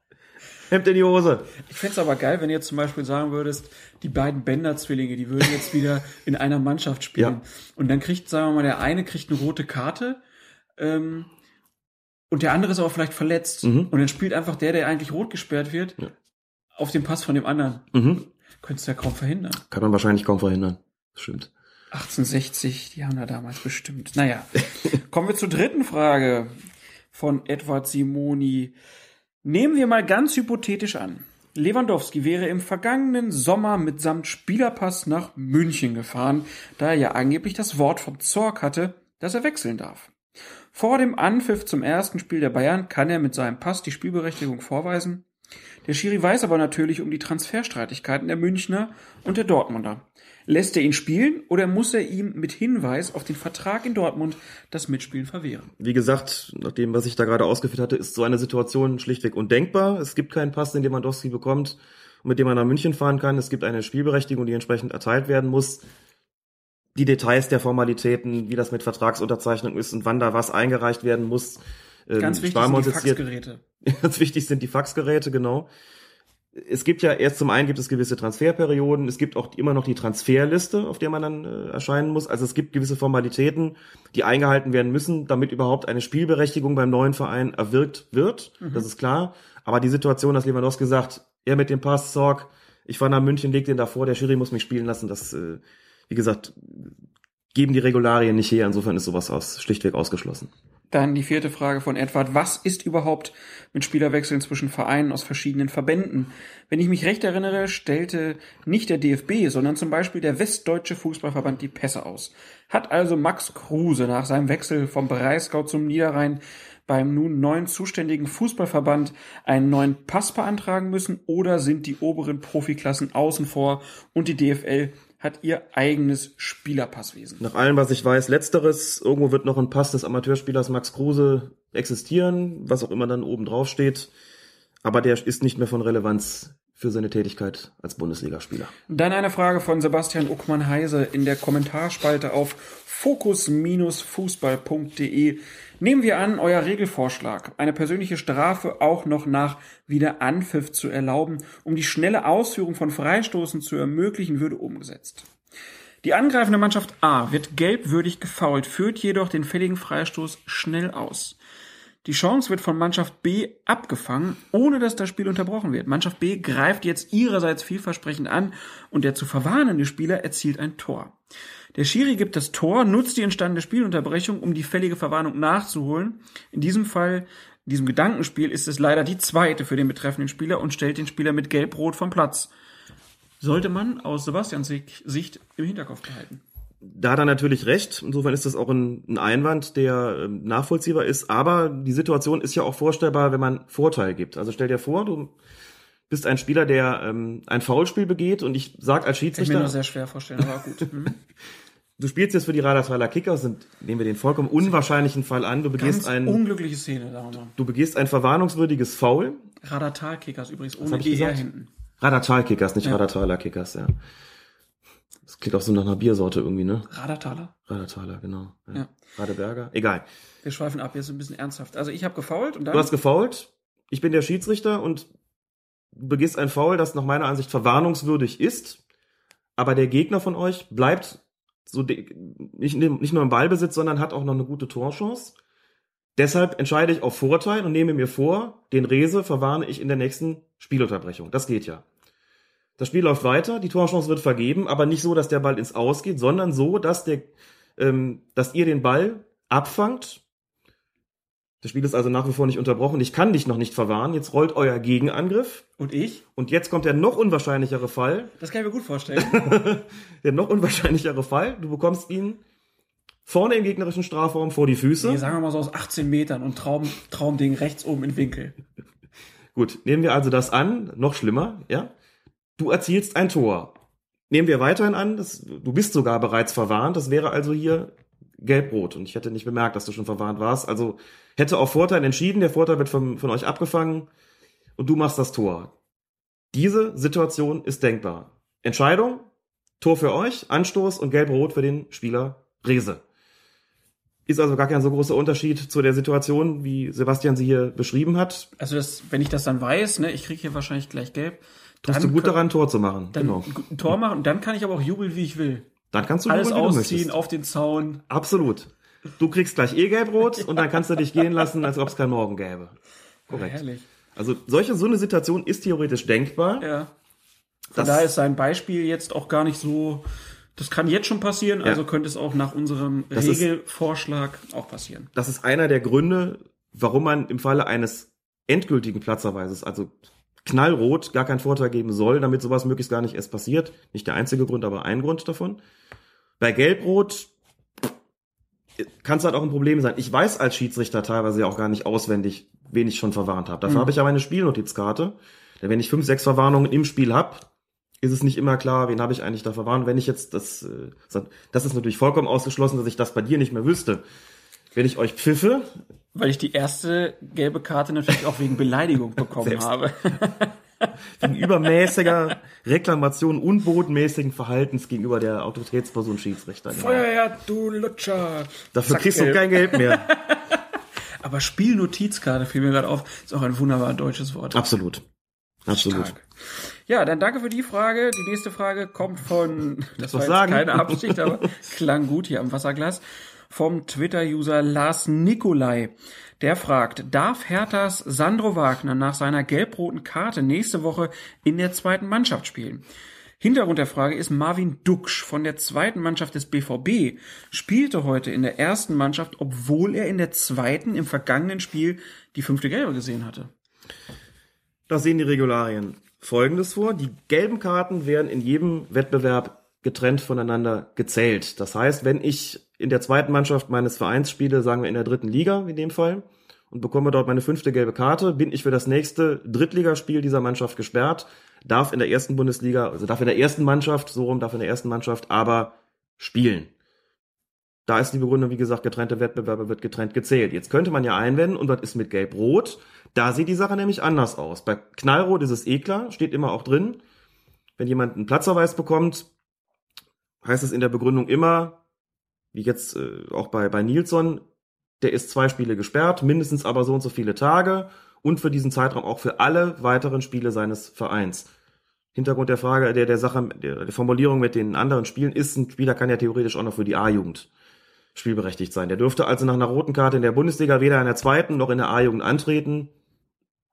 Hemd in die Hose. Ich fänd's aber geil, wenn jetzt zum Beispiel sagen würdest, die beiden Bender-Zwillinge, die würden jetzt wieder in einer Mannschaft spielen. Ja. Und dann kriegt, sagen wir mal, der eine kriegt eine rote Karte ähm, und der andere ist aber vielleicht verletzt. Mhm. Und dann spielt einfach der, der eigentlich rot gesperrt wird, auf den Pass von dem anderen. Mhm. Könntest du ja kaum verhindern. Kann man wahrscheinlich kaum verhindern. Stimmt. 1860, die haben da damals bestimmt. Naja, (laughs) kommen wir zur dritten Frage von Edward Simoni. Nehmen wir mal ganz hypothetisch an. Lewandowski wäre im vergangenen Sommer mitsamt Spielerpass nach München gefahren, da er ja angeblich das Wort vom Zorg hatte, dass er wechseln darf. Vor dem Anpfiff zum ersten Spiel der Bayern kann er mit seinem Pass die Spielberechtigung vorweisen. Der Schiri weiß aber natürlich um die Transferstreitigkeiten der Münchner und der Dortmunder. Lässt er ihn spielen oder muss er ihm mit Hinweis auf den Vertrag in Dortmund das Mitspielen verwehren? Wie gesagt, nach dem, was ich da gerade ausgeführt hatte, ist so eine Situation schlichtweg undenkbar. Es gibt keinen Pass, den Lewandowski bekommt mit dem man nach München fahren kann. Es gibt eine Spielberechtigung, die entsprechend erteilt werden muss. Die Details der Formalitäten, wie das mit Vertragsunterzeichnung ist und wann da was eingereicht werden muss. Ähm, Ganz wichtig sparen wir sind die Faxgeräte. (laughs) Ganz wichtig sind die Faxgeräte, genau. Es gibt ja erst zum einen gibt es gewisse Transferperioden, es gibt auch immer noch die Transferliste, auf der man dann äh, erscheinen muss. Also es gibt gewisse Formalitäten, die eingehalten werden müssen, damit überhaupt eine Spielberechtigung beim neuen Verein erwirkt wird. Das ist klar. Aber die Situation, dass Lewandowski sagt, er mit dem Pass, Sorg, ich fahre nach München, leg den davor, der Schiri muss mich spielen lassen, das, äh, wie gesagt, geben die Regularien nicht her. Insofern ist sowas aus, schlichtweg ausgeschlossen. Dann die vierte Frage von Edward. Was ist überhaupt mit Spielerwechseln zwischen Vereinen aus verschiedenen Verbänden? Wenn ich mich recht erinnere, stellte nicht der DFB, sondern zum Beispiel der Westdeutsche Fußballverband die Pässe aus. Hat also Max Kruse nach seinem Wechsel vom Breisgau zum Niederrhein beim nun neuen zuständigen Fußballverband einen neuen Pass beantragen müssen oder sind die oberen Profiklassen außen vor und die DFL hat ihr eigenes Spielerpasswesen? Nach allem, was ich weiß, letzteres, irgendwo wird noch ein Pass des Amateurspielers Max Kruse existieren, was auch immer dann oben drauf steht. Aber der ist nicht mehr von Relevanz für seine Tätigkeit als Bundesligaspieler. Dann eine Frage von Sebastian Uckmann-Heise in der Kommentarspalte auf fokus-fußball.de. Nehmen wir an, euer Regelvorschlag, eine persönliche Strafe auch noch nach Wiederanpfiff zu erlauben, um die schnelle Ausführung von Freistoßen zu ermöglichen, würde umgesetzt. Die angreifende Mannschaft A wird gelbwürdig gefoult, führt jedoch den fälligen Freistoß schnell aus. Die Chance wird von Mannschaft B abgefangen, ohne dass das Spiel unterbrochen wird. Mannschaft B greift jetzt ihrerseits vielversprechend an und der zu verwarnende Spieler erzielt ein Tor. Der Schiri gibt das Tor, nutzt die entstandene Spielunterbrechung, um die fällige Verwarnung nachzuholen. In diesem Fall, in diesem Gedankenspiel, ist es leider die zweite für den betreffenden Spieler und stellt den Spieler mit Gelb-Rot vom Platz. Sollte man aus Sebastians Sicht im Hinterkopf behalten. Da hat er natürlich recht. Insofern ist das auch ein, ein Einwand, der ähm, nachvollziehbar ist. Aber die Situation ist ja auch vorstellbar, wenn man Vorteil gibt. Also stell dir vor, du bist ein Spieler, der ähm, ein Foulspiel begeht und ich sag als Kann ich mir Schiedsrichter, nur sehr schwer vorstellen, aber gut. (laughs) Hm. du spielst jetzt für die Radathaler Kickers und nehmen wir den vollkommen unwahrscheinlichen Fall an, du begehst Ganz ein, unglückliche Szene, sagen wir du begehst ein verwarnungswürdiges Foul. Radartalkickers übrigens, ohne ER gesagt? hinten. Radartal-Kickers, nicht Ja. Radathaler Kickers, ja. Das klingt auch so nach einer Biersorte irgendwie, ne? Radartaler? Radathaler, genau. Ja. Ja. Radeberger, egal. Wir schweifen ab, jetzt ein bisschen ernsthaft. Also ich habe gefault und dann. Du hast gefault, ich bin der Schiedsrichter und du begehst ein Foul, das nach meiner Ansicht verwarnungswürdig ist, aber der Gegner von euch bleibt so nicht, nicht nur im Ballbesitz, sondern hat auch noch eine gute Torchance. Deshalb entscheide ich auf Vorteil und nehme mir vor, den Rese verwarne ich in der nächsten Spielunterbrechung. Das geht ja. Das Spiel läuft weiter, die Torchance wird vergeben, aber nicht so, dass der Ball ins Aus geht, sondern so, dass der, ähm, dass ihr den Ball abfangt. Das Spiel ist also nach wie vor nicht unterbrochen. Ich kann dich noch nicht verwahren. Jetzt rollt euer Gegenangriff. und ich? Und jetzt kommt der noch unwahrscheinlichere Fall. Das kann ich mir gut vorstellen. (laughs) Der noch unwahrscheinlichere Fall. Du bekommst ihn vorne im gegnerischen Strafraum vor die Füße. nee, sagen wir mal so aus 18 Metern und Traum, Traumding rechts oben in Winkel. (laughs) Gut, nehmen wir also das an, noch schlimmer, ja? Du erzielst ein Tor. Nehmen wir weiterhin an, das, du bist sogar bereits verwarnt, das wäre also hier gelb-rot und ich hätte nicht bemerkt, dass du schon verwarnt warst. Also hätte auf Vorteil entschieden, der Vorteil wird von, von euch abgefangen und du machst das Tor. Diese Situation ist denkbar. Entscheidung, Tor für euch, Anstoß und gelb-rot für den Spieler Rese. Ist also gar kein so großer Unterschied zu der Situation, wie Sebastian sie hier beschrieben hat. Also das, wenn ich das dann weiß, ne, ich kriege hier wahrscheinlich gleich gelb. Tust du gut daran, ein Tor zu machen. Dann genau. ein Tor machen und dann kann ich aber auch jubeln, wie ich will. Dann kannst du Alles jubeln, ausziehen, auf den Zaun. Absolut. Du kriegst gleich eh gelb-rot und dann kannst du dich gehen lassen, als ob es kein Morgen gäbe. Korrekt. Herrlich. Also solche, so eine Situation ist theoretisch denkbar. Ja. Von daher ist sein Beispiel jetzt auch gar nicht so. Das kann jetzt schon passieren, also könnte es auch nach unserem Das ist- Regelvorschlag auch passieren. Das ist einer der Gründe, warum man im Falle eines endgültigen Platzerweises, also knallrot, gar keinen Vorteil geben soll, damit sowas möglichst gar nicht erst passiert. Nicht der einzige Grund, aber ein Grund davon. Bei Gelbrot kann es halt auch ein Problem sein. Ich weiß als Schiedsrichter teilweise ja auch gar nicht auswendig, wen ich schon verwarnt habe. Dafür habe ich aber eine Spielnotizkarte. Denn wenn ich fünf, sechs Verwarnungen im Spiel hab, ist es nicht immer klar, wen habe ich eigentlich da verwarnt. Wenn ich jetzt das, äh, das ist natürlich vollkommen ausgeschlossen, dass ich das bei dir nicht mehr wüsste. Wenn ich euch pfiffe, Weil ich die erste gelbe Karte natürlich auch wegen Beleidigung (laughs) bekommen Selbst. habe. (laughs) wegen übermäßiger Reklamation, unbodenmäßigen Verhaltens gegenüber der Autoritätsperson Schiedsrichter. Genau. Feuerwehr, du Lutscher. Dafür Zack, kriegst du kein Geld mehr. (laughs) Aber Spielnotizkarte fiel mir gerade auf, ist auch ein wunderbar deutsches Wort. Absolut. Absolut. Stark. Ja, dann danke für die Frage. Die nächste Frage kommt von, das war was jetzt sagen? keine Absicht, aber klang gut hier am Wasserglas, vom Twitter-User Lars Nikolai. Der fragt, darf Herthas Sandro Wagner nach seiner gelb-roten Karte nächste Woche in der zweiten Mannschaft spielen? Hintergrund der Frage ist Marvin Duksch von der zweiten Mannschaft des BVB spielte heute in der ersten Mannschaft, obwohl er in der zweiten im vergangenen Spiel die fünfte Gelbe gesehen hatte. Da sehen die Regularien Folgendes vor. Die gelben Karten werden in jedem Wettbewerb getrennt voneinander gezählt. Das heißt, wenn ich in der zweiten Mannschaft meines Vereins spiele, sagen wir in der dritten Liga in dem Fall, und bekomme dort meine fünfte gelbe Karte, bin ich für das nächste Drittligaspiel dieser Mannschaft gesperrt, darf in der ersten Bundesliga, also darf in der ersten Mannschaft, so rum darf in der ersten Mannschaft aber spielen. Da ist die Begründung, wie gesagt, getrennte Wettbewerbe wird getrennt gezählt. Jetzt könnte man ja einwenden, und was ist mit Gelb-Rot? Da sieht die Sache nämlich anders aus. Bei Knallrot ist es eh klar, steht immer auch drin. Wenn jemand einen Platzverweis bekommt, heißt es in der Begründung immer, wie jetzt äh, auch bei, bei Nilsson, der ist zwei Spiele gesperrt, mindestens aber so und so viele Tage und für diesen Zeitraum auch für alle weiteren Spiele seines Vereins. Hintergrund der Frage, der, der Sache, der, der Formulierung mit den anderen Spielen ist, ein Spieler kann ja theoretisch auch noch für die A-Jugend spielberechtigt sein. Der dürfte also nach einer roten Karte in der Bundesliga weder in der zweiten noch in der A-Jugend antreten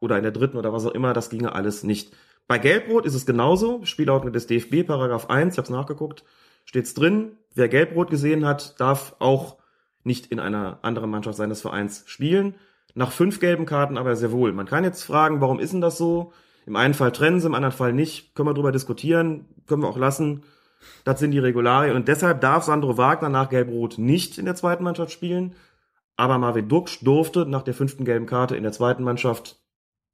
oder in der dritten oder was auch immer, das ginge alles nicht. Bei Gelbrot ist es genauso. Spielordnung des DFB, Paragraph 1, ich habe es nachgeguckt, steht's drin. Wer Gelbrot gesehen hat, darf auch nicht in einer anderen Mannschaft seines Vereins spielen. Nach fünf gelben Karten aber sehr wohl. Man kann jetzt fragen, warum ist denn das so? Im einen Fall trennen sie, im anderen Fall nicht. Können wir drüber diskutieren, können wir auch lassen. Das sind die Regularien. Und deshalb darf Sandro Wagner nach Gelb-Rot nicht in der zweiten Mannschaft spielen. Aber Marvin Duksch durfte nach der fünften gelben Karte in der zweiten Mannschaft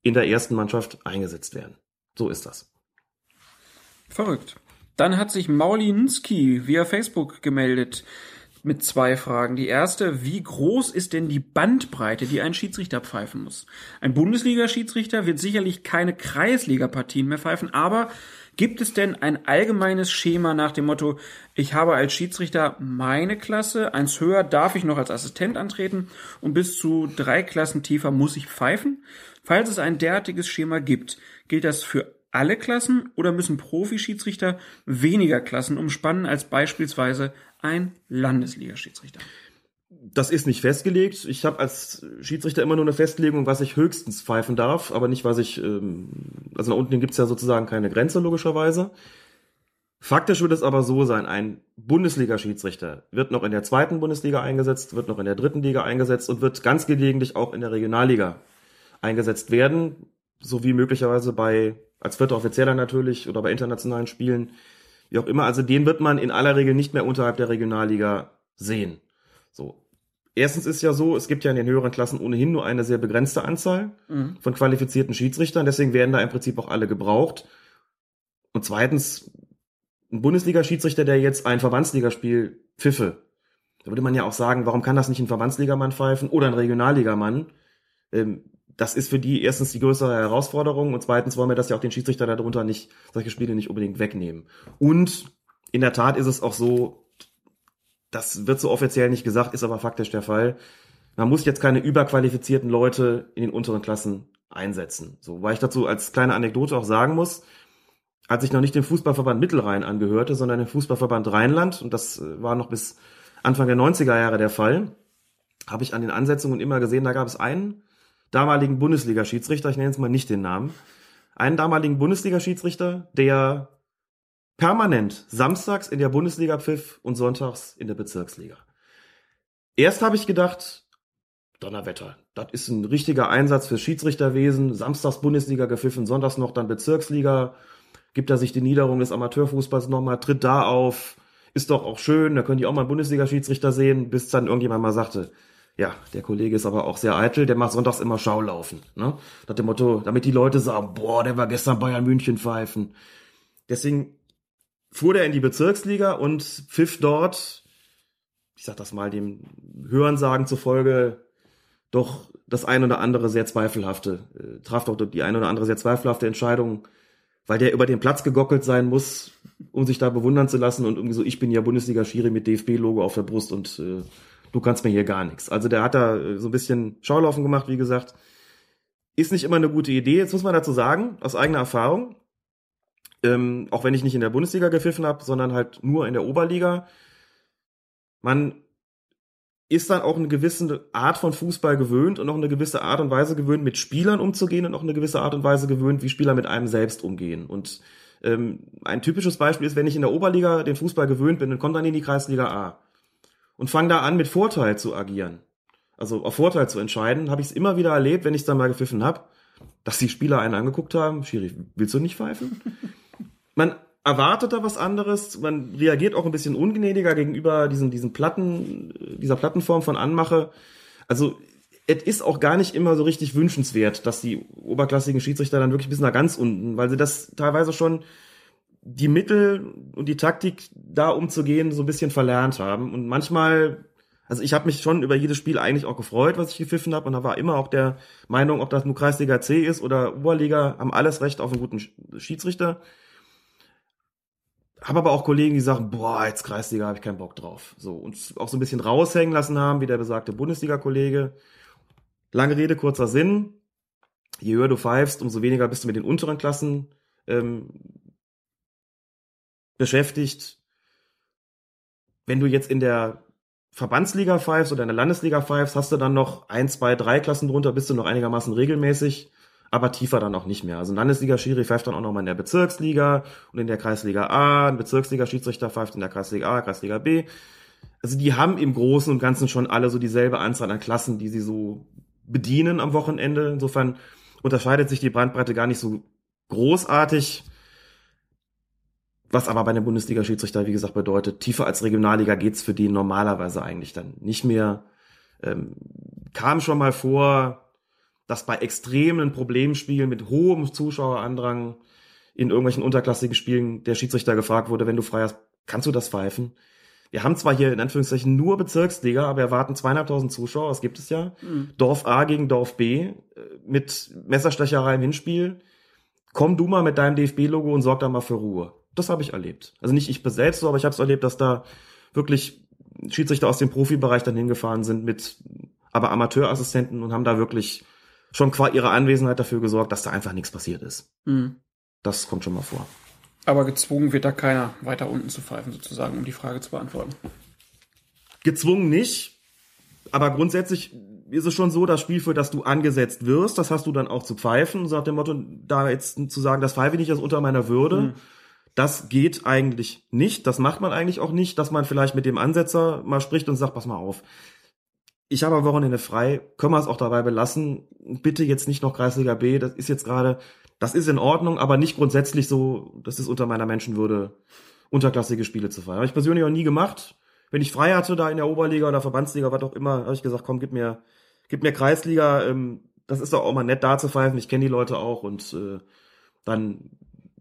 in der ersten Mannschaft eingesetzt werden. So ist das. Verrückt. Dann hat sich Maulinski via Facebook gemeldet mit zwei Fragen. Die erste, wie groß ist denn die Bandbreite, die ein Schiedsrichter pfeifen muss? Ein Bundesliga-Schiedsrichter wird sicherlich keine Kreisliga-Partien mehr pfeifen, aber gibt es denn ein allgemeines Schema nach dem Motto, ich habe als Schiedsrichter meine Klasse, eins höher darf ich noch als Assistent antreten und bis zu drei Klassen tiefer muss ich pfeifen? Falls es ein derartiges Schema gibt, gilt das für alle Klassen oder müssen Profi-Schiedsrichter weniger Klassen umspannen als beispielsweise ein Landesliga-Schiedsrichter? Das ist nicht festgelegt. Ich habe als Schiedsrichter immer nur eine Festlegung, was ich höchstens pfeifen darf, aber nicht, was ich, ähm, also nach unten gibt's ja sozusagen keine Grenze, logischerweise. Faktisch wird es aber so sein, ein Bundesliga-Schiedsrichter wird noch in der zweiten Bundesliga eingesetzt, wird noch in der dritten Liga eingesetzt und wird ganz gelegentlich auch in der Regionalliga eingesetzt werden, sowie möglicherweise bei, als vierter Offizieller natürlich oder bei internationalen Spielen, wie auch immer. Also den wird man in aller Regel nicht mehr unterhalb der Regionalliga sehen. So. Erstens ist ja so, es gibt ja in den höheren Klassen ohnehin nur eine sehr begrenzte Anzahl von qualifizierten Schiedsrichtern, deswegen werden da im Prinzip auch alle gebraucht. Und zweitens, ein Bundesliga-Schiedsrichter, der jetzt ein Verbandsligaspiel pfiffe, da würde man ja auch sagen, warum kann das nicht ein Verbandsligamann pfeifen oder ein Regionalligamann? Ähm, das ist für die erstens die größere Herausforderung und zweitens wollen wir das ja auch den Schiedsrichter darunter nicht, solche Spiele nicht unbedingt wegnehmen. Und in der Tat ist es auch so, Das wird so offiziell nicht gesagt, ist aber faktisch der Fall. Man muss jetzt keine überqualifizierten Leute in den unteren Klassen einsetzen. So, weil ich dazu als kleine Anekdote auch sagen muss, als ich noch nicht dem Fußballverband Mittelrhein angehörte, sondern dem Fußballverband Rheinland, und das äh, war noch bis Anfang der 90er Jahre der Fall, habe ich an den Ansetzungen immer gesehen, da gab es einen damaligen Bundesliga-Schiedsrichter, ich nenne jetzt mal nicht den Namen, einen damaligen Bundesliga-Schiedsrichter, der permanent samstags in der Bundesliga pfiff und sonntags in der Bezirksliga. Erst habe ich gedacht, Donnerwetter, das ist ein richtiger Einsatz fürs Schiedsrichterwesen, samstags Bundesliga gepfiffen, sonntags noch dann Bezirksliga, gibt er sich die Niederung des Amateurfußballs nochmal, tritt da auf, ist doch auch schön, da können die auch mal einen Bundesliga-Schiedsrichter sehen, bis dann irgendjemand mal sagte, ja, der Kollege ist aber auch sehr eitel, der macht sonntags immer Schaulaufen. Ne? Nach dem Motto, damit die Leute sagen, boah, der war gestern Bayern München pfeifen. Deswegen fuhr der in die Bezirksliga und pfiff dort, ich sag das mal dem Hörensagen zufolge, doch das ein oder andere sehr zweifelhafte, äh, traf doch die ein oder andere sehr zweifelhafte Entscheidung, weil der über den Platz gegockelt sein muss, um sich da bewundern zu lassen und irgendwie so, ich bin ja Bundesliga-Schiri mit DFB-Logo auf der Brust und äh, du kannst mir hier gar nichts. Also der hat da äh, so ein bisschen Schaulaufen gemacht, wie gesagt. Ist nicht immer eine gute Idee. Jetzt muss man dazu sagen, aus eigener Erfahrung, ähm, auch wenn ich nicht in der Bundesliga gepfiffen habe, sondern halt nur in der Oberliga, man ist dann auch eine gewisse Art von Fußball gewöhnt und auch eine gewisse Art und Weise gewöhnt, mit Spielern umzugehen und auch eine gewisse Art und Weise gewöhnt, wie Spieler mit einem selbst umgehen. Und ähm, ein typisches Beispiel ist, wenn ich in der Oberliga den Fußball gewöhnt bin und komme dann in die Kreisliga A und fange da an, mit Vorteil zu agieren, also auf Vorteil zu entscheiden, habe ich es immer wieder erlebt, wenn ich es dann mal gepfiffen habe, dass die Spieler einen angeguckt haben, Schiri, willst du nicht pfeifen? (laughs) Man erwartet da was anderes, man reagiert auch ein bisschen ungnädiger gegenüber diesen, diesen Platten, dieser Plattenform von Anmache. Also es ist auch gar nicht immer so richtig wünschenswert, dass die oberklassigen Schiedsrichter dann wirklich bis nach ganz unten, weil sie das teilweise schon die Mittel und die Taktik da umzugehen so ein bisschen verlernt haben. Und manchmal, also ich habe mich schon über jedes Spiel eigentlich auch gefreut, was ich gepfiffen habe. Und da war immer auch der Meinung, ob das nur Kreisliga C ist oder Oberliga, haben alles Recht auf einen guten Schiedsrichter. Habe aber auch Kollegen, die sagen, boah, jetzt Kreisliga habe ich keinen Bock drauf. So und auch so ein bisschen raushängen lassen haben, wie der besagte Bundesliga-Kollege. Lange Rede, kurzer Sinn. Je höher du pfeifst, umso weniger bist du mit den unteren Klassen ähm, beschäftigt. Wenn du jetzt in der Verbandsliga pfeifst oder in der Landesliga pfeifst, hast du dann noch ein, zwei, drei Klassen drunter, bist du noch einigermaßen regelmäßig, aber tiefer dann auch nicht mehr. Also Landesliga-Schiri pfeift dann auch noch mal in der Bezirksliga und in der Kreisliga A, ein Bezirksliga-Schiedsrichter pfeift in der Kreisliga A, Kreisliga B. Also die haben im Großen und Ganzen schon alle so dieselbe Anzahl an Klassen, die sie so bedienen am Wochenende. Insofern unterscheidet sich die Bandbreite gar nicht so großartig. Was aber bei einem Bundesliga-Schiedsrichter, wie gesagt, bedeutet, tiefer als Regionalliga geht's für die normalerweise eigentlich dann nicht mehr. Ähm, kam schon mal vor, dass bei extremen Problemspielen mit hohem Zuschauerandrang in irgendwelchen unterklassigen Spielen der Schiedsrichter gefragt wurde, wenn du frei hast, kannst du das pfeifen? Wir haben zwar hier in Anführungszeichen nur Bezirksliga, aber erwarten zweieinhalbtausend Zuschauer, das gibt es ja. Mhm. Dorf A gegen Dorf B äh, mit Messerstecherei im Hinspiel. Komm du mal mit deinem DFB-Logo und sorg da mal für Ruhe. Das habe ich erlebt. Also nicht ich selbst so, aber ich habe es erlebt, dass da wirklich Schiedsrichter aus dem Profibereich dann hingefahren sind mit aber Amateurassistenten und haben da wirklich schon qua ihrer Anwesenheit dafür gesorgt, dass da einfach nichts passiert ist. Mhm. Das kommt schon mal vor. Aber gezwungen wird da keiner weiter unten zu pfeifen, sozusagen, um die Frage zu beantworten. Gezwungen nicht, aber grundsätzlich ist es schon so, das Spiel, für das du angesetzt wirst, das hast du dann auch zu pfeifen, so nach dem Motto, da jetzt zu sagen, das pfeife ich nicht, das ist unter meiner Würde. Mhm das geht eigentlich nicht. Das macht man eigentlich auch nicht, dass man vielleicht mit dem Ansetzer mal spricht und sagt, pass mal auf. Ich habe am Wochenende frei, können wir es auch dabei belassen. Bitte jetzt nicht noch Kreisliga B, das ist jetzt gerade, das ist in Ordnung, aber nicht grundsätzlich so, das ist unter meiner Menschenwürde, unterklassige Spiele zu feiern. Habe ich persönlich auch nie gemacht. Wenn ich frei hatte, da in der Oberliga oder Verbandsliga, was auch immer, habe ich gesagt, komm, gib mir, gib mir Kreisliga, ähm, das ist doch auch mal nett da zu pfeifen, ich kenne die Leute auch und äh, dann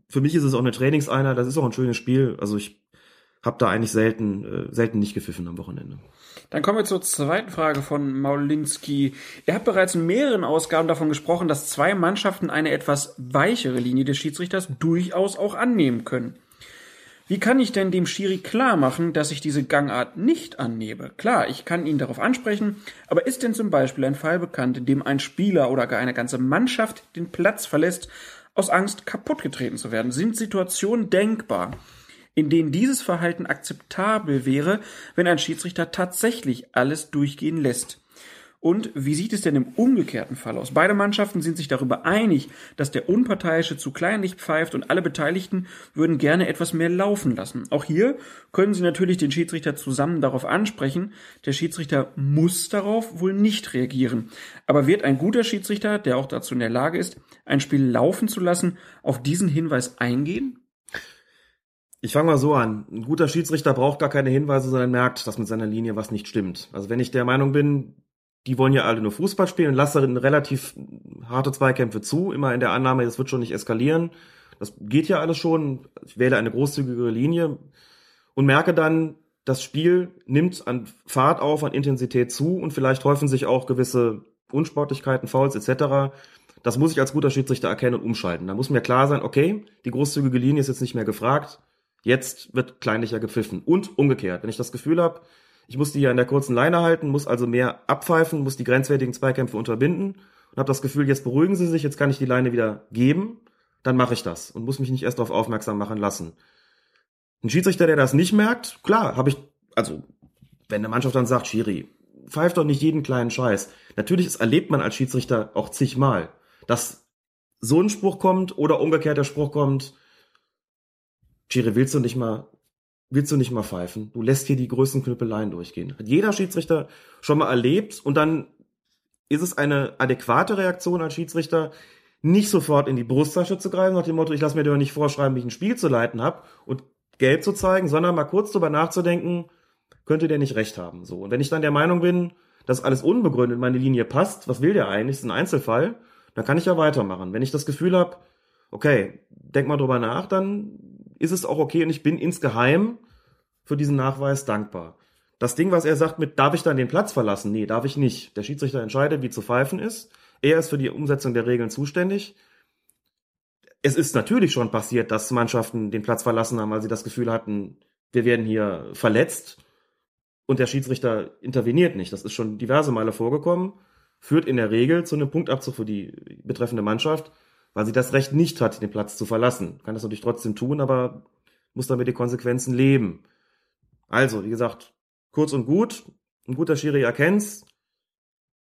für mich ist es auch eine Trainingseinheit, das ist auch ein schönes Spiel. Also ich habe da eigentlich selten, äh, selten nicht gepfiffen am Wochenende. Dann kommen wir zur zweiten Frage von Maulinski. Er hat bereits in mehreren Ausgaben davon gesprochen, dass zwei Mannschaften eine etwas weichere Linie des Schiedsrichters durchaus auch annehmen können. Wie kann ich denn dem Schiri klar machen, dass ich diese Gangart nicht annehme? Klar, ich kann ihn darauf ansprechen, aber ist denn zum Beispiel ein Fall bekannt, in dem ein Spieler oder gar eine ganze Mannschaft den Platz verlässt, aus Angst kaputtgetreten zu werden? Sind Situationen denkbar, in denen dieses Verhalten akzeptabel wäre, wenn ein Schiedsrichter tatsächlich alles durchgehen lässt? Und wie sieht es denn im umgekehrten Fall aus? Beide Mannschaften sind sich darüber einig, dass der Unparteiische zu kleinlich pfeift und alle Beteiligten würden gerne etwas mehr laufen lassen. Auch hier können Sie natürlich den Schiedsrichter zusammen darauf ansprechen. Der Schiedsrichter muss darauf wohl nicht reagieren. Aber wird ein guter Schiedsrichter, der auch dazu in der Lage ist, ein Spiel laufen zu lassen, auf diesen Hinweis eingehen? Ich fange mal so an. Ein guter Schiedsrichter braucht gar keine Hinweise, sondern merkt, dass mit seiner Linie was nicht stimmt. Also wenn ich der Meinung bin, die wollen ja alle nur Fußball spielen und lasse relativ harte Zweikämpfe zu, immer in der Annahme, es wird schon nicht eskalieren. Das geht ja alles schon. Ich wähle eine großzügigere Linie und merke dann, das Spiel nimmt an Fahrt auf, an Intensität zu und vielleicht häufen sich auch gewisse Unsportlichkeiten, Fouls etc. Das muss ich als guter Schiedsrichter erkennen und umschalten. Da muss mir klar sein, okay, die großzügige Linie ist jetzt nicht mehr gefragt, jetzt wird kleinlicher gepfiffen. Und umgekehrt, wenn ich das Gefühl habe, ich muss die ja in der kurzen Leine halten, muss also mehr abpfeifen, muss die grenzwertigen Zweikämpfe unterbinden und habe das Gefühl, jetzt beruhigen sie sich, jetzt kann ich die Leine wieder geben, dann mache ich das und muss mich nicht erst darauf aufmerksam machen lassen. Ein Schiedsrichter, der das nicht merkt, klar, habe ich, also wenn eine Mannschaft dann sagt, Schiri, pfeift doch nicht jeden kleinen Scheiß. Natürlich, das erlebt man als Schiedsrichter auch zigmal, dass so ein Spruch kommt oder umgekehrt der Spruch kommt, Schiri, willst du nicht mal willst du nicht mal pfeifen. Du lässt hier die größten Knüppeleien durchgehen. Hat jeder Schiedsrichter schon mal erlebt und dann ist es eine adäquate Reaktion als Schiedsrichter, nicht sofort in die Brusttasche zu greifen, nach dem Motto, ich lasse mir doch nicht vorschreiben, wie ich ein Spiel zu leiten habe und gelb zu zeigen, sondern mal kurz drüber nachzudenken, könnte der nicht recht haben. So. Und wenn ich dann der Meinung bin, dass alles unbegründet meine Linie passt, was will der eigentlich, ist ein Einzelfall, dann kann ich ja weitermachen. Wenn ich das Gefühl habe, okay, denk mal drüber nach, dann ist es auch okay und ich bin insgeheim für diesen Nachweis dankbar. Das Ding, was er sagt mit, darf ich dann den Platz verlassen? Nee, darf ich nicht. Der Schiedsrichter entscheidet, wie zu pfeifen ist. Er ist für die Umsetzung der Regeln zuständig. Es ist natürlich schon passiert, dass Mannschaften den Platz verlassen haben, weil sie das Gefühl hatten, wir werden hier verletzt und der Schiedsrichter interveniert nicht. Das ist schon diverse Male vorgekommen, führt in der Regel zu einem Punktabzug für die betreffende Mannschaft weil sie das Recht nicht hat, den Platz zu verlassen. Kann das natürlich trotzdem tun, aber muss damit die Konsequenzen leben. Also, wie gesagt, kurz und gut, ein guter Schiri erkennt's.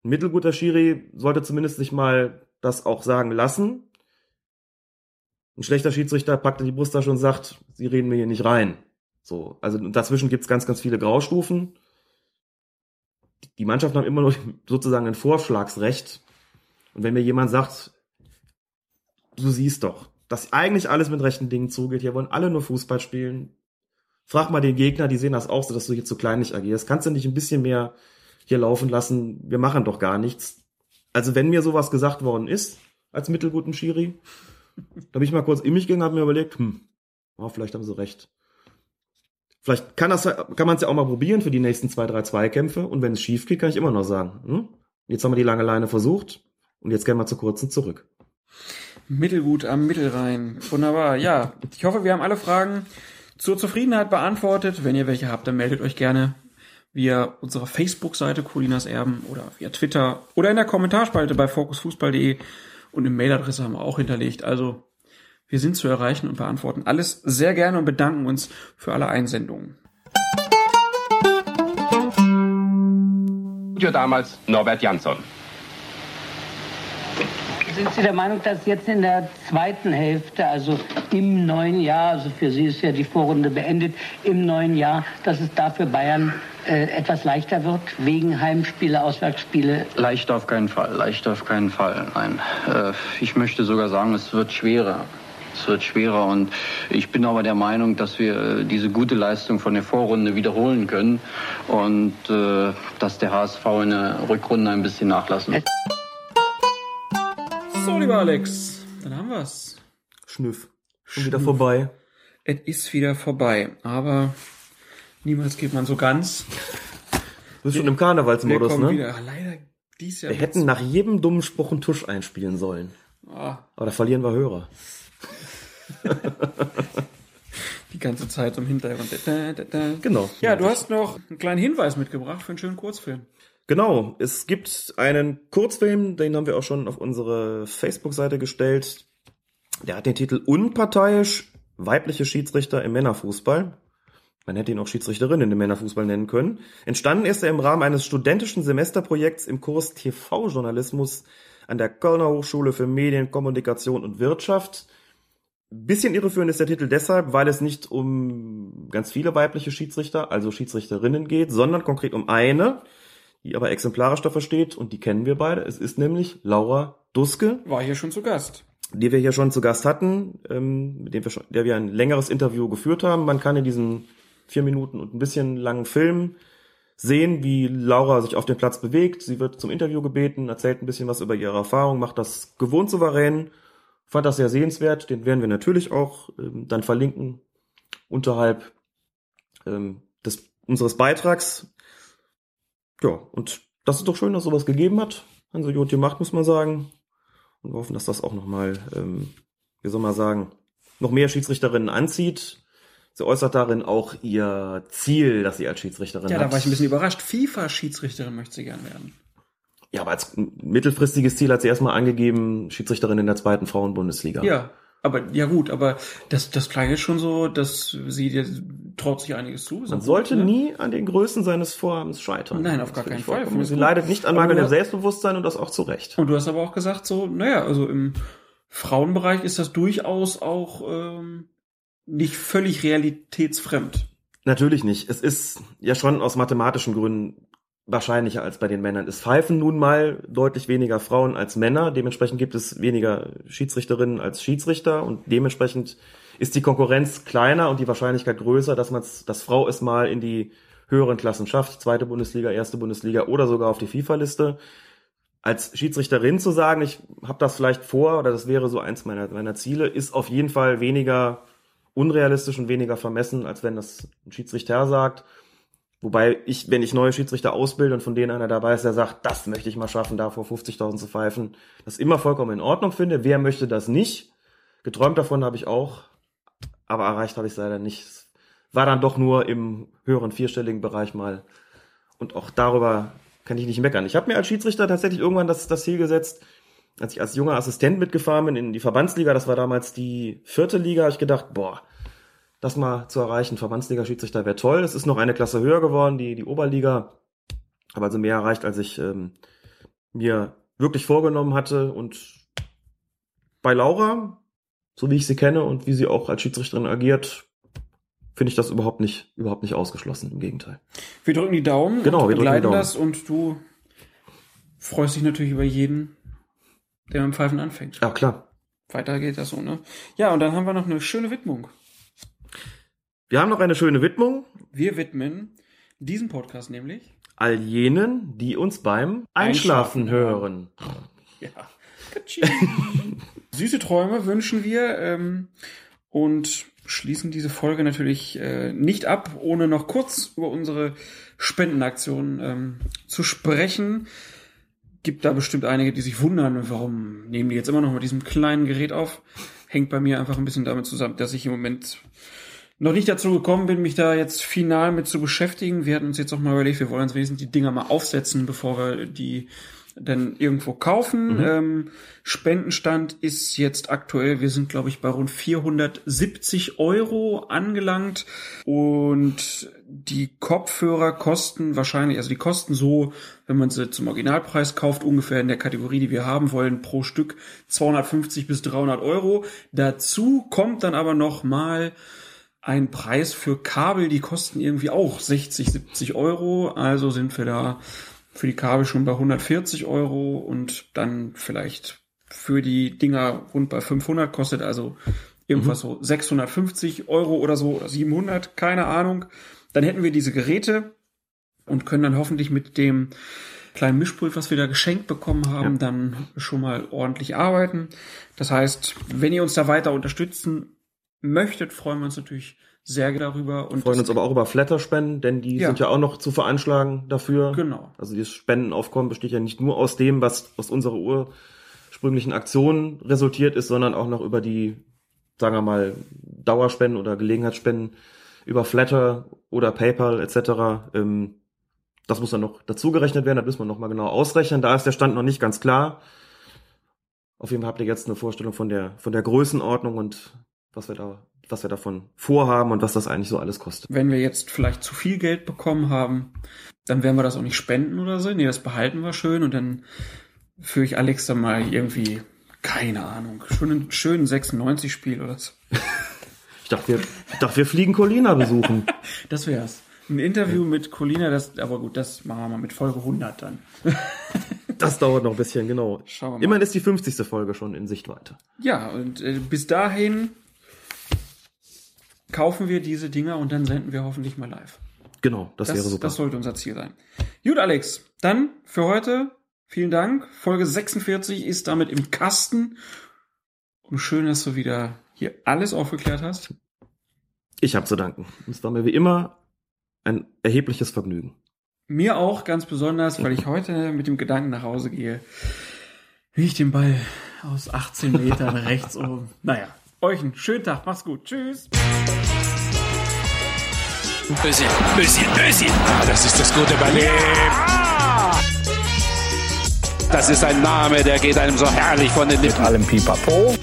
Ein mittelguter Schiri sollte zumindest sich mal das auch sagen lassen. Ein schlechter Schiedsrichter packt in die Brusttasche und sagt, sie reden mir hier nicht rein. So, also dazwischen gibt's ganz, ganz viele Graustufen. Die Mannschaften haben immer nur sozusagen ein Vorschlagsrecht. Und wenn mir jemand sagt, du siehst doch, dass eigentlich alles mit rechten Dingen zugeht. Hier wollen alle nur Fußball spielen. Frag mal den Gegner, die sehen das auch so, dass du hier zu kleinlich agierst. Kannst du nicht ein bisschen mehr hier laufen lassen? Wir machen doch gar nichts. Also wenn mir sowas gesagt worden ist, als mittelguten Schiri, da bin ich mal kurz in mich gegangen, habe mir überlegt, hm, oh, vielleicht haben sie recht. Vielleicht kann das, kann man es ja auch mal probieren für die nächsten zwei, drei Zweikämpfe. Und wenn es schief geht, kann ich immer noch sagen, hm, jetzt haben wir die lange Leine versucht und jetzt gehen wir zu kurzen zurück. Mittelgut am Mittelrhein. Wunderbar. Ja, ich hoffe, wir haben alle Fragen zur Zufriedenheit beantwortet. Wenn ihr welche habt, dann meldet euch gerne via unserer Facebook-Seite Colinas Erben oder via Twitter oder in der Kommentarspalte bei fokusfußball.de und eine Mailadresse haben wir auch hinterlegt. Also wir sind zu erreichen und beantworten alles sehr gerne und bedanken uns für alle Einsendungen. Damals Norbert Jansson. Sind Sie der Meinung, dass jetzt in der zweiten Hälfte, also im neuen Jahr, also für Sie ist ja die Vorrunde beendet, im neuen Jahr, dass es da für Bayern äh, etwas leichter wird, wegen Heimspiele, Auswärtsspiele? Leicht auf keinen Fall, leicht auf keinen Fall, nein. Äh, ich möchte sogar sagen, es wird schwerer. Es wird schwerer und ich bin aber der Meinung, dass wir diese gute Leistung von der Vorrunde wiederholen können und äh, dass der HSV in der Rückrunde ein bisschen nachlassen wird. So, lieber Alex, dann haben wir's. Schnüff. Schon wieder vorbei. Es ist wieder vorbei, aber niemals geht man so ganz. Du bist schon im Karnevalsmodus, ne? Wieder. Ah, Leider dies Jahr. Wir hätten nach jedem dummen Spruch einen Tusch einspielen sollen. Ah, Aber da verlieren wir Hörer. (laughs) die ganze Zeit so im Hintergrund. Da, da, da. Genau. Ja, du hast noch einen kleinen Hinweis mitgebracht für einen schönen Kurzfilm. Genau, es gibt einen Kurzfilm, den haben wir auch schon auf unsere Facebook-Seite gestellt. Der hat den Titel Unparteiisch weibliche Schiedsrichter im Männerfußball. Man hätte ihn auch Schiedsrichterinnen im Männerfußball nennen können. Entstanden ist er im Rahmen eines studentischen Semesterprojekts im Kurs TV-Journalismus an der Kölner Hochschule für Medien, Kommunikation und Wirtschaft. Bisschen irreführend ist der Titel deshalb, weil es nicht um ganz viele weibliche Schiedsrichter, also Schiedsrichterinnen geht, sondern konkret um eine, die aber exemplarisch dafür steht und die kennen wir beide. Es ist nämlich Laura Duske, War hier schon zu Gast. die wir hier schon zu Gast hatten, ähm, mit dem wir schon, der wir ein längeres Interview geführt haben. Man kann in diesem vier Minuten und ein bisschen langen Film sehen, wie Laura sich auf dem Platz bewegt. Sie wird zum Interview gebeten, erzählt ein bisschen was über ihre Erfahrung, macht das gewohnt souverän. Fand das sehr sehenswert. Den werden wir natürlich auch ähm, dann verlinken unterhalb ähm, des, unseres Beitrags. Ja, und das ist doch schön, dass sowas gegeben hat. Also Jod gemacht, muss man sagen. Und wir hoffen, dass das auch nochmal, ähm, wie soll man sagen, noch mehr Schiedsrichterinnen anzieht. Sie äußert darin auch ihr Ziel, das sie als Schiedsrichterin Ja, da war ich ein bisschen überrascht. FIFA-Schiedsrichterin möchte sie gern werden. Ja, aber als mittelfristiges Ziel hat sie erstmal angegeben, Schiedsrichterin in der zweiten Frauenbundesliga. Ja, aber ja gut, aber das, das klang jetzt schon so, dass sie dir traut sich einiges zu. Ist Man sollte ne? nie an den Größen seines Vorhabens scheitern. Nein, auf Das gar keinen Fall. Sie leidet nicht an mangelndem Selbstbewusstsein und das auch zu Recht. Und du hast aber auch gesagt, so, naja, also im Frauenbereich ist das durchaus auch ähm, nicht völlig realitätsfremd. Natürlich nicht. Es ist ja schon aus mathematischen Gründen wahrscheinlicher als bei den Männern. Es pfeifen nun mal deutlich weniger Frauen als Männer. Dementsprechend gibt es weniger Schiedsrichterinnen als Schiedsrichter und dementsprechend ist die Konkurrenz kleiner und die Wahrscheinlichkeit größer, dass man dass Frau es mal in die höheren Klassen schafft, zweite Bundesliga, erste Bundesliga oder sogar auf die FIFA-Liste. Als Schiedsrichterin zu sagen, ich habe das vielleicht vor oder das wäre so eins meiner, meiner Ziele, ist auf jeden Fall weniger unrealistisch und weniger vermessen, als wenn das ein Schiedsrichter sagt. Wobei ich, wenn ich neue Schiedsrichter ausbilde und von denen einer dabei ist, der sagt, das möchte ich mal schaffen, da vor 50.000 zu pfeifen, das immer vollkommen in Ordnung finde. Wer möchte das nicht? Geträumt davon habe ich auch, aber erreicht habe ich es leider nicht. War dann doch nur im höheren vierstelligen Bereich mal. Und auch darüber kann ich nicht meckern. Ich habe mir als Schiedsrichter tatsächlich irgendwann das, das Ziel gesetzt, als ich als junger Assistent mitgefahren bin in die Verbandsliga, das war damals die vierte Liga, habe ich gedacht, boah, das mal zu erreichen, Verbandsliga-Schiedsrichter wäre toll. Es ist noch eine Klasse höher geworden, die, die Oberliga, aber also mehr erreicht, als ich ähm, mir wirklich vorgenommen hatte. Und bei Laura, so wie ich sie kenne und wie sie auch als Schiedsrichterin agiert, finde ich das überhaupt nicht, überhaupt nicht ausgeschlossen. Im Gegenteil. Wir drücken die Daumen Genau, und wir drücken die Daumen. das und du freust dich natürlich über jeden, der mit dem Pfeifen anfängt. Ja, klar. Weiter geht das so, ne? Ja, und dann haben wir noch eine schöne Widmung. Wir haben noch eine schöne Widmung. Wir widmen diesen Podcast nämlich All jenen, die uns beim Einschlafen Einschlafen hören. (laughs) Ja. (laughs) Süße Träume wünschen wir ähm, und schließen diese Folge natürlich äh, nicht ab, ohne noch kurz über unsere Spendenaktion ähm, zu sprechen. Gibt da bestimmt einige, die sich wundern, warum nehmen die jetzt immer noch mit diesem kleinen Gerät auf. Hängt bei mir einfach ein bisschen damit zusammen, dass ich im Moment noch nicht dazu gekommen bin, mich da jetzt final mit zu beschäftigen. Wir hatten uns jetzt auch mal überlegt, wir wollen uns wenigstens die Dinger mal aufsetzen, bevor wir die dann irgendwo kaufen. Ähm, Spendenstand ist jetzt aktuell, wir sind glaube ich bei rund 470 Euro angelangt und die Kopfhörer kosten wahrscheinlich, also die kosten so, wenn man sie zum Originalpreis kauft, ungefähr in der Kategorie, die wir haben wollen, pro Stück 250 bis 300 Euro. Dazu kommt dann aber noch mal ein Preis für Kabel, die kosten irgendwie auch 60, 70 Euro. Also sind wir da für die Kabel schon bei 140 Euro und dann vielleicht für die Dinger rund bei 500 kostet also irgendwas so 650 Euro oder so oder 700, keine Ahnung. Dann hätten wir diese Geräte und können dann hoffentlich mit dem kleinen Mischpult, was wir da geschenkt bekommen haben, dann schon mal ordentlich arbeiten. Das heißt, wenn ihr uns da weiter unterstützen möchtet, freuen wir uns natürlich sehr darüber. Und freuen uns aber auch über Flatterspenden, denn die Ja. sind ja auch noch zu veranschlagen dafür. Genau. Also dieses Spendenaufkommen besteht ja nicht nur aus dem, was aus unserer ursprünglichen Aktion resultiert ist, sondern auch noch über die sagen wir mal, Dauerspenden oder Gelegenheitsspenden über Flatter oder PayPal etc. Ähm, das muss dann noch dazugerechnet werden, da müssen wir noch mal genau ausrechnen. Da ist der Stand noch nicht ganz klar. Auf jeden Fall habt ihr jetzt eine Vorstellung von der, von der Größenordnung und was wir da, was wir davon vorhaben und was das eigentlich so alles kostet. Wenn wir jetzt vielleicht zu viel Geld bekommen haben, dann werden wir das auch nicht spenden oder so. Nee, das behalten wir schön und dann führe ich Alex dann mal irgendwie, keine Ahnung, schon ein schönen 96-Spiel oder so. (laughs) Ich dachte, wir, ich dachte, wir fliegen Colina besuchen. (laughs) Das wär's. Ein Interview mit Colina, das, aber gut, das machen wir mal mit Folge 100 dann. (laughs) Das dauert noch ein bisschen, genau. Schauen wir mal. Immerhin ist die 50. Folge schon in Sichtweite. Ja, und äh, bis dahin kaufen wir diese Dinger und dann senden wir hoffentlich mal live. Genau, das, Das, wäre super. das sollte unser Ziel sein. Gut, Alex, dann für heute vielen Dank. Folge 46 ist damit im Kasten. Und schön, dass du wieder hier alles aufgeklärt hast. Ich habe zu danken. Es war mir wie immer ein erhebliches Vergnügen. Mir auch ganz besonders, weil ich heute mit dem Gedanken nach Hause gehe, wie ich den Ball aus 18 Metern (laughs) rechts oben. Naja, euch einen schönen Tag. Macht's gut. Tschüss. Özil, Özil, Özil. Ah, das ist das Gute Leben. Das ist ein Name, der geht einem so herrlich von den Lippen. allem Pipapo.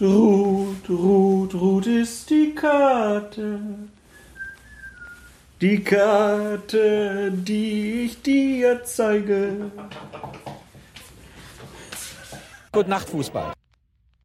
Rot, rot, rot, rot ist die Karte. Die Karte, die ich dir zeige. Gute Nacht, Fußball.